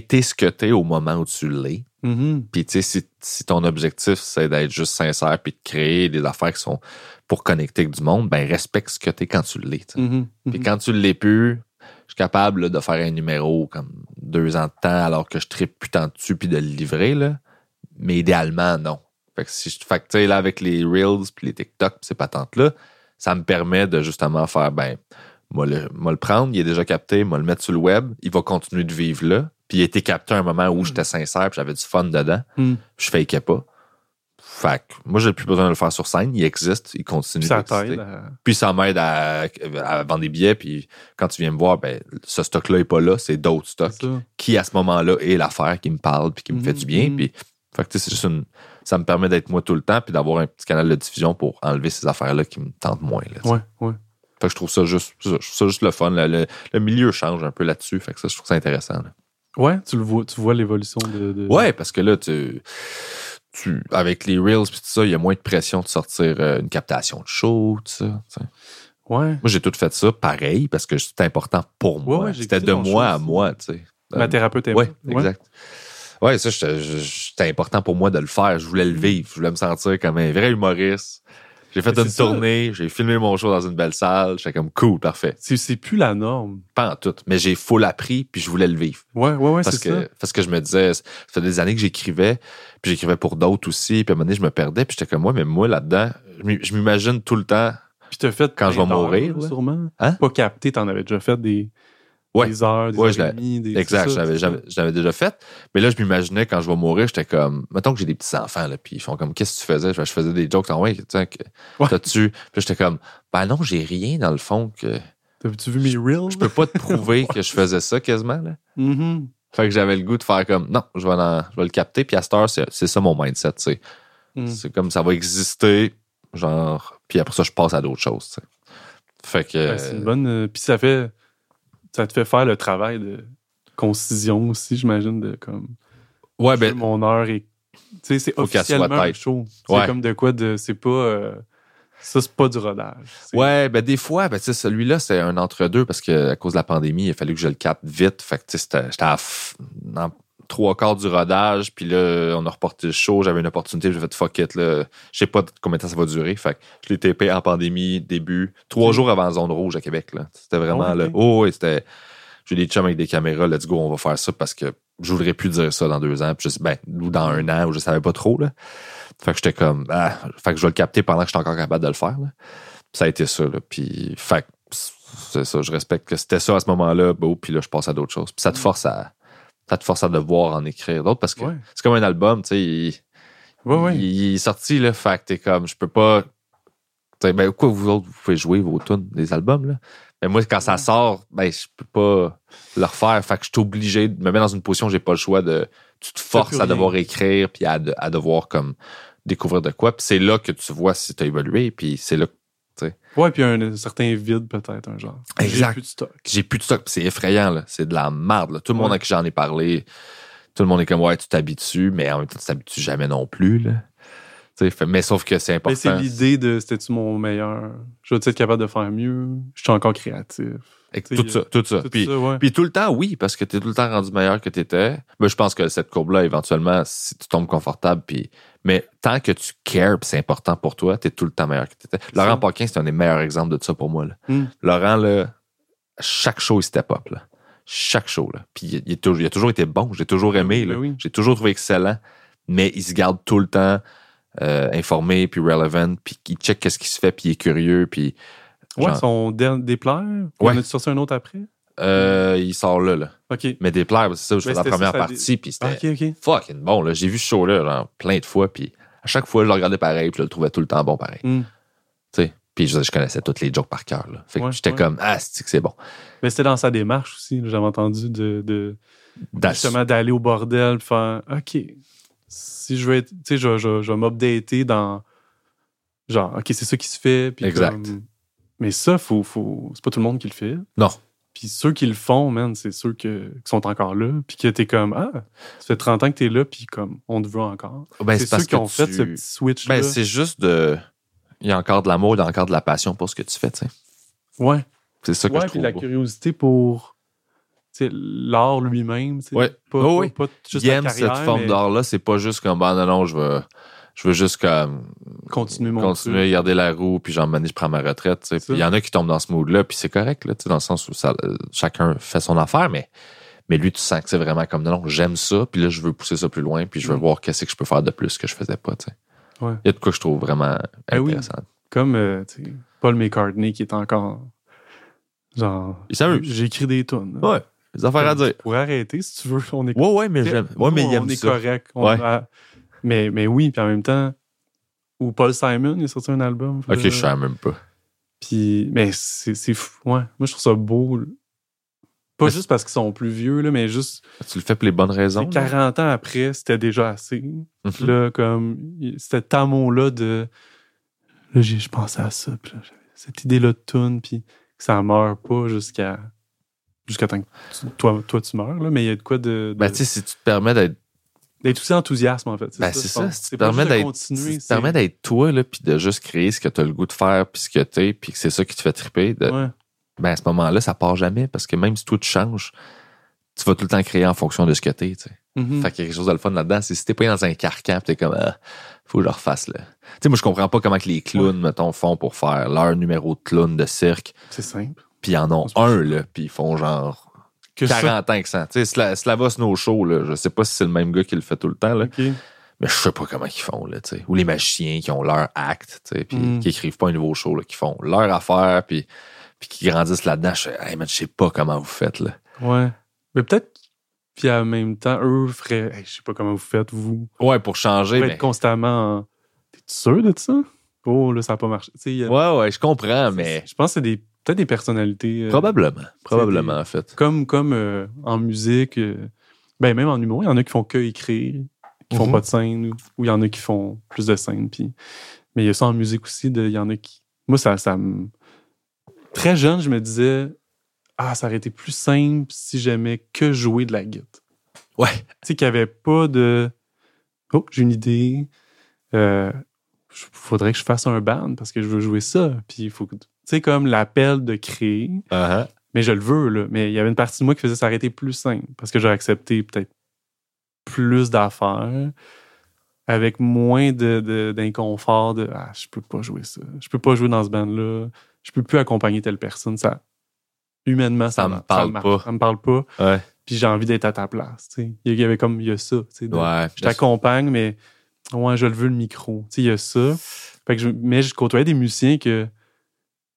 t'es ce que t'es au moment où tu l'es. Mhm. Puis tu sais, si, si ton objectif, c'est d'être juste sincère puis de créer des affaires qui sont pour connecter avec du monde, ben respecte ce que t'es quand tu l'es. Mhm. Puis Mhm. quand tu l'es plus, suis capable là, de faire un numéro comme deux ans de temps alors que je tripe putain dessus puis de le livrer, là. Mais idéalement, non. Fait que si je fait que, tu sais, là, avec les Reels puis les TikTok pis ces patentes-là, ça me permet de justement faire, ben, moi le, moi le prendre, il est déjà capté, moi le mettre sur le web, il va continuer de vivre là. Puis il a été capté à un moment où j'étais sincère puis j'avais du fun dedans. Mm. Je fakeais pas. Fait moi, j'ai plus besoin de le faire sur scène. Il existe, il continue Puis ça t'aide à- Puis ça m'aide à, à vendre des billets. Puis quand tu viens me voir, ben, ce stock-là est pas là, c'est d'autres stocks qui, à ce moment-là, est l'affaire qui me parle puis qui me fait du bien. mhm. Puis, fait que, c'est juste une, ça me permet d'être moi tout le temps puis d'avoir un petit canal de diffusion pour enlever ces affaires-là qui me tentent moins. Là. Ouais, ouais. Fait que je trouve ça juste, je trouve ça juste le fun. Le, le- le milieu change un peu là-dessus. Fait que ça, je trouve ça intéressant. là. Ouais, tu le vois, tu vois l'évolution de, de- Ouais, parce que là, tu, tu, avec les Reels puis tout ça, il y a moins de pression de sortir euh, une captation de show, tout ça. Ouais. Moi, j'ai tout fait ça pareil parce que c'était important pour moi. Ouais, c'était de moi à moi, tu sais. Ma thérapeute est Ouais, exact. Ouais, ça, c'était important pour moi de le faire. Je voulais le vivre. Je voulais me sentir comme un vrai humoriste. J'ai fait une ça. tournée, j'ai filmé mon show dans une belle salle. J'étais comme cool, parfait. C'est, plus la norme. Pas en tout. Mais j'ai full appris, puis je voulais le vivre. Ouais, ouais, ouais, parce c'est que, ça. parce que je me disais, ça fait des années que j'écrivais, puis j'écrivais pour d'autres aussi, puis à un moment donné, je me perdais, puis j'étais comme moi, mais moi, là-dedans, je m'im- je m'imagine tout le temps. Puis t'as fait Quand je vais mourir, sûrement. Hein? Pas capté, t'en avais déjà fait des, Ouais. des heures, des Ouais, heures et des Exact, j'avais déjà fait. Mais là, je m'imaginais quand je vais mourir, j'étais comme, mettons que j'ai des petits enfants, là, puis ils font comme, qu'est-ce que tu faisais? Je faisais des jokes en ouais, tu sais, t'as-tu? Puis j'étais comme, ben non, j'ai rien dans le fond que. T'as-tu vu mes reels? Je peux pas te prouver que je faisais ça quasiment, là. Mhm. Fait que j'avais le goût de faire comme, non, je vais, je vais le capter, puis à cette heure, c'est c'est ça mon mindset, tu sais. Mm. C'est comme ça va exister, genre, puis après ça, je passe à d'autres choses, tu sais. Fait que. Ouais, c'est une bonne. euh, Puis ça fait. Ça te fait faire le travail de concision aussi, j'imagine, de comme. ouais, ben, mon heure et. Tu sais, c'est officiellement un show. C'est Ouais. comme de quoi de. C'est pas. euh, ça, c'est pas du rodage. Ouais, ben des fois, ben tu sais, celui-là, c'est un entre-deux parce que à cause de la pandémie, il a fallu que je le capte vite. Fait que tu sais, j'étais dans trois quarts du rodage, puis là, on a reporté le show, j'avais une opportunité, j'ai fait fuck it, là. Je sais pas combien de temps ça va durer. Fait que je l'ai tapé en pandémie, début, trois jours avant la zone rouge à Québec, là. C'était vraiment Oh, là. Oh, ouais, c'était. J'ai des chums avec des caméras, let's go, on va faire ça parce que je voudrais plus dire ça dans deux ans, puis je, ben, ou dans un an, où je savais pas trop, là. Fait que j'étais comme, ah, fait que je vais le capter pendant que j'étais encore capable de le faire, là. Puis ça a été ça, là. Puis, fait que c'est ça, je respecte que c'était ça à ce moment-là, bon, puis là, je passe à d'autres choses. Puis ça te force à, ça te force à devoir en écrire d'autres parce que Ouais. c'est comme un album, tu sais, il, Ouais, ouais. il- est sorti, là, fait que t'es comme, je peux pas, tu sais, ben, quoi, vous autres, vous pouvez jouer vos tunes des albums, là. Mais moi, quand ça sort, ben, je peux pas le refaire. Fait que je suis obligé de me mettre dans une position où j'ai pas le choix de, tu te forces à devoir écrire puis à, de- à devoir, comme, découvrir de quoi. Puis c'est là que tu vois si t'as évolué, puis c'est là que Ouais, puis un, un certain vide, peut-être, un genre. Exact. J'ai plus de stock. j'ai plus de stock. C'est effrayant, là. C'est de la merde, là. Tout le monde à qui j'en ai parlé, tout le monde est comme, ouais, tu t'habitues, mais en même temps, tu t'habitues jamais non plus, là. Fait- mais sauf que c'est Mais c'est important. l'idée de c'était-tu mon meilleur? Je vais être capable de faire mieux? Je suis encore créatif. Et sais, Tout ça, tout ça. Tout Puis, ça, ouais. puis tout le temps, oui, parce que tu es tout le temps rendu meilleur que tu étais. Mais je pense que cette courbe-là, éventuellement, si tu tombes confortable, puis. Mais tant que tu cares, c'est important pour toi, tu es tout le temps meilleur que tu étais. Laurent. Paquin, c'est un des meilleurs exemples de ça pour moi. là. Hmm. Laurent, là, chaque show, il step up. Là. Chaque show. Là. Puis il, a toujours été bon. J'ai toujours aimé. Ben là. oui. J'ai toujours trouvé excellent. Mais il se garde tout le temps euh, informé, puis relevant, puis il check qu'est-ce qui se fait, puis il est curieux, puis. Ouais, genre- son dernier déplaire. Ouais. On a-tu sorti un autre après? Euh, il sort là, là. OK. Mais des plaires, c'est ça, je Mais faisais la première ça, ça partie, puis Ah, c'était OK, OK. fucking bon. Là. J'ai vu ce show-là plein de fois, puis à chaque fois, je le regardais pareil, puis je le trouvais tout le temps bon pareil. Hmm. Tu sais. Puis je, je connaissais toutes les jokes par cœur. là. Fait que Ouais, j'étais ouais. comme, ah, c'est que c'est bon? Mais c'était dans sa démarche aussi. J'avais entendu de, justement d'aller au bordel, faire OK. Si je veux être. Tu sais, je, je, je vais m'updater dans. Genre, OK, c'est ça qui se fait. puis Exact. comme- mais ça, faut, faut, c'est pas tout le monde qui le fait. Non. Puis ceux qui le font, man, c'est ceux que, qui sont encore là. Puis que t'es comme, ah, ça fait 30 ans que t'es là, puis comme, on te veut encore. Ben, c'est parce ceux qui ont que fait tu- ce petit switch-là. Ben, c'est juste de. Il y a encore de l'amour, il y a encore de la passion pour ce que tu fais, tu sais. ouais. C'est ça que Ouais, je puis trouve. la beau. curiosité pour tu l'art lui-même. tu. Ouais. Pas, Oh, oui. pas juste Il la aime carrière, cette forme mais d'art-là, c'est pas juste comme, bah non, non, je veux, je veux juste comme continuer mon continuer truc. garder la roue, puis genre, je prends ma retraite. tu sais. Ça. Puis il y en a qui tombent dans ce mood-là, puis c'est correct, là, tu sais, dans le sens où ça, chacun fait son affaire, mais, mais lui, tu sens que c'est vraiment comme, non, non, j'aime ça, puis là, je veux pousser ça plus loin, puis je veux Mm. voir qu'est-ce que je peux faire de plus que je faisais pas, tu sais. Ouais. Il y a de quoi que je trouve vraiment Ben oui. intéressant. Comme euh, Paul McCartney qui est encore. Genre. J'écris des tonnes. Ouais, des affaires à dire. Pour arrêter, si tu veux, on est Ouais, ouais, mais j'aime. Ouais, mais il aime on est ça. correct. On Ouais. a- mais, mais oui, puis en même temps, ou Paul Simon, il a sorti un album. Ok, je savais même pas. Puis, mais c'est fou. Ouais, moi, je trouve ça beau. Pas Mais juste parce qu'ils sont plus vieux, là, mais juste Tu le fais pour les bonnes raisons. c'est 40 ans après, c'était déjà assez. Puis là, comme, c'était tamon-là de. Là, j'ai- je pensais à ça. Puis là, cette idée-là de tune, puis que ça meurt pas jusqu'à. Jusqu'à temps que tu- toi, toi, tu meurs, là. Mais il y a de quoi de. de- Ben, tu sais, si tu te permets d'être D'être aussi enthousiaste, en fait. Ben, c'est je ça. pense. Si tu permets d'être tu toi, là, puis de juste créer ce que tu as le goût de faire, puis ce que t'es, puis que c'est ça qui te fait triper, de- Ouais. ben, à ce moment-là, ça part jamais, parce que même si toi, tu changes, tu vas tout le temps créer en fonction de ce que t'es, tu sais. Mhm. Fait qu'il y a quelque chose de le fun là-dedans. C'est si t'es pas dans un carcan, t'es comme, ah, faut que je refasse, là. Tu sais, moi, je comprends pas comment que les clowns, mettons, font pour faire leur numéro de clown de cirque, C'est simple. puis ils en ont un, là, puis ils font genre Que ça. 40 ans que ça. Tu sais, Sla- Slava Snow Show, là, je sais pas si c'est le même gars qui le fait tout le temps, là. Mais je sais pas comment ils font, là, tu sais. Ou les magiciens qui ont leur acte, tu sais, puis Mm. qui écrivent pas un nouveau show, là, qui font leur affaire, puis, puis qui grandissent là-dedans. Je sais, hey, man, je sais pas comment vous faites, là. Ouais. Mais peut-être, puis en même temps, eux feraient. Hey, je sais pas comment vous faites, vous. Ouais, pour changer. Pour mais- être constamment. en- T'es sûr de ça? Oh, là, ça n'a pas marché. A- Ouais, ouais, je comprends, mais Je pense que c'est des, peut-être des personnalités. euh, probablement. Probablement, des- en fait. Comme, comme euh, en musique, euh, ben même en humour, il y en a qui font que écrire, qui font Mhm. pas de scène, ou ou il y en a qui font plus de scène. Puis... Mais il y a ça en musique aussi, de- il y en a qui. Moi, ça, ça me. Très jeune, je me disais, ah, ça aurait été plus simple si j'aimais que jouer de la guitare. Ouais. Tu sais, qu'il n'y avait pas de. Oh, j'ai une idée. Euh, faudrait que je fasse un band parce que je veux jouer ça. Puis il faut que. Tu sais, comme l'appel de créer. Uh-huh. Mais je le veux, là. Mais il y avait une partie de moi qui faisait s'arrêter plus simple parce que j'aurais accepté peut-être plus d'affaires avec moins de, de- d'inconfort de, ah, je peux pas jouer ça. Je peux pas jouer dans ce band-là. Je peux plus accompagner telle personne. Ça, humainement, ça, Ça me parle pas. Ça me parle pas. Ouais. Puis j'ai envie d'être à ta place. tu sais. Il y avait comme, il y a ça. tu sais, de- Ouais. je t'accompagne, mais ouais, je le veux le micro. Tu sais, il y a ça. Fait que je, mais je côtoyais des musiciens que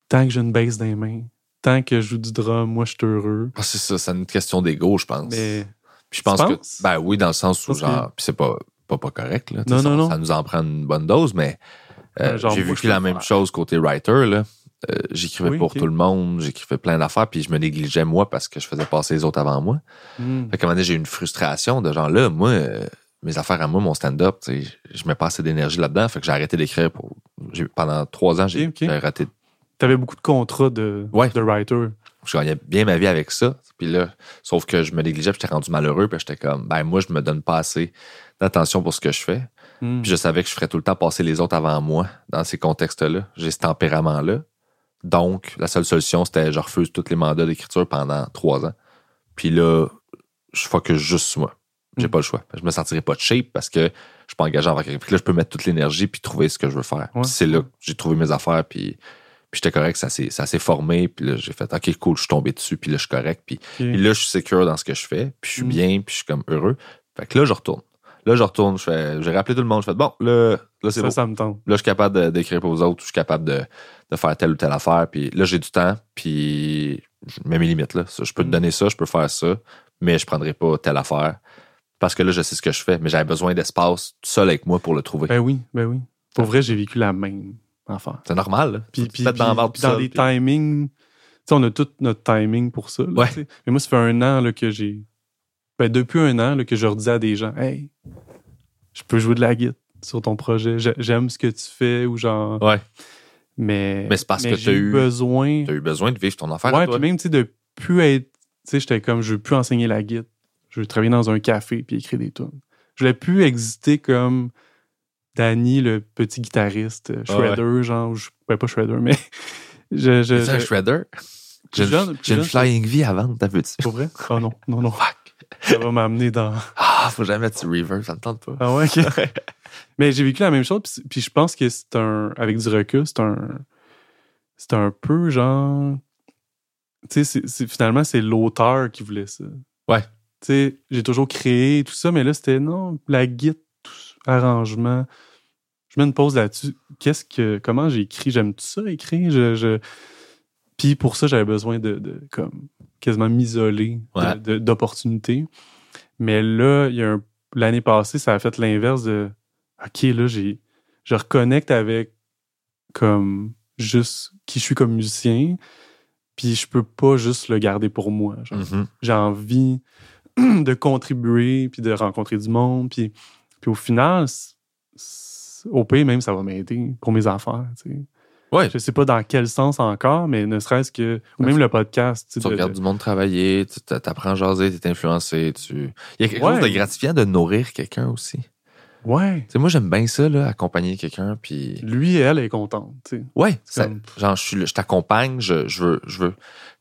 tant que j'ai une baisse dans les mains, tant que je joue du drum, moi, je suis heureux. Ah, c'est ça, c'est une question d'ego, je pense. Mais Puis je pense que. Ben oui, dans le sens où, Parce que- genre. Puis c'est pas, pas, pas correct, là. Non, sais, ça, non, non. Ça nous en prend une bonne dose, mais. euh, j'ai vécu la même faire. chose côté writer, là. Euh, j'écrivais Oui, pour tout le monde, j'écrivais plein d'affaires, puis je me négligeais moi parce que je faisais passer les autres avant moi. hmm, Fait qu'à un moment donné, j'ai eu une frustration de genre là, moi, euh, mes affaires à moi, mon stand-up, je mets pas assez d'énergie là-dedans. Fait que j'ai arrêté d'écrire pour. Pendant trois ans, j'ai Ok, ok. j'ai arrêté. T'avais beaucoup de contrats de, Ouais. de writer. Je gagnais bien ma vie avec ça. Puis là, sauf que je me négligeais, puis j'étais rendu malheureux, puis j'étais comme, ben moi, je me donne pas assez d'attention pour ce que je fais. Hmm. Puis je savais que je ferais tout le temps passer les autres avant moi dans ces contextes-là. J'ai ce tempérament-là. Donc, la seule solution, c'était je refuse tous les mandats d'écriture pendant trois ans. Puis là, je focus juste sur moi. J'ai Mm. pas le choix. Je me sentirais pas de shape parce que je suis pas engagé envers quelqu'un. Puis là, je peux mettre toute l'énergie puis trouver ce que je veux faire. Ouais. C'est là que j'ai trouvé mes affaires puis, puis j'étais correct, ça s'est, ça s'est formé. Puis là, j'ai fait OK, cool, je suis tombé dessus. Puis là, je suis correct. Puis, là, je suis secure dans ce que je fais. Puis je suis Mm. bien. Puis je suis comme heureux. Fait que là, je retourne. Là, je retourne. Je fais, j'ai rappelé tout le monde. Je fais bon, là, là c'est ça, bon. ça me tente. Là, je suis capable de- d'écrire pour vous autres, je suis capable de, de faire telle ou telle affaire. Puis là, j'ai du temps, puis je mets mes limites. Là. Je peux te Mm. donner ça, je peux faire ça, mais je prendrai pas telle affaire. Parce que là, je sais ce que je fais, mais j'avais besoin d'espace tout seul avec moi pour le trouver. Ben oui, ben oui. Pour vrai, j'ai vécu la même affaire. C'est normal. Là. Puis, Tu puis, puis- dans, puis dans puis- timings. Tu sais, on a tout notre timing pour ça. là, Ouais. tu. Mais moi, ça fait un an là, que j'ai. Ben, depuis un an là, que je redis à des gens Hey, je peux jouer de la guitare sur ton projet. J'ai- J'aime ce que tu fais ou genre. Ouais. Mais, Mais c'est parce que j'ai t'as eu- besoin. T'as eu besoin de vivre ton affaire. Ouais, toi. puis même, tu sais, de plus être. Tu sais, j'étais comme, je veux plus enseigner la guitare. Je veux travailler dans un café puis écrire des tunes. Je voulais plus exister comme Danny, le petit guitariste, euh, Ah ouais. shredder, genre, ou je, ouais, pas shredder, mais. Je, je, C'est un shredder? J'ai une, flying V à vendre, t'as vu-tu? Pour vrai? Oh non, non, non. Fuck. Ça va m'amener dans. Ah, faut jamais sur reverb, ça me tente pas. Ah ouais, ok. Mais j'ai vécu la même chose, puis, puis je pense que c'est un. Avec du recul, c'est un. C'est un peu genre. Tu sais, finalement, c'est l'auteur qui voulait ça. Ouais. Tu sais, j'ai toujours créé tout ça, mais là, c'était non, la ça, arrangement. Je mets une pause là-dessus. Qu'est-ce que. Comment j'ai écrit? J'aime tout ça, écrire? Je, je... Puis pour ça, j'avais besoin de, de comme quasiment m'isoler Ouais. d'opportunités. Mais là, il y a un l'année passée, ça a fait l'inverse de OK, là, j'ai je reconnecte avec comme juste qui je suis comme musicien, puis je peux pas juste le garder pour moi. Mhm. J'ai envie de contribuer, puis de rencontrer du monde, puis, puis au final, au pays même, ça va m'aider pour mes affaires. tu sais. Ouais. Je sais pas dans quel sens encore, mais ne serait-ce que. Ou même le podcast. tu Tu de- regardes de- du monde travailler, tu t'apprends à jaser, t'es influencé, tu... Il y a quelque Ouais. chose de gratifiant de nourrir quelqu'un aussi. Tu Ouais. moi, j'aime bien ça, là, accompagner quelqu'un, puis... Lui et elle est contente. tu sais. Ouais, ça- Comme- genre, je, t'accompagne, je, je veux... Je veux.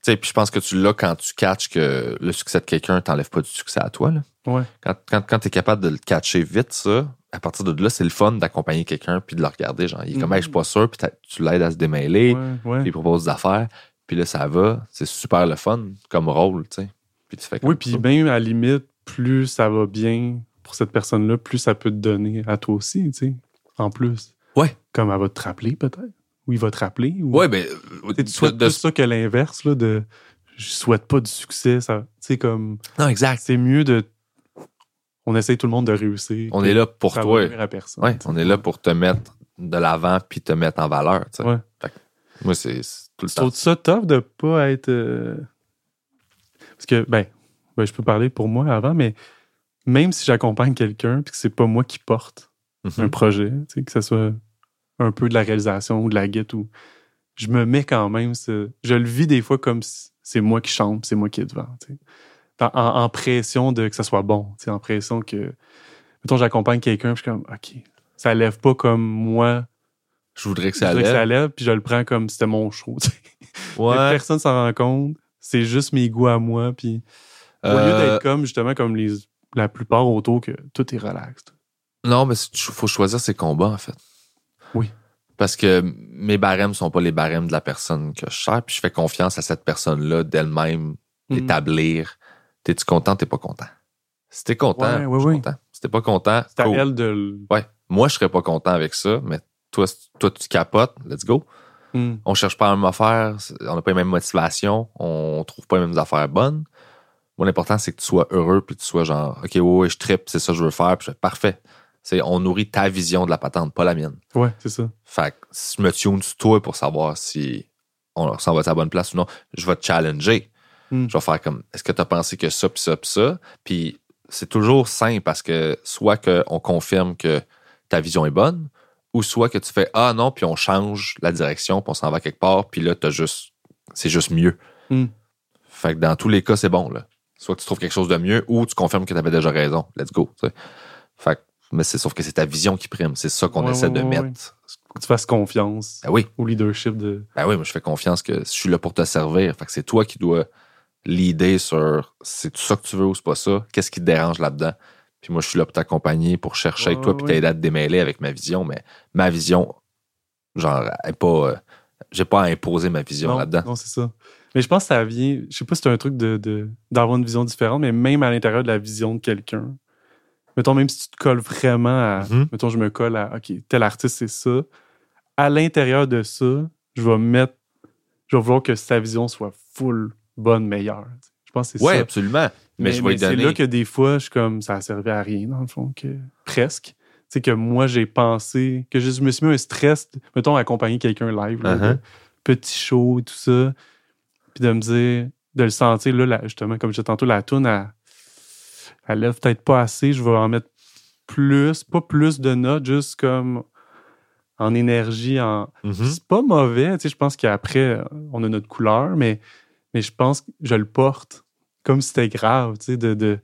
Tu puis je pense que tu l'as quand tu catches que le succès de quelqu'un t'enlève pas du succès à toi, là. Ouais. Quand, quand, quand t'es capable de le catcher vite, ça, à partir de là, c'est le fun d'accompagner quelqu'un puis de le regarder. Genre, il est comme, Mhm. hey, je suis pas sûr, puis tu l'aides à se démêler, Ouais, ouais. puis il propose des affaires, puis là, ça va. C'est super le fun comme rôle, tu sais. Puis tu fais comme Oui, puis même à la limite, plus ça va bien pour cette personne-là, plus ça peut te donner à toi aussi, tu sais, en plus. Ouais. Comme elle va te rappeler, peut-être? Ou il va te rappeler. Ou... Ouais, ben, Tu souhaites de- plus ça que l'inverse, là, de je souhaite pas du succès. Ça, tu sais, comme, Non, exact. c'est mieux de. On essaye tout le monde de réussir. On est là pour toi. à personne. Ouais, on est là pour te mettre de l'avant puis te mettre en valeur. tu sais. Ouais. Fait que moi, c'est tout le temps. trouves ça tough de pas être. euh, Parce que, ben, ben, je peux parler pour moi avant, mais même si j'accompagne quelqu'un puis que c'est pas moi qui porte un Mhm. projet, tu sais, que ce soit un peu de la réalisation ou de la guette ou. Je me mets quand même. ce- Je le vis des fois comme si c'est moi qui chante, c'est moi qui est devant. En, en pression de que ça soit bon. En pression que. Mettons, j'accompagne quelqu'un, puis je suis comme, OK, ça lève pas comme moi. Je voudrais que Je ça voudrais que ça lève, puis je le prends comme si c'était mon show. Ouais. Personne s'en rend compte. C'est juste mes goûts à moi. Puis au lieu Euh, d'être comme, justement, comme les, la plupart autour, que tout est relax. Non, mais il faut choisir ses combats, en fait. Oui. Parce que mes barèmes sont pas les barèmes de la personne que je sers, puis je fais confiance à cette personne-là d'elle-même Mhm. établir. T'es-tu content, t'es pas content? Si t'es content, Ouais, ouais, je suis content. Si t'es pas content, C'est à elle de. Ouais. Moi, je serais pas content avec ça, mais toi, toi tu capotes, let's go. Hmm. On cherche pas la même affaire, on n'a pas les mêmes motivations, on trouve pas les mêmes affaires bonnes. Moi, l'important, c'est que tu sois heureux, puis tu sois genre, OK, ouais, ouais, je trippe, c'est ça que je veux faire, puis je fais, parfait. C'est, on nourrit ta vision de la patente, pas la mienne. Ouais, c'est ça. Fait que si je me tune sur toi pour savoir si on s'en va à la bonne place ou non, je vais te challenger. Hmm. Je vais faire comme, est-ce que tu as pensé que ça, puis ça, puis ça? Puis c'est toujours simple parce que soit qu'on confirme que ta vision est bonne, ou soit que tu fais, ah non, puis on change la direction, puis on s'en va quelque part, puis là, t'as juste, c'est juste mieux. Hmm. Fait que dans tous les cas, c'est bon, là. Soit que tu trouves quelque chose de mieux, ou tu confirmes que tu avais déjà raison. Let's go. tu sais. Fait que, mais c'est sauf que c'est ta vision qui prime. C'est ça qu'on Ouais, essaie ouais, de ouais, mettre. Que tu fasses confiance Ben oui. au leadership de. Ben oui, moi, je fais confiance que je suis là pour te servir. Fait que c'est toi qui dois l'idée sur c'est ça que tu veux ou c'est pas ça. Qu'est-ce qui te dérange là-dedans? Puis moi, je suis là pour t'accompagner, pour chercher avec toi, puis t'aider à te démêler avec ma vision. Mais ma vision, genre, elle est pas. euh, j'ai pas à imposer ma vision là-dedans. non, c'est ça. Mais je pense que ça vient. Je sais pas si c'est un truc de, de- d'avoir une vision différente, mais même à l'intérieur de la vision de quelqu'un. Mettons, même si tu te colles vraiment à. Mhm. Mettons, je me colle à. OK, tel artiste, c'est ça. À l'intérieur de ça, je vais mettre. Je vais vouloir que sa vision soit full bonne, meilleure. Je pense que c'est Ouais, ça. absolument. Mais, je vais c'est là que des fois, je suis comme ça a servi à rien, dans le fond, que presque. Tu sais, que moi, j'ai pensé, que je, me suis mis un stress, mettons, accompagner quelqu'un live, là, Uh-huh. petit show tout ça, puis de me dire, de le sentir, là, justement, comme je disais tantôt, la toune, elle, elle lève peut-être pas assez, je vais en mettre plus, pas plus de notes, juste comme en énergie, en, Mhm. c'est pas mauvais, tu sais, je pense qu'après, on a notre couleur, mais, mais je pense que je le porte comme si c'était grave, tu sais, de, de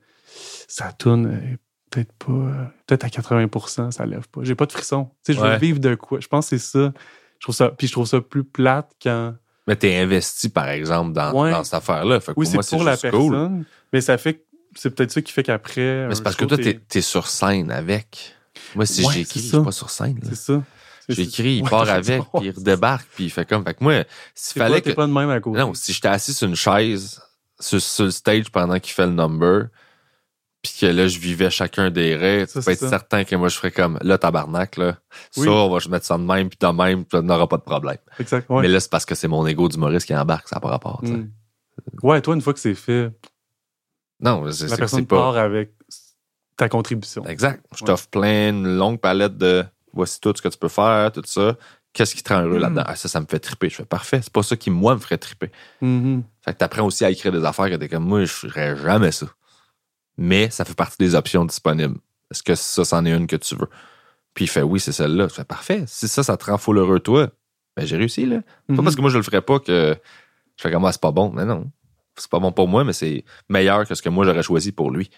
ça tourne peut-être pas, peut-être à 80% ça lève pas. J'ai pas de frisson. Tu sais, je veux vivre de quoi. Je pense que c'est ça. Je trouve ça, puis je trouve ça plus plate quand. Mais t'es investi, par exemple, dans, Ouais. dans cette affaire-là. Fait que Oui, pour c'est moi, c'est pour la juste cool. personne, mais ça fait, c'est peut-être ça qui fait qu'après. Mais c'est parce que toi, t'es- es sur scène avec. Moi, si Ouais, j'écris, c'est je suis pas sur scène. C'est ça. J'écris, il Ouais, part avec, puis il redébarque, puis il fait comme. Fait que moi, s'il fallait que. pas de même à côté. Non, si j'étais assis sur une chaise, sur, sur le stage pendant qu'il fait le number, puis que là, je vivais chacun des raids, tu peux être ça. certain que moi, je ferais comme, là, tabarnak, là. Oui. Ça, on va mettre ça de même, puis de même, puis n'aura pas de problème. Exact. Ouais. Mais là, c'est parce que c'est mon ego d'humoriste qui embarque, ça n'a pas rapport. Mm. Ouais, toi, une fois que c'est fait, Non, c'est la personne pas. part avec ta contribution. Exact. Je Ouais. t'offre plein, une longue palette de voici tout ce que tu peux faire, tout ça. Qu'est-ce qui te rend heureux Mm. là-dedans? Ah, ça, ça me fait triper. Je fais parfait. C'est pas ça qui, moi, me ferait triper. Mhm. Fait que t'apprends aussi à écrire des affaires que t'es comme moi, je ferais jamais ça. Mais ça fait partie des options disponibles. Est-ce que ça, c'en est une que tu veux? Puis il fait oui, c'est celle-là. Je fais parfait. Si ça, ça te rend full heureux, toi, ben j'ai réussi, là. Pas Mhm. parce que moi, je le ferais pas que je fais comme moi, c'est pas bon. Mais non. C'est pas bon pour moi, mais c'est meilleur que ce que moi, j'aurais choisi pour lui.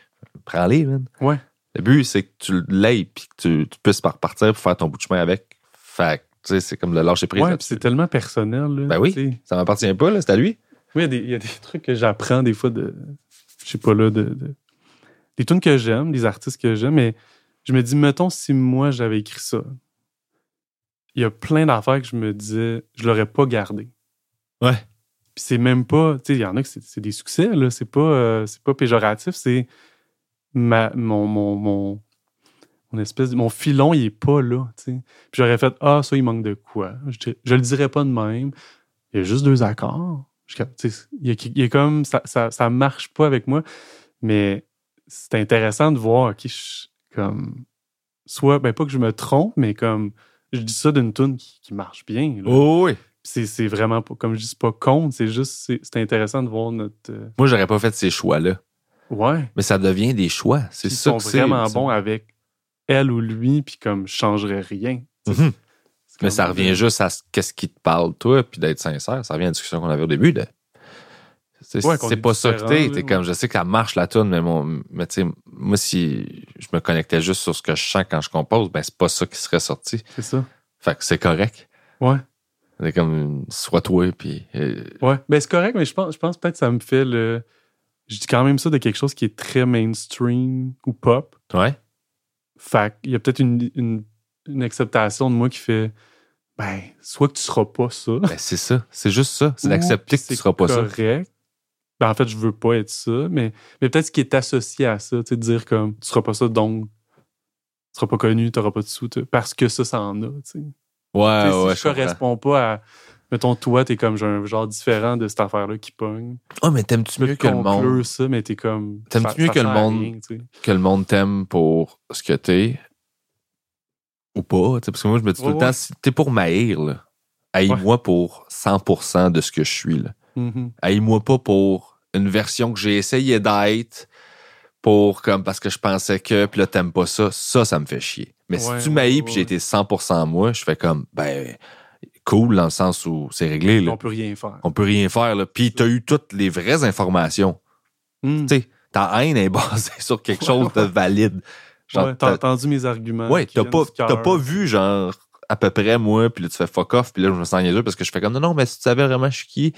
Prends-les, man. Ouais. Le but, c'est que tu l'aies puis que tu, tu puisses repartir pour faire ton bout de chemin avec. Fait tu sais, c'est comme le lâcher prise. Ouais, c'est tellement personnel. Là, Ben oui. Ça m'appartient pas, là, c'est à lui. Oui, il y a des- il y, a des trucs que j'apprends des fois de. Je sais pas là, de. de- des tunes que j'aime, des artistes que j'aime, mais je me dis, mettons, si moi j'avais écrit ça, il y a plein d'affaires que je me disais, je l'aurais pas gardé. Ouais. Puis c'est même pas. Tu sais, il y en a que c'est des succès, là. C'est pas, euh, c'est pas péjoratif, c'est. Ma, mon, mon, mon, mon espèce de. Mon filon, il est pas là, tu sais. Puis j'aurais fait, ah, ça, il manque de quoi? Je, je le dirais pas de même. Il y a juste deux accords. Je- tu sais, Il y, a, il y a comme. Ça, ça, ça marche pas avec moi, mais c'est intéressant de voir, je, comme. Soit, ben pas que je me trompe, mais comme. Je dis ça d'une tune qui, qui marche bien. là. Oh oui. C'est c'est vraiment pas. Comme je dis, c'est pas con, c'est juste. C'est intéressant de voir notre. euh, Moi, j'aurais pas fait ces choix-là. ouais. Mais ça devient des choix. C'est Ils ça sont que vraiment bons avec elle ou lui, puis comme je changerais rien. Mhm. Mais ça revient juste à ce- qu'est-ce qui te parle, toi, puis d'être sincère. Ça revient à la discussion qu'on avait au début. De... C'est Ouais, c'est pas ça que t'es. T'es comme, je sais que ça marche la tune, mais, mon, mais tu sais, moi, si je me connectais juste sur ce que je sens quand je compose, ben c'est pas ça qui serait sorti. C'est ça. Fait que c'est correct. Ouais. C'est comme, sois toi, puis. euh, Ouais. Ben c'est correct, mais je pense, je pense peut-être que ça me fait le. Je dis quand même ça de quelque chose qui est très mainstream ou pop. ouais. Fait qu'il y a peut-être une, une, une acceptation de moi qui fait. Ben, soit que tu seras pas ça. Ben, c'est ça. C'est juste ça. C'est d'accepter que tu c'est seras pas ça. correct. Ben, en fait, je veux pas être ça, mais, mais peut-être ce qui est associé à ça, tu sais, de dire comme tu seras pas ça, donc tu seras pas connu, tu n'auras pas de sous, parce que ça, ça en a. tu sais. Ouais, Tu sais, ouais, si je correspond pas à. Mettons, toi, t'es comme un genre différent de cette affaire-là qui pogne. Oh, mais t'aimes-tu mieux que le monde? ça, mais t'es comme. T'aimes-tu mieux que le monde- que le monde t'aime pour ce que t'es? Ou pas. Parce que moi, je me dis tout Ouais, le temps, si t'es pour m'haïr, là, haïs-moi pour 100% de ce que je suis. là. Mhm. Haïs-moi pas pour une version que j'ai essayé d'être, pour comme parce que je pensais que, puis là, t'aimes pas ça. Ça, ça me fait chier. Mais Ouais, si tu m'haïs ouais, puis j'ai été 100% moi, je fais comme, ben, cool dans le sens où c'est réglé. Là. On peut rien faire. On peut rien faire. Là. Puis t'as eu toutes les vraies informations. Mhm. Tu sais, ta haine est basée sur quelque chose de valide. Genre, Ouais, t'as entendu mes arguments. Ouais, t'as pas, t'as pas vu, genre, à peu près moi, puis là, tu fais fuck off, puis là, je me sens niaiseux parce que je fais comme, non, non, mais si tu savais vraiment je suis qui,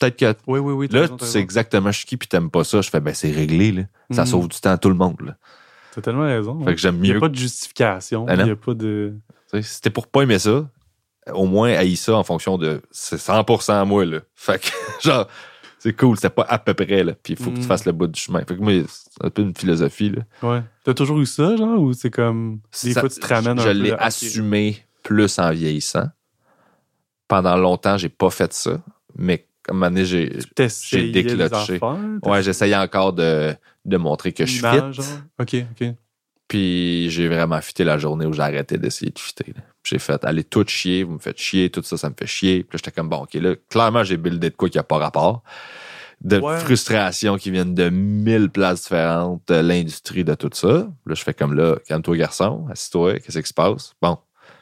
peut-être que Oui, oui, oui. là, raison, tu sais exactement je suis qui, puis t'aimes pas ça. Je fais, ben, c'est réglé, là. Ça Mhm. sauve du temps à tout le monde, là. T'as tellement raison. Fait que j'aime Il n'y mieux. a pas de justification. Il non. n'y a pas de. t'es pour pas aimer ça, au moins, haïs ça en fonction de, c'est 100% à moi, là. Fait que, genre, c'est cool, c'était pas à peu près, là. Puis il faut que tu Mhm. fasses le bout du chemin. Fait que moi, c'est un peu une philosophie, là. Ouais. T'as toujours eu ça, genre, ou c'est comme. Des Ça- fois, tu te ramènes je peu. l'ai assumé plus en vieillissant. Pendant longtemps, j'ai pas fait ça, mais comme donné, j'ai j'ai déclenché. ouais, j'essayais encore de, de montrer que je suis fit. genre. OK, OK. Puis j'ai vraiment fité la journée où j'ai arrêté d'essayer de fitter. J'ai fait allez tout chier, vous me faites chier, tout ça, ça me fait chier. Puis là, j'étais comme bon, ok, là, clairement, j'ai buildé de quoi qui a pas rapport. De Ouais. frustration qui viennent de mille places différentes, de l'industrie, de tout ça. Là, je fais comme là, calme-toi, garçon, assis-toi, qu'est-ce qui se passe? Bon.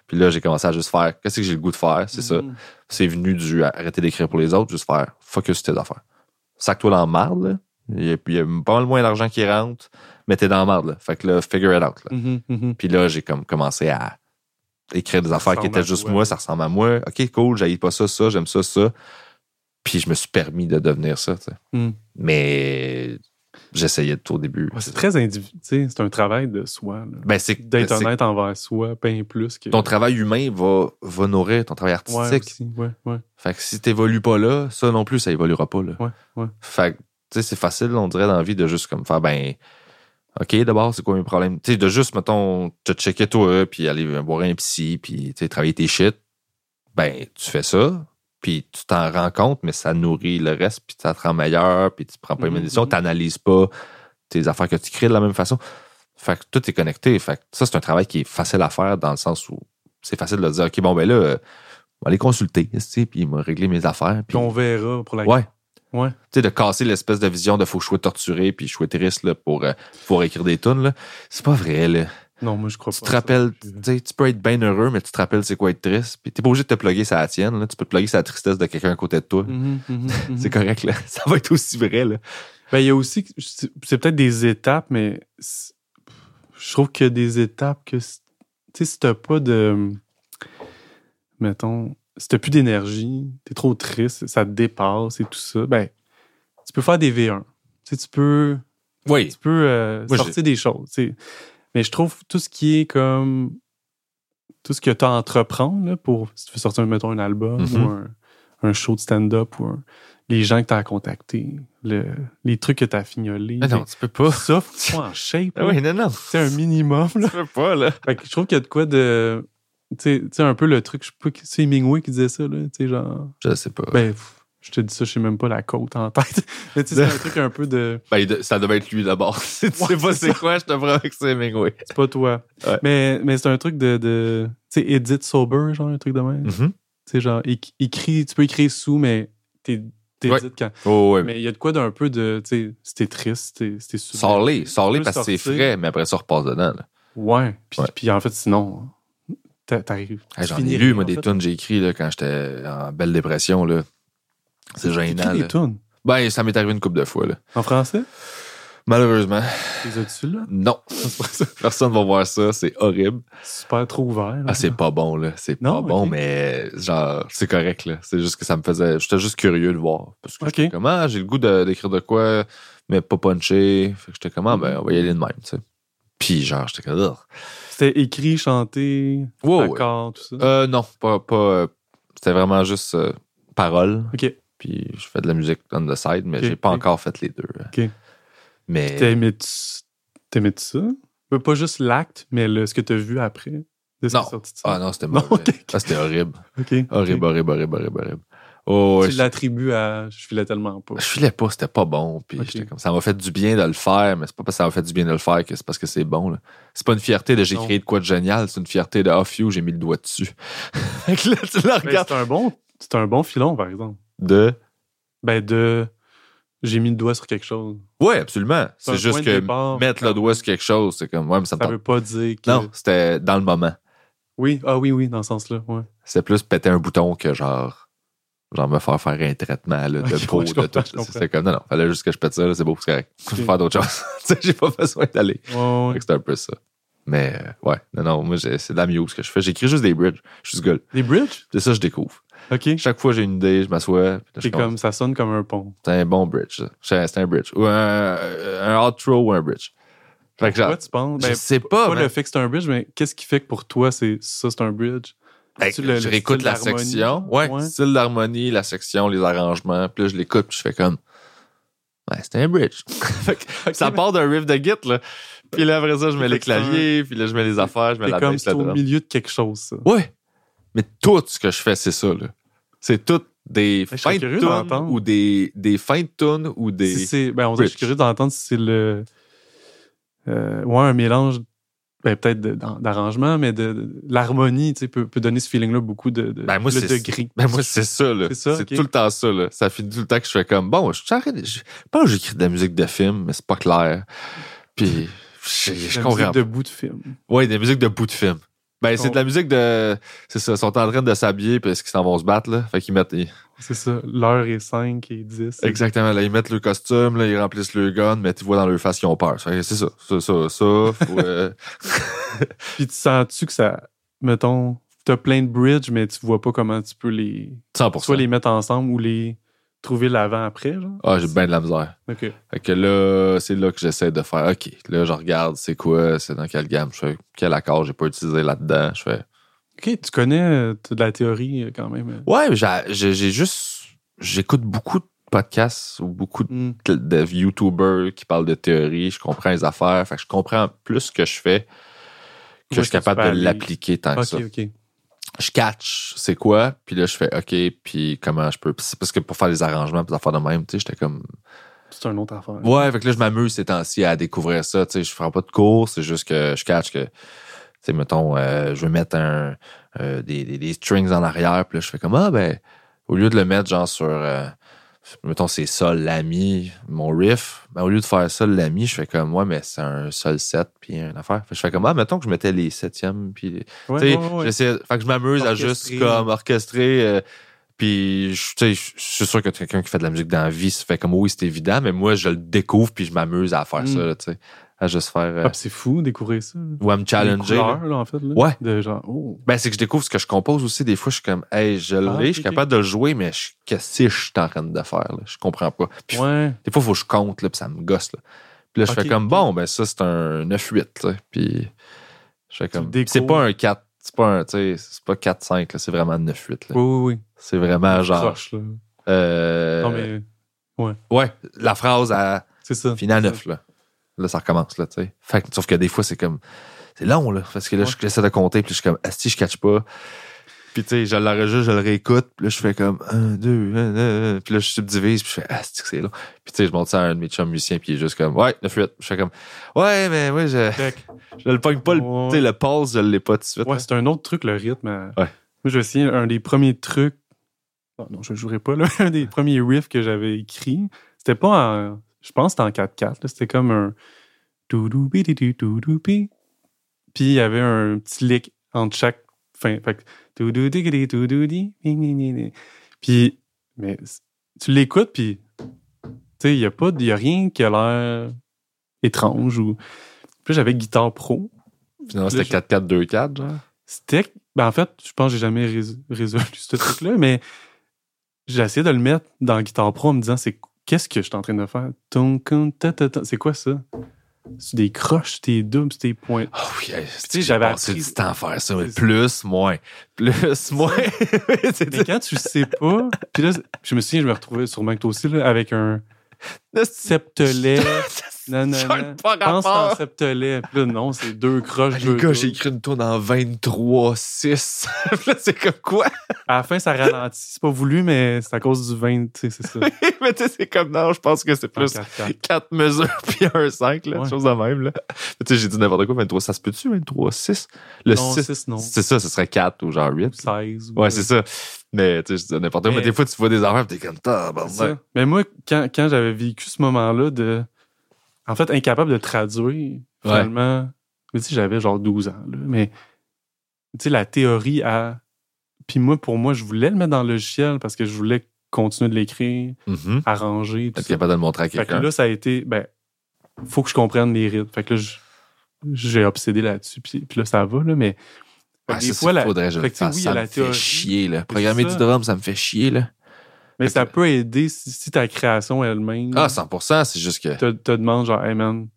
Puis là, j'ai commencé à juste faire, qu'est-ce que j'ai le goût de faire? C'est ça. Mhm. C'est venu du arrêter d'écrire pour les autres, juste faire focus tes affaires. Sac-toi dans la marde, là. Il y, a, il y a pas mal moins d'argent qui rentre, mais t'es dans la marde, là. Fait que là, figure it out, là. Mhm, mhm. Puis là, j'ai comme commencé à écrire des affaires qui étaient juste toi. moi, ça ressemble à moi. OK, cool, j'haïs pas ça, ça, j'aime ça, ça. Puis je me suis permis de devenir ça, tu sais. Mm. Mais j'essayais tout au début. Ouais, c'est très individuel. C'est un travail de soi. Ben, c'est D'être honnête envers soi, bien plus que. Ton travail humain va, va nourrir ton travail artistique. aussi. Fait que si t'évolues pas là, ça non plus, ça évoluera pas là. Fait que, tu sais, c'est facile, on dirait, dans la vie de juste comme faire, ben, OK, d'abord, c'est quoi mes problèmes? Tu sais, de juste, mettons, te checker toi, puis aller boire un psy, puis, travailler tes shit. Ben, tu fais ça, puis tu t'en rends compte, mais ça nourrit le reste, puis ça te rend meilleur, puis tu prends pas une Mhm, méditation, mhm. t'analyses pas tes affaires que tu crées de la même façon. Fait que tout est connecté. Fait que ça, c'est un travail qui est facile à faire dans le sens où c'est facile de dire, OK, bon, ben là, euh, on va aller consulter, tu sais, puis il m'a réglé mes affaires. Puis on verra pour la. Ouais. Ouais. Tu sais, de casser l'espèce de vision de faut que je sois torturé puis je sois triste là, pour, euh, pour écrire des tunes. C'est pas vrai. Là. Non, moi, je crois Tu pas. te ça. rappelles, tu tu peux être bien heureux, mais tu te rappelles c'est quoi être triste. Puis t'es pas obligé de te plugger ça la tienne. Là. Tu peux te plugger sa tristesse de quelqu'un à côté de toi. Mhm, mhm, mhm. C'est correct. là. Ça va être aussi vrai. Là. Ben, il y a aussi, c'est peut-être des étapes, mais je trouve qu'il y a des étapes que, tu sais, si t'as pas de, mettons, si t'as plus d'énergie, t'es trop triste, ça te dépasse et tout ça, ben, tu peux faire des V1. Tu sais, tu peux, Oui. tu peux euh, Moi, sortir des choses, tu sais. Mais je trouve tout ce qui est comme, tout ce que tu là, pour, si tu veux sortir, mettons, un album ou un, un show de stand-up ou un- les gens que tu as le- les trucs que tu as fignolés. Mais non, tu peux pas. Ça, faut que tu sois en shape. Ah oui, non, non. C'est un minimum. Là. Tu peux pas, là. Fait que je trouve qu'il y a de quoi de. Tu sais- un peu le truc, je sais pas, c'est Hemingway qui disait ça, là. Tu sais, genre. Je sais pas. Ben, pff, Je te dis ça, je sais même pas la côte en tête. Mais tu sais, c'est un truc un peu de. Ben, ça devait être lui d'abord. tu sais pas c'est quoi, je te promets que c'est Hemingway. C'est pas toi. Ouais. Mais, mais c'est un truc de. de tu sais, Edith Sober, genre, un truc de même. Tu Mhm. sais, genre, éc- écrit, tu peux écrire sous, mais t'es. T'es Ouais. quand. Oh, ouais. Mais il y a de quoi d'un peu de. Tu sais, c'était triste, c'était super. Sors-les, sors-les Tu parce que c'est frais, mais après ça, repasse dedans. Là. Ouais. Puis, puis en fait, sinon, t'a- t'arrives. Hey, tu J'en ai lu, moi, des que j'ai écrit là, quand j'étais en belle dépression. Là. C'est gênant. tunes? Ben, ça m'est arrivé une couple de fois. Là. En français? Malheureusement, Les as-tu là? non. Personne va voir ça. C'est horrible. Super trop ouvert. Ah, c'est pas bon, là. C'est pas bon, mais genre, c'est correct, là. C'est juste que ça me faisait. J'étais juste curieux de voir. Parce que j'étais comme, ah, j'ai le goût d'écrire de quoi, mais pas punché. Fait que j'étais comme, ah, ben, on va y aller de même, tu sais. Puis, genre, j'étais comme. C'était écrit, chanté, ouais. accord, tout ça? Euh, non, pas. pas euh, C'était vraiment juste euh, paroles. ok. Puis, je fais de la musique on the side, mais Ok, j'ai pas encore fait les deux. Ok. Mais. T'aimais-tu ça? Euh, Pas juste l'acte, mais le, ce que t'as vu après. De ce Non. sorti de ça? Ah non, c'était mauvais. ok, ok. Ah, c'était horrible. Horrible, horrible, horrible, horrible, horrible. Oh, Tu je- l'attribues à. Je filais tellement pas. Je filais pas, c'était pas bon. Puis Ok. j'étais comme, ça m'a fait du bien de le faire, mais c'est pas parce que ça m'a fait du bien de le faire que c'est parce que c'est bon. C'est pas une fierté de j'ai créé de quoi de génial, c'est une fierté de off you, j'ai mis le doigt dessus. là, tu Ben, regardes. c'est un bon. C'est un bon filon, par exemple. De. Ben, de. J'ai mis le doigt sur quelque chose. Ouais, absolument. C'est juste que départ. mettre le doigt sur quelque chose, c'est comme, ouais, mais ça me Ça veut pas dire que. Non, c'était dans le moment. Oui, ah oui, oui, dans ce sens-là. Ouais. C'est plus péter un bouton que genre. Genre me faire faire un traitement là, de peau, de tout. C'est comme, non, non, fallait juste que je pète ça, là, c'est beau, c'est correct. Je peux faire d'autres choses. Tu sais, j'ai pas besoin d'aller. Ouais, ouais. C'est un peu ça. Mais euh, ouais, non, non, moi, c'est de la muse que je fais. J'écris juste des bridges. Je suis ce gars. Les bridges? C'est ça que je découvre. Ok. Chaque fois j'ai une idée, je m'assois. je C'est comme, ça sonne comme un pont. C'est un bon bridge. C'est un bridge. Ou un, un outro ou un bridge. Fait que Pourquoi tu penses? je Ben, sais pas. pas man. le fait que c'est un bridge, mais qu'est-ce qui fait que pour toi, c'est ça, c'est un bridge? C'est-tu que le- je le réécoute la section. Ouais, Ouais. style d'harmonie, la section, les arrangements. Puis là, je l'écoute, puis je fais comme. Ouais, c'était un bridge. Ça part d'un riff de git, là. Puis là, après ça, je mets les claviers, puis là, je mets les affaires, je mets la comme bass, c'est au milieu de quelque chose, ça. Ouais. Mais tout ce que je fais, c'est ça, là. C'est tout des fins de tunes ou des, des fins de tunes ou des. Si ben, on je suis curieux d'entendre si c'est le. euh, ouais, un mélange, ben, peut-être d'arrangement, mais de, de- l'harmonie, tu sais, peut, peut donner ce feeling-là beaucoup de, de Ben, moi, degré. Ben, moi, c'est ça, là. C'est ça, C'est ok. tout le temps ça, là. Ça finit tout le temps que je fais comme, bon, je. Je pense que j'écris de la musique de film, mais c'est pas clair. Puis, je, je comprends. de bout de film. Ouais, des musiques de bout de film. Ben, c'est de la musique de. C'est ça, ils sont en train de s'habiller parce qu'ils s'en vont se battre, là? Fait qu'ils mettent. ils- C'est ça. L'heure est 5 et 10. Exactement, là, ils mettent le costume, là, ils remplissent le gun, mais tu vois dans leur face qu'ils ont peur. C'est ça, ça, ça, ça. Faut, euh, Puis tu sens-tu que ça. Mettons, t'as plein de bridges, mais tu vois pas comment tu peux les. 100%. Soit les mettre ensemble ou les trouver l'avant-après, genre? Ah, j'ai bien de la misère. Ok. Fait que là, c'est là que j'essaie de faire, OK, là, je regarde, c'est quoi, c'est dans quelle gamme, je fais, quel accord j'ai pas utilisé là-dedans, je fais, Ok, tu connais euh, de la théorie euh, quand même. ouais, mais j'ai juste, j'écoute beaucoup de podcasts ou beaucoup de, Hmm. de YouTubers qui parlent de théorie, je comprends les affaires, fait que je comprends plus ce que je fais que Où je suis capable de l'appliquer tant que Ok, ça. ok. Je catch c'est quoi, puis là, je fais, OK, puis comment je peux, parce que pour faire les arrangements, puis affaires de même, tu sais, j'étais comme, C'est une autre affaire. Ouais, fait que là, je m'amuse ces temps-ci à découvrir ça. Tu sais, je ferai pas de cours, c'est juste que je catch que, tu sais, mettons, euh, je vais mettre un, euh, des, des, des strings en arrière, puis là, je fais comme, ah, ben, au lieu de le mettre genre sur, euh, mettons, c'est sol, l'ami, mon riff, ben, au lieu de faire sol, l'ami, je fais comme, ouais, mais c'est un sol 7, puis une affaire. Fait que je fais comme, ah, mettons que je mettais les septièmes, puis les- Ouais, tu sais, ouais, ouais, ouais. j'essaie- fait que je m'amuse à juste comme orchestrer. euh, puis, je- tu sais, je suis sûr que quelqu'un qui fait de la musique dans la vie, ça fait comme oui, c'est évident, mais moi, je le découvre puis je m'amuse à faire Mm. ça, tu sais, à juste faire euh, Ah, c'est fou découvrir ça. ou à me challenger. là. couleurs, là, en fait. Là, Ouais. De genre, oh. Ben, c'est que je découvre ce que je compose aussi. Des fois, je suis comme, hey, je l'ai, Ah, je suis capable de le jouer, mais je- qu'est-ce que je suis en train de faire, là? Je comprends pas. Puis, Ouais. des fois, il faut que je compte, là, puis ça me gosse, là. Puis là, je fais comme, bon, ben, ça, c'est un 9-8, tu sais. Puis, je fais comme, c'est pas un 4, c'est pas un, tu sais, c'est pas 4-5, là, c'est vraiment 9-8, là. Oui, oui, oui. C'est vraiment genre, Croche, là. euh, Non, mais ouais, la phrase à c'est ça. finir à 9, là. Là, ça recommence, là, tu sais. Fait que, sauf que des fois, c'est comme, c'est long, là, parce que là, Ouais. j'essaie de compter, puis je suis comme, si je catch pas. Puis tu sais, je l'enregistre, je le réécoute, puis là, je fais comme un, deux, un, un, un. puis là, je subdivise, puis je fais ah, c'est que c'est là. Puis tu sais, je montre ça à un de mes chums musiciens, puis il est juste comme ouais, 9-8. Je fais comme ouais, mais moi, je, je le pogne pas, le, Ouais. tu sais, le pulse, je l'ai pas tout de suite. Ouais, c'est un autre truc, le rythme. Ouais. Moi, je vais essayer un des premiers trucs. Non, non, je jouerai pas, là. Un des premiers riffs que j'avais écrit. C'était pas en. Je pense que c'était en 4-4. là. C'était comme un. Puis il y avait un petit lick entre chaque fin. Fait. Puis. Mais tu l'écoutes, puis. Tu sais, il n'y a, pas y a rien qui a l'air étrange. Ou... Puis j'avais guitare pro. Finalement, c'était 4-4-2-4, genre? C'était. Ben en fait, je pense que j'ai jamais rés- résolu ce truc-là, mais j'ai essayé de le mettre dans guitare pro en me disant c'est qu'est-ce que je suis en train de faire? C'est quoi ça? C'est des croches, tes doubles, tes points. Oh oui, hey, sais, j'avais appris- du temps à faire ça, mais plus, moins. Plus, moins. Mais quand tu sais pas, puis là, je me souviens, je me retrouvais sûrement que toi aussi, là, avec un septelet. Non, non, non. Pas Pense en septelet. Puis là, non, c'est deux croches, Ah, deux Les gars, j'ai écrit une tourne en 23-6. Là, c'est comme quoi? À la fin, ça ralentit. C'est pas voulu, mais c'est à cause du 20, tu sais, c'est ça. mais tu sais, c'est comme non, je pense que c'est plus En 4-4. 4 mesures puis un 5, là, Ouais. chose de même. Là. Mais Tu sais, j'ai dit n'importe quoi, 23, ça se peut-tu, 23, 6? Le Non, 6, 6, non. c'est ça, ce serait 4 ou genre 8. 16. Ouais, c'est ça. Mais tu sais, je dis n'importe quoi. Mais Mais- des fois, tu vois des affaires pis t'es comme, ça. Mais moi, quand, quand j'avais vécu ce moment-là de. En fait, incapable de traduire, finalement. Tu sais, j'avais genre 12 ans, là. Mais, tu sais, la théorie à. Puis moi, pour moi, je voulais le mettre dans le logiciel parce que je voulais continuer de l'écrire, Mhm. arranger, tout Être capable de le montrer à Fait que quelqu'un. là, ça a été. Ben, faut que je comprenne les rythmes. Fait que là, j'ai obsédé là-dessus. Puis, puis là, ça va, là. Mais. Ah, des ça, fois, c'est- la- faudrait que je fait oui, ça me la fait chier, là. Programmer du drum, ça me fait chier, là. Mais ça peut aider si, si ta création elle-même. Ah, 100%, c'est juste que te, te demande genre, hey man,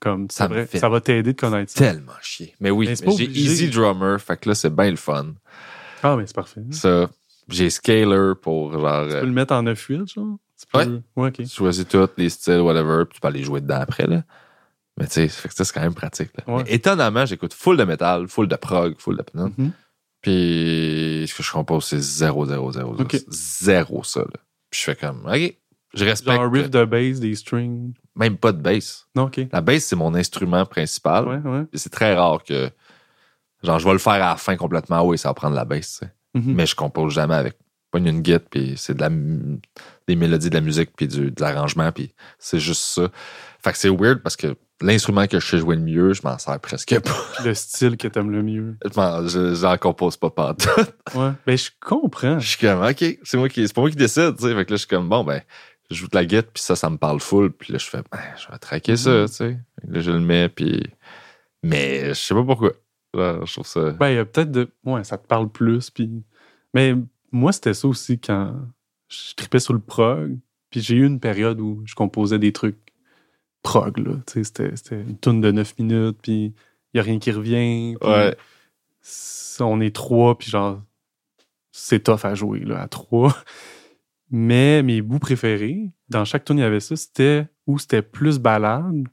comme Ça ça, vrai, va t'aider de connaître ça. tellement chier. Mais oui, j'ai. Easy Drummer, fait que là, c'est bien le fun. Ah, mais c'est parfait. Ça, j'ai Scaler pour genre. Tu euh, peux le mettre en 9-8, genre? Tu peux- Ouais. Ouais, ok. Tu choisis tous les styles, whatever, puis tu peux aller jouer dedans après, là. Mais tu sais, c'est quand même pratique, là. Ouais. Mais étonnamment, j'écoute full de métal, full de prog, full de. Mhm. Puis ce que je compose, c'est 0, 0, 0, Ok. 0, ça, là. Puis je fais comme, OK, je respecte. Genre un riff de bass, des strings. Même pas de bass. Non, ok. La bass, c'est mon instrument principal. Ouais, ouais. Et c'est très rare que. Genre, je vais le faire à la fin complètement. Oui, ça va prendre la bass, sais. Mhm. Mais je compose jamais avec. Une guide, puis c'est de la, des mélodies de la musique, puis du, de l'arrangement, puis c'est juste ça. Fait que c'est weird parce que l'instrument que je sais jouer le mieux, je m'en sers presque pas. Le style que t'aimes le mieux. Je J'en compose pas pas Ouais. Ben, je comprends. Je suis comme, OK, c'est moi qui, c'est pas moi qui décide, tu sais. Fait que là, je suis comme, bon, ben, je joue de la guitare, puis ça, ça me parle full. Puis là, je fais, ben, je vais traquer ça, Mhm. tu sais. Là, je le mets, puis. Mais je sais pas pourquoi. Genre, je trouve ça. Ben, il y a peut-être de. Ouais, ça te parle plus. Puis... Mais moi, c'était ça aussi quand je tripais sur le prog. Puis j'ai eu une période où je composais des trucs prog, là. Tu sais, c'était, une tune de 9 minutes, puis il n'y a rien qui revient. puis Ouais. c'est- On est trois, puis genre, c'est tough à jouer, là, à trois. Mais mes bouts préférés, dans chaque tune, il y avait ça, c'était où c'était plus balade.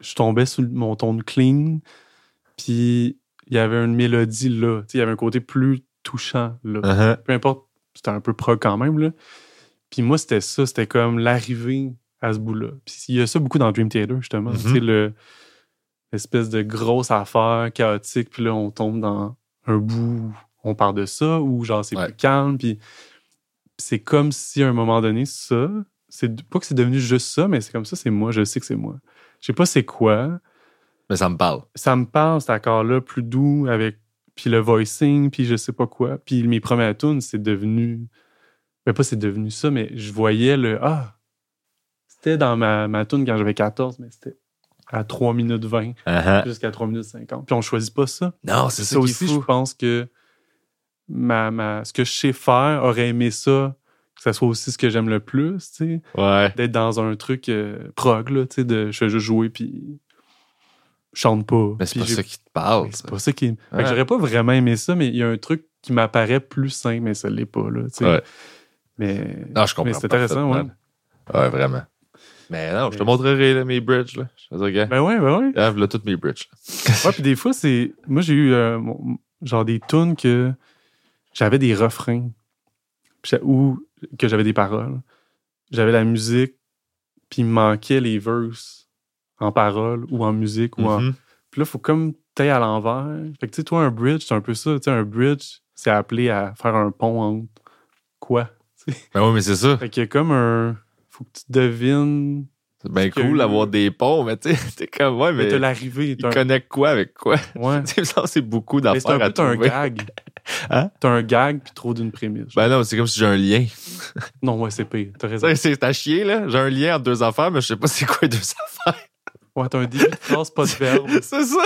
Je tombais sur mon ton clean, puis il y avait une mélodie là. Tu sais, il y avait un côté plus touchant là. Uh-huh. Peu importe, c'était un peu prog quand même, là. Puis moi, c'était ça, c'était comme l'arrivée à ce bout-là. Puis il y a ça beaucoup dans Dream Theater, justement. Mhm. Tu sais, l'espèce de grosse affaire chaotique, puis là, on tombe dans un bout où on parle de ça, ou genre c'est Ouais. plus calme, puis c'est comme si à un moment donné, ça, c'est pas que c'est devenu juste ça, mais c'est comme ça, c'est moi, je sais que c'est moi. Je sais pas c'est quoi, Mais ça me parle. ça me parle cet accord-là plus doux avec puis le voicing puis je sais pas quoi. Puis mes premières tunes c'est devenu mais pas c'est devenu ça mais je voyais le ah! C'était dans ma, ma tune quand j'avais 14 mais c'était à 3 minutes 20 Uh-huh. jusqu'à 3 minutes 50 puis on choisit pas ça. Non, c'est ça, ça, aussi je pense que ma, ma ce que je sais faire aurait aimé ça que ça soit aussi ce que j'aime le plus tu sais. Ouais. d'être dans un truc euh, prog là tu sais de je fais juste jouer puis chante pas Mais c'est pas ça qui te parle. C'est pas ça qui. Ouais. j'aurais pas vraiment aimé ça, mais il y a un truc qui m'apparaît plus simple, mais ça l'est pas, là. Ouais. Mais. Non, je comprends. mais c'est intéressant, ouais. Ouais, vraiment. Mais non, je te montrerai là, mes bridges. Là. Je dire, gars, Ben ouais, ben ouais. ah, voilà toutes mes bridges. Ouais, puis des fois, c'est. Moi, j'ai eu. euh, genre des tunes que j'avais des refrains ou que j'avais des paroles. J'avais la musique, puis il me manquait les verses en paroles ou en musique. ou en... Mhm. Puis là, il faut comme t'ailles à l'envers. Fait que tu sais, toi, un bridge, c'est un peu ça. Tu sais, un bridge, c'est appelé à faire un pont entre quoi? Ben oui, mais c'est ça. Fait qu'il y a comme un. Faut que tu devines. C'est bien cool d'avoir des ponts, mais tu sais, t'es comme, ouais, Mais mais t'as l'arrivée. ils un- connectent quoi avec quoi? Ouais. Ça, c'est beaucoup Mais c'est un d'affaires à peu t'as un trouver. gag. Hein? T'as un gag puis trop d'une prémisse. Ben non, c'est comme si j'ai un lien. Non, ouais, c'est pire. T'as raison. c'est à chier, là. J'ai un lien entre deux affaires, mais je sais pas c'est quoi les deux affaires. Ouais, t'as un début de phrase, pas de verbe. c'est ça.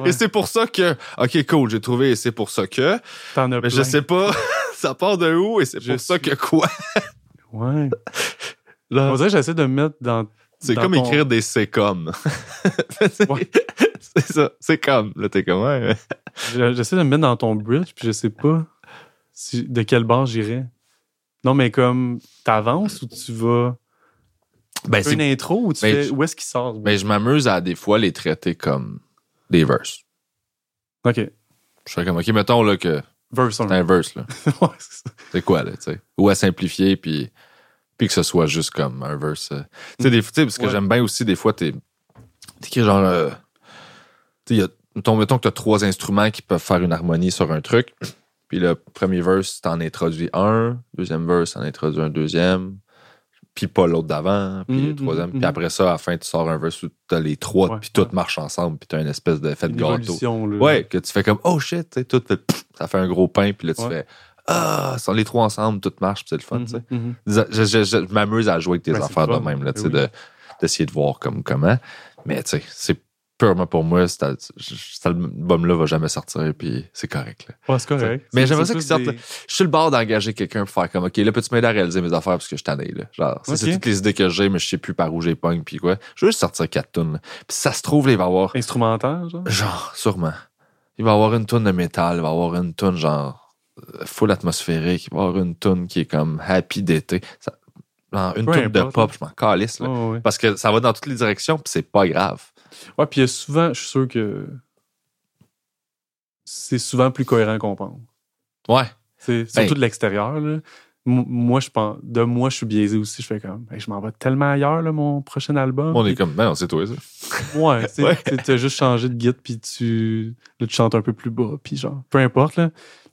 Ouais. Et c'est pour ça que, ok, cool, j'ai trouvé et c'est pour ça que, T'en as mais je sais pas, ça part de où et c'est pour ça que quoi? Ouais. Là, On dirait que j'essaie de me mettre dans. c'est comme ton- écrire des c'est comme. c'est Ouais. ça, c'est comme. Là, t'es comme, ouais. Je- J'essaie de me mettre dans ton bridge, puis je sais pas si- de quelle bord j'irais. Non, mais comme, t'avances ou tu vas. Ben, c'est une intro ou tu Ben, fais. je- Où est-ce qu'il sort? Mais je m'amuse à des fois les traiter comme des verses. Ok. Je fais comme, OK, mettons là, que Verse 1. c'est un verse. Là. Ouais, c'est quoi, là, tu sais? Ou à simplifier, puis, puis que ce soit juste comme un verse. euh. Tu sais, des- parce que Ouais. j'aime bien aussi, des fois, t'es t'écris genre. euh, tu sais, mettons, mettons que t'as trois instruments qui peuvent faire une harmonie sur un truc. Puis le premier verse, t'en introduis un. Deuxième verse, t'en introduis un deuxième. Puis pas l'autre d'avant. Puis Mhm, le troisième. Puis mhm. après ça, à la fin, tu sors un verse où t'as les trois. Ouais, puis tout ouais. marche ensemble. Puis t'as une espèce de Une gâteau. là. Ouais, que tu fais comme oh shit, tu sais, tout fait, pff, ça fait un gros pain, puis là tu Ouais. fais ah, sont les trois ensemble, tout marche, puis c'est le fun, tu sais. mhm. Je, je- je- je m'amuse à jouer avec tes Ben, affaires de même, là, tu sais, ben oui. de- d'essayer de voir comme comment. Mais tu sais, c'est purement pour moi, cet al- cet album-là va jamais sortir, puis c'est correct. Là. Ouais, c'est correct. Mais j'aimerais ça qu'il sorte, des-. Je suis le bord d'engager quelqu'un pour faire comme OK, là, peux-tu m'aider à réaliser mes affaires parce que je t'en ai, là. Genre, c'est toutes les idées que j'ai, mais je sais plus par où j'ai pogne, puis quoi. Je veux juste sortir quatre tunes. Puis ça se trouve, là, il va y avoir Instrumental, genre? Genre, sûrement. Il va y avoir une tonne de métal, il va y avoir une tonne genre euh, full atmosphérique, il va y avoir une tonne qui est comme happy d'été. Ça- une tonne de pop, je m'en calisse, là. Parce que ça va dans toutes les directions, puis c'est pas grave. Ouais, puis il y a souvent, je suis sûr que c'est souvent plus cohérent qu'on pense. Ouais. C'est surtout de l'extérieur. Moi, je pense, de moi, je suis biaisé aussi. Je fais comme, Hey, je m'en vais tellement ailleurs, là, mon prochain album. On est comme, ben non, c'est toi, ça. Ouais, tu Ouais. as juste changé de guide, puis tu, là, tu chantes un peu plus bas, puis genre, peu importe, là.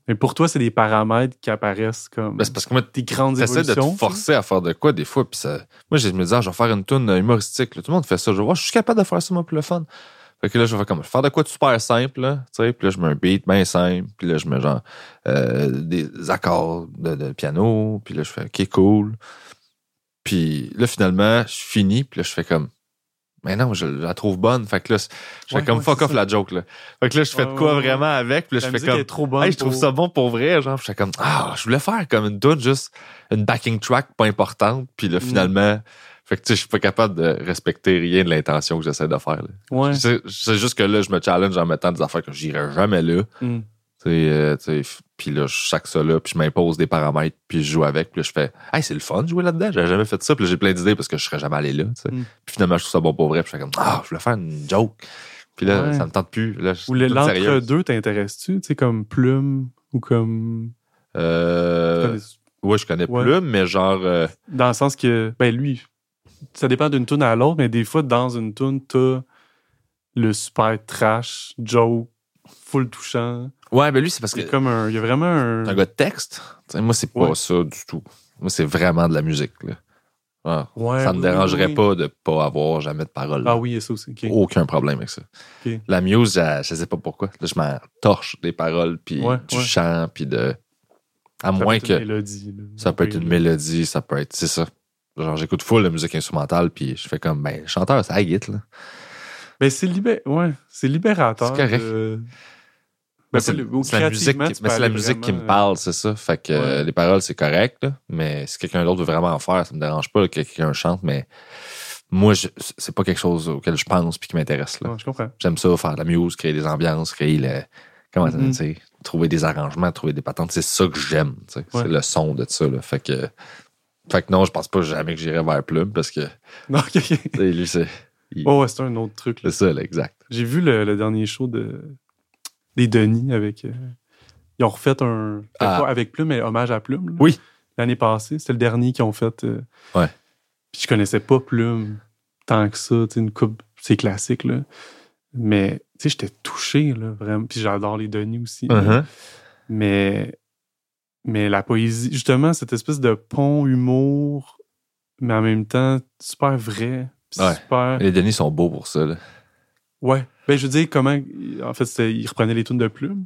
Mais pour toi, c'est des paramètres qui apparaissent comme Ben, c'est parce que moi, des grandes t'essaies de évolutions. te forcer à faire de quoi, des fois, puis ça. Moi, je me disais, ah, je vais faire une tune humoristique, là. Tout le monde fait ça. Je vais voir, je suis capable de faire ça, moi, pour le fun. Fait que là, je vais faire comme, faire de quoi de super simple, là, tu sais, puis là, je mets un beat bien simple, puis là, je mets genre euh, des accords de, de piano, puis là, je fais, OK, cool. Puis là, finalement, je finis, puis là, je fais comme, mais non, je, je la trouve bonne. Fait que là, je fais comme ouais, fuck off ça. la joke, là. Fait que là, je fais de quoi vraiment avec, puis là, La je fais comme, est trop bonne. Hey, je trouve pour- ça bon pour vrai, genre. Puis J'étais comme, ah, je voulais faire comme une tune, juste une backing track pas importante. Puis là, Mm. finalement, fait que tu sais, je suis pas capable de respecter rien de l'intention que j'essaie de faire. là. Ouais. C'est c'est juste que là, je me challenge en mettant des affaires que j'irai jamais là. Mm. Euh, puis là, je sac ça là, puis je m'impose des paramètres, puis je joue avec, puis là, je fais, hey, c'est le fun de jouer là-dedans, j'avais jamais fait ça, puis j'ai plein d'idées parce que je serais jamais allé là. Mm. Puis finalement, je trouve ça bon pour vrai, puis je fais comme, ah, je voulais faire une joke. Puis là, Ouais. ça me tente plus. Là, Ou l'entre-deux t'intéresse-tu? Tu sais, comme Plume ou comme. Euh, ouais, je connais Ouais. plus, mais genre, euh, Dans le sens que, ben lui, ça dépend d'une tune à l'autre, mais des fois, dans une tune, t'as le super trash, joke, full touchant. ouais, ben lui, c'est parce que C'est comme un. Il y a vraiment un. C'est un gars de texte. Moi, c'est pas ça du tout. Moi, c'est vraiment de la musique. Là. Ah, Ouais, ça me oui, dérangerait oui, pas de pas avoir jamais de parole. Ah oui, ça aussi. Aucun problème avec ça. La muse, je, je sais pas pourquoi. Là, je m'en torche des paroles, puis Ouais, du ouais. chant, puis de. À Ça moins que mélodie, ça peut être une mélodie, ça peut être. C'est ça. Genre, j'écoute full de musique instrumentale, puis je fais comme, ben, le chanteur, c'est Agit, là. Ben, c'est libé... ouais, c'est libérateur. C'est correct. de- c'est la musique, c'est la musique qui me parle, c'est ça. Fait que euh, les paroles, c'est correct, là, mais si quelqu'un d'autre veut vraiment en faire, ça me dérange pas là, que quelqu'un chante, mais moi, c'est pas quelque chose auquel je pense puis qui m'intéresse. là. Ouais, je comprends. J'aime ça, faire de la muse, créer des ambiances, créer le. Comment ça, tu sais, trouver des arrangements, trouver des patentes. C'est ça que j'aime. Ouais. C'est le son de ça, là. Fait que. Fait que non, je pense pas jamais que j'irai vers Plume parce que, Non, ok, lui, c'est. il- Oh, ouais, c'est un autre truc. C'est ça, là, exact. J'ai vu le, le dernier show de, des Denis avec. euh, ils ont refait un. Ah. Pas avec Plume, mais hommage à Plume. là. Oui. L'année passée, c'était le dernier qu'ils ont fait. euh, Ouais. Puis je connaissais pas Plume tant que ça. tu sais, Une coupe, c'est classique, là. Mais, tu sais, j'étais touché, là, vraiment. Puis j'adore les Denis aussi. Mhm. Mais, mais la poésie, justement, cette espèce de pont humour, mais en même temps, super vrai. Ouais. Super. Les Denis sont beaux pour ça. Là. Ouais. Ben, je veux dire, comment. En fait, ils reprenaient les tunes de plume.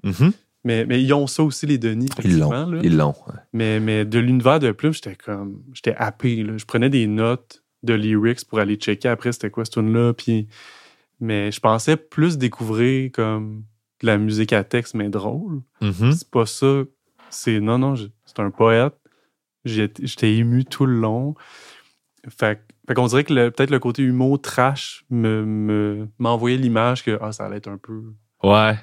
Mais, mais ils ont ça aussi, les Denis. Ils l'ont. Ils l'ont. ouais. Mais, mais de l'univers de plume, j'étais comme. J'étais happé, là. Je prenais des notes de lyrics pour aller checker après c'était quoi cette tune-là. Puis. Mais je pensais plus découvrir comme de la musique à texte, mais drôle. Mhm. C'est pas ça. C'est non, non, c'est un poète. J'étais ému tout le long. Fait, qu'on dirait que le- peut-être le côté humour trash me, me, m'envoyait l'image que ah, ça allait être un peu Ouais.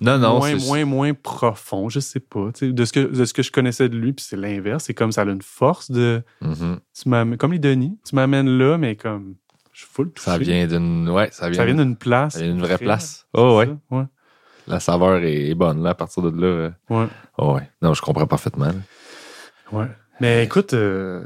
Non, non. moins, moins, moins profond, je sais pas. De ce, que, de ce que je connaissais de lui, puis c'est l'inverse. C'est comme ça a une force de. Mhm. Tu m'amènes- comme les Denis, tu m'amènes là, mais comme. Je suis full touché. Ça vient d'une. Ouais, ça vient, Ça vient d'une place. ça vient d'une vraie place. Oh, ouais. ça, ouais. La saveur est bonne, là, à partir de là. euh. Ouais. Oh, ouais. Non, je comprends parfaitement. là. Ouais. Mais écoute, euh,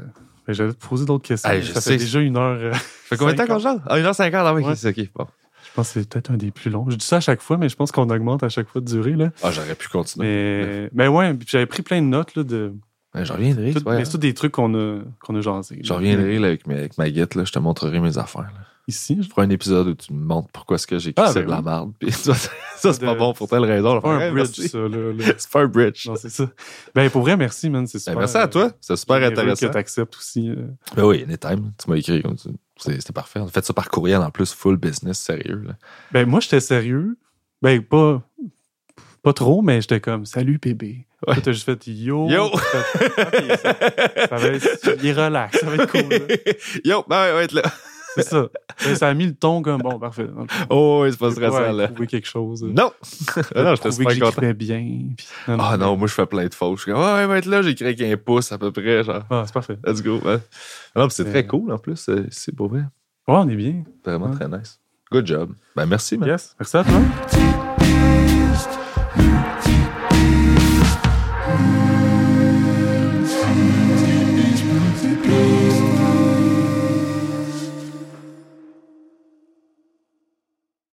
ben, j'allais te poser d'autres questions. Je ça sais. fait déjà une heure. euh, Ça fait combien de temps qu'on cinquante. jase? Ah, 1h50, ah oui, Ouais. c'est ok. Bon. Je pense que c'est peut-être un des plus longs. Je dis ça à chaque fois, mais je pense qu'on augmente à chaque fois de durée. Là. Ah, j'aurais pu continuer. Mais, mais ouais, puis j'avais pris plein de notes là, de. Ouais, J'en reviendrai. tout- c'est pas mais grave. c'est tous des trucs qu'on a, qu'on a jasé. là. J'en reviendrai là, avec, mes- avec ma guette, là, je te montrerai mes affaires. là. Ici, Je ferai un épisode où tu me montres pourquoi est-ce que j'ai Ah, ben de la merde. Puis ça, ça, c'est pas bon pour telle raison. c'est pas un bridge, ça. C'est pas un bridge. Non, c'est ça. Ben, pour vrai, merci, man. C'est super. Ben, merci à toi. C'est super intéressant. que tu acceptes aussi. euh. Ben oui, anytime. Tu m'as écrit comme ça. C'est- C'était parfait. On a fait ça par courriel en plus, full business, sérieux. Là. Ben, moi, j'étais sérieux. Ben, pas, pas trop, mais j'étais comme, salut, bébé. Ouais. Toi, t'as juste fait yo. Yo! Fait, ça, ça va être, il est relax, ça va être cool. là. Yo, ben ouais, va être là. C'est ça. Ça a mis le ton comme, bon, parfait. Oh, oui, c'est pas Ouais, stressant, là. trouver quelque chose. Non! Ah non, j'étais trouver super content. bien. puis- Ah non, moi, je fais plein de fautes. Je suis comme, ouais, être là, j'écris avec un pouce à peu près, genre. Ah, c'est parfait. Let's go. Ouais. Non, puis c'est Euh. très cool en plus. euh, C'est pour vrai. Ouais, on est bien. Vraiment Ouais. très nice. Good job. Ben merci, man. Yes. Merci à toi.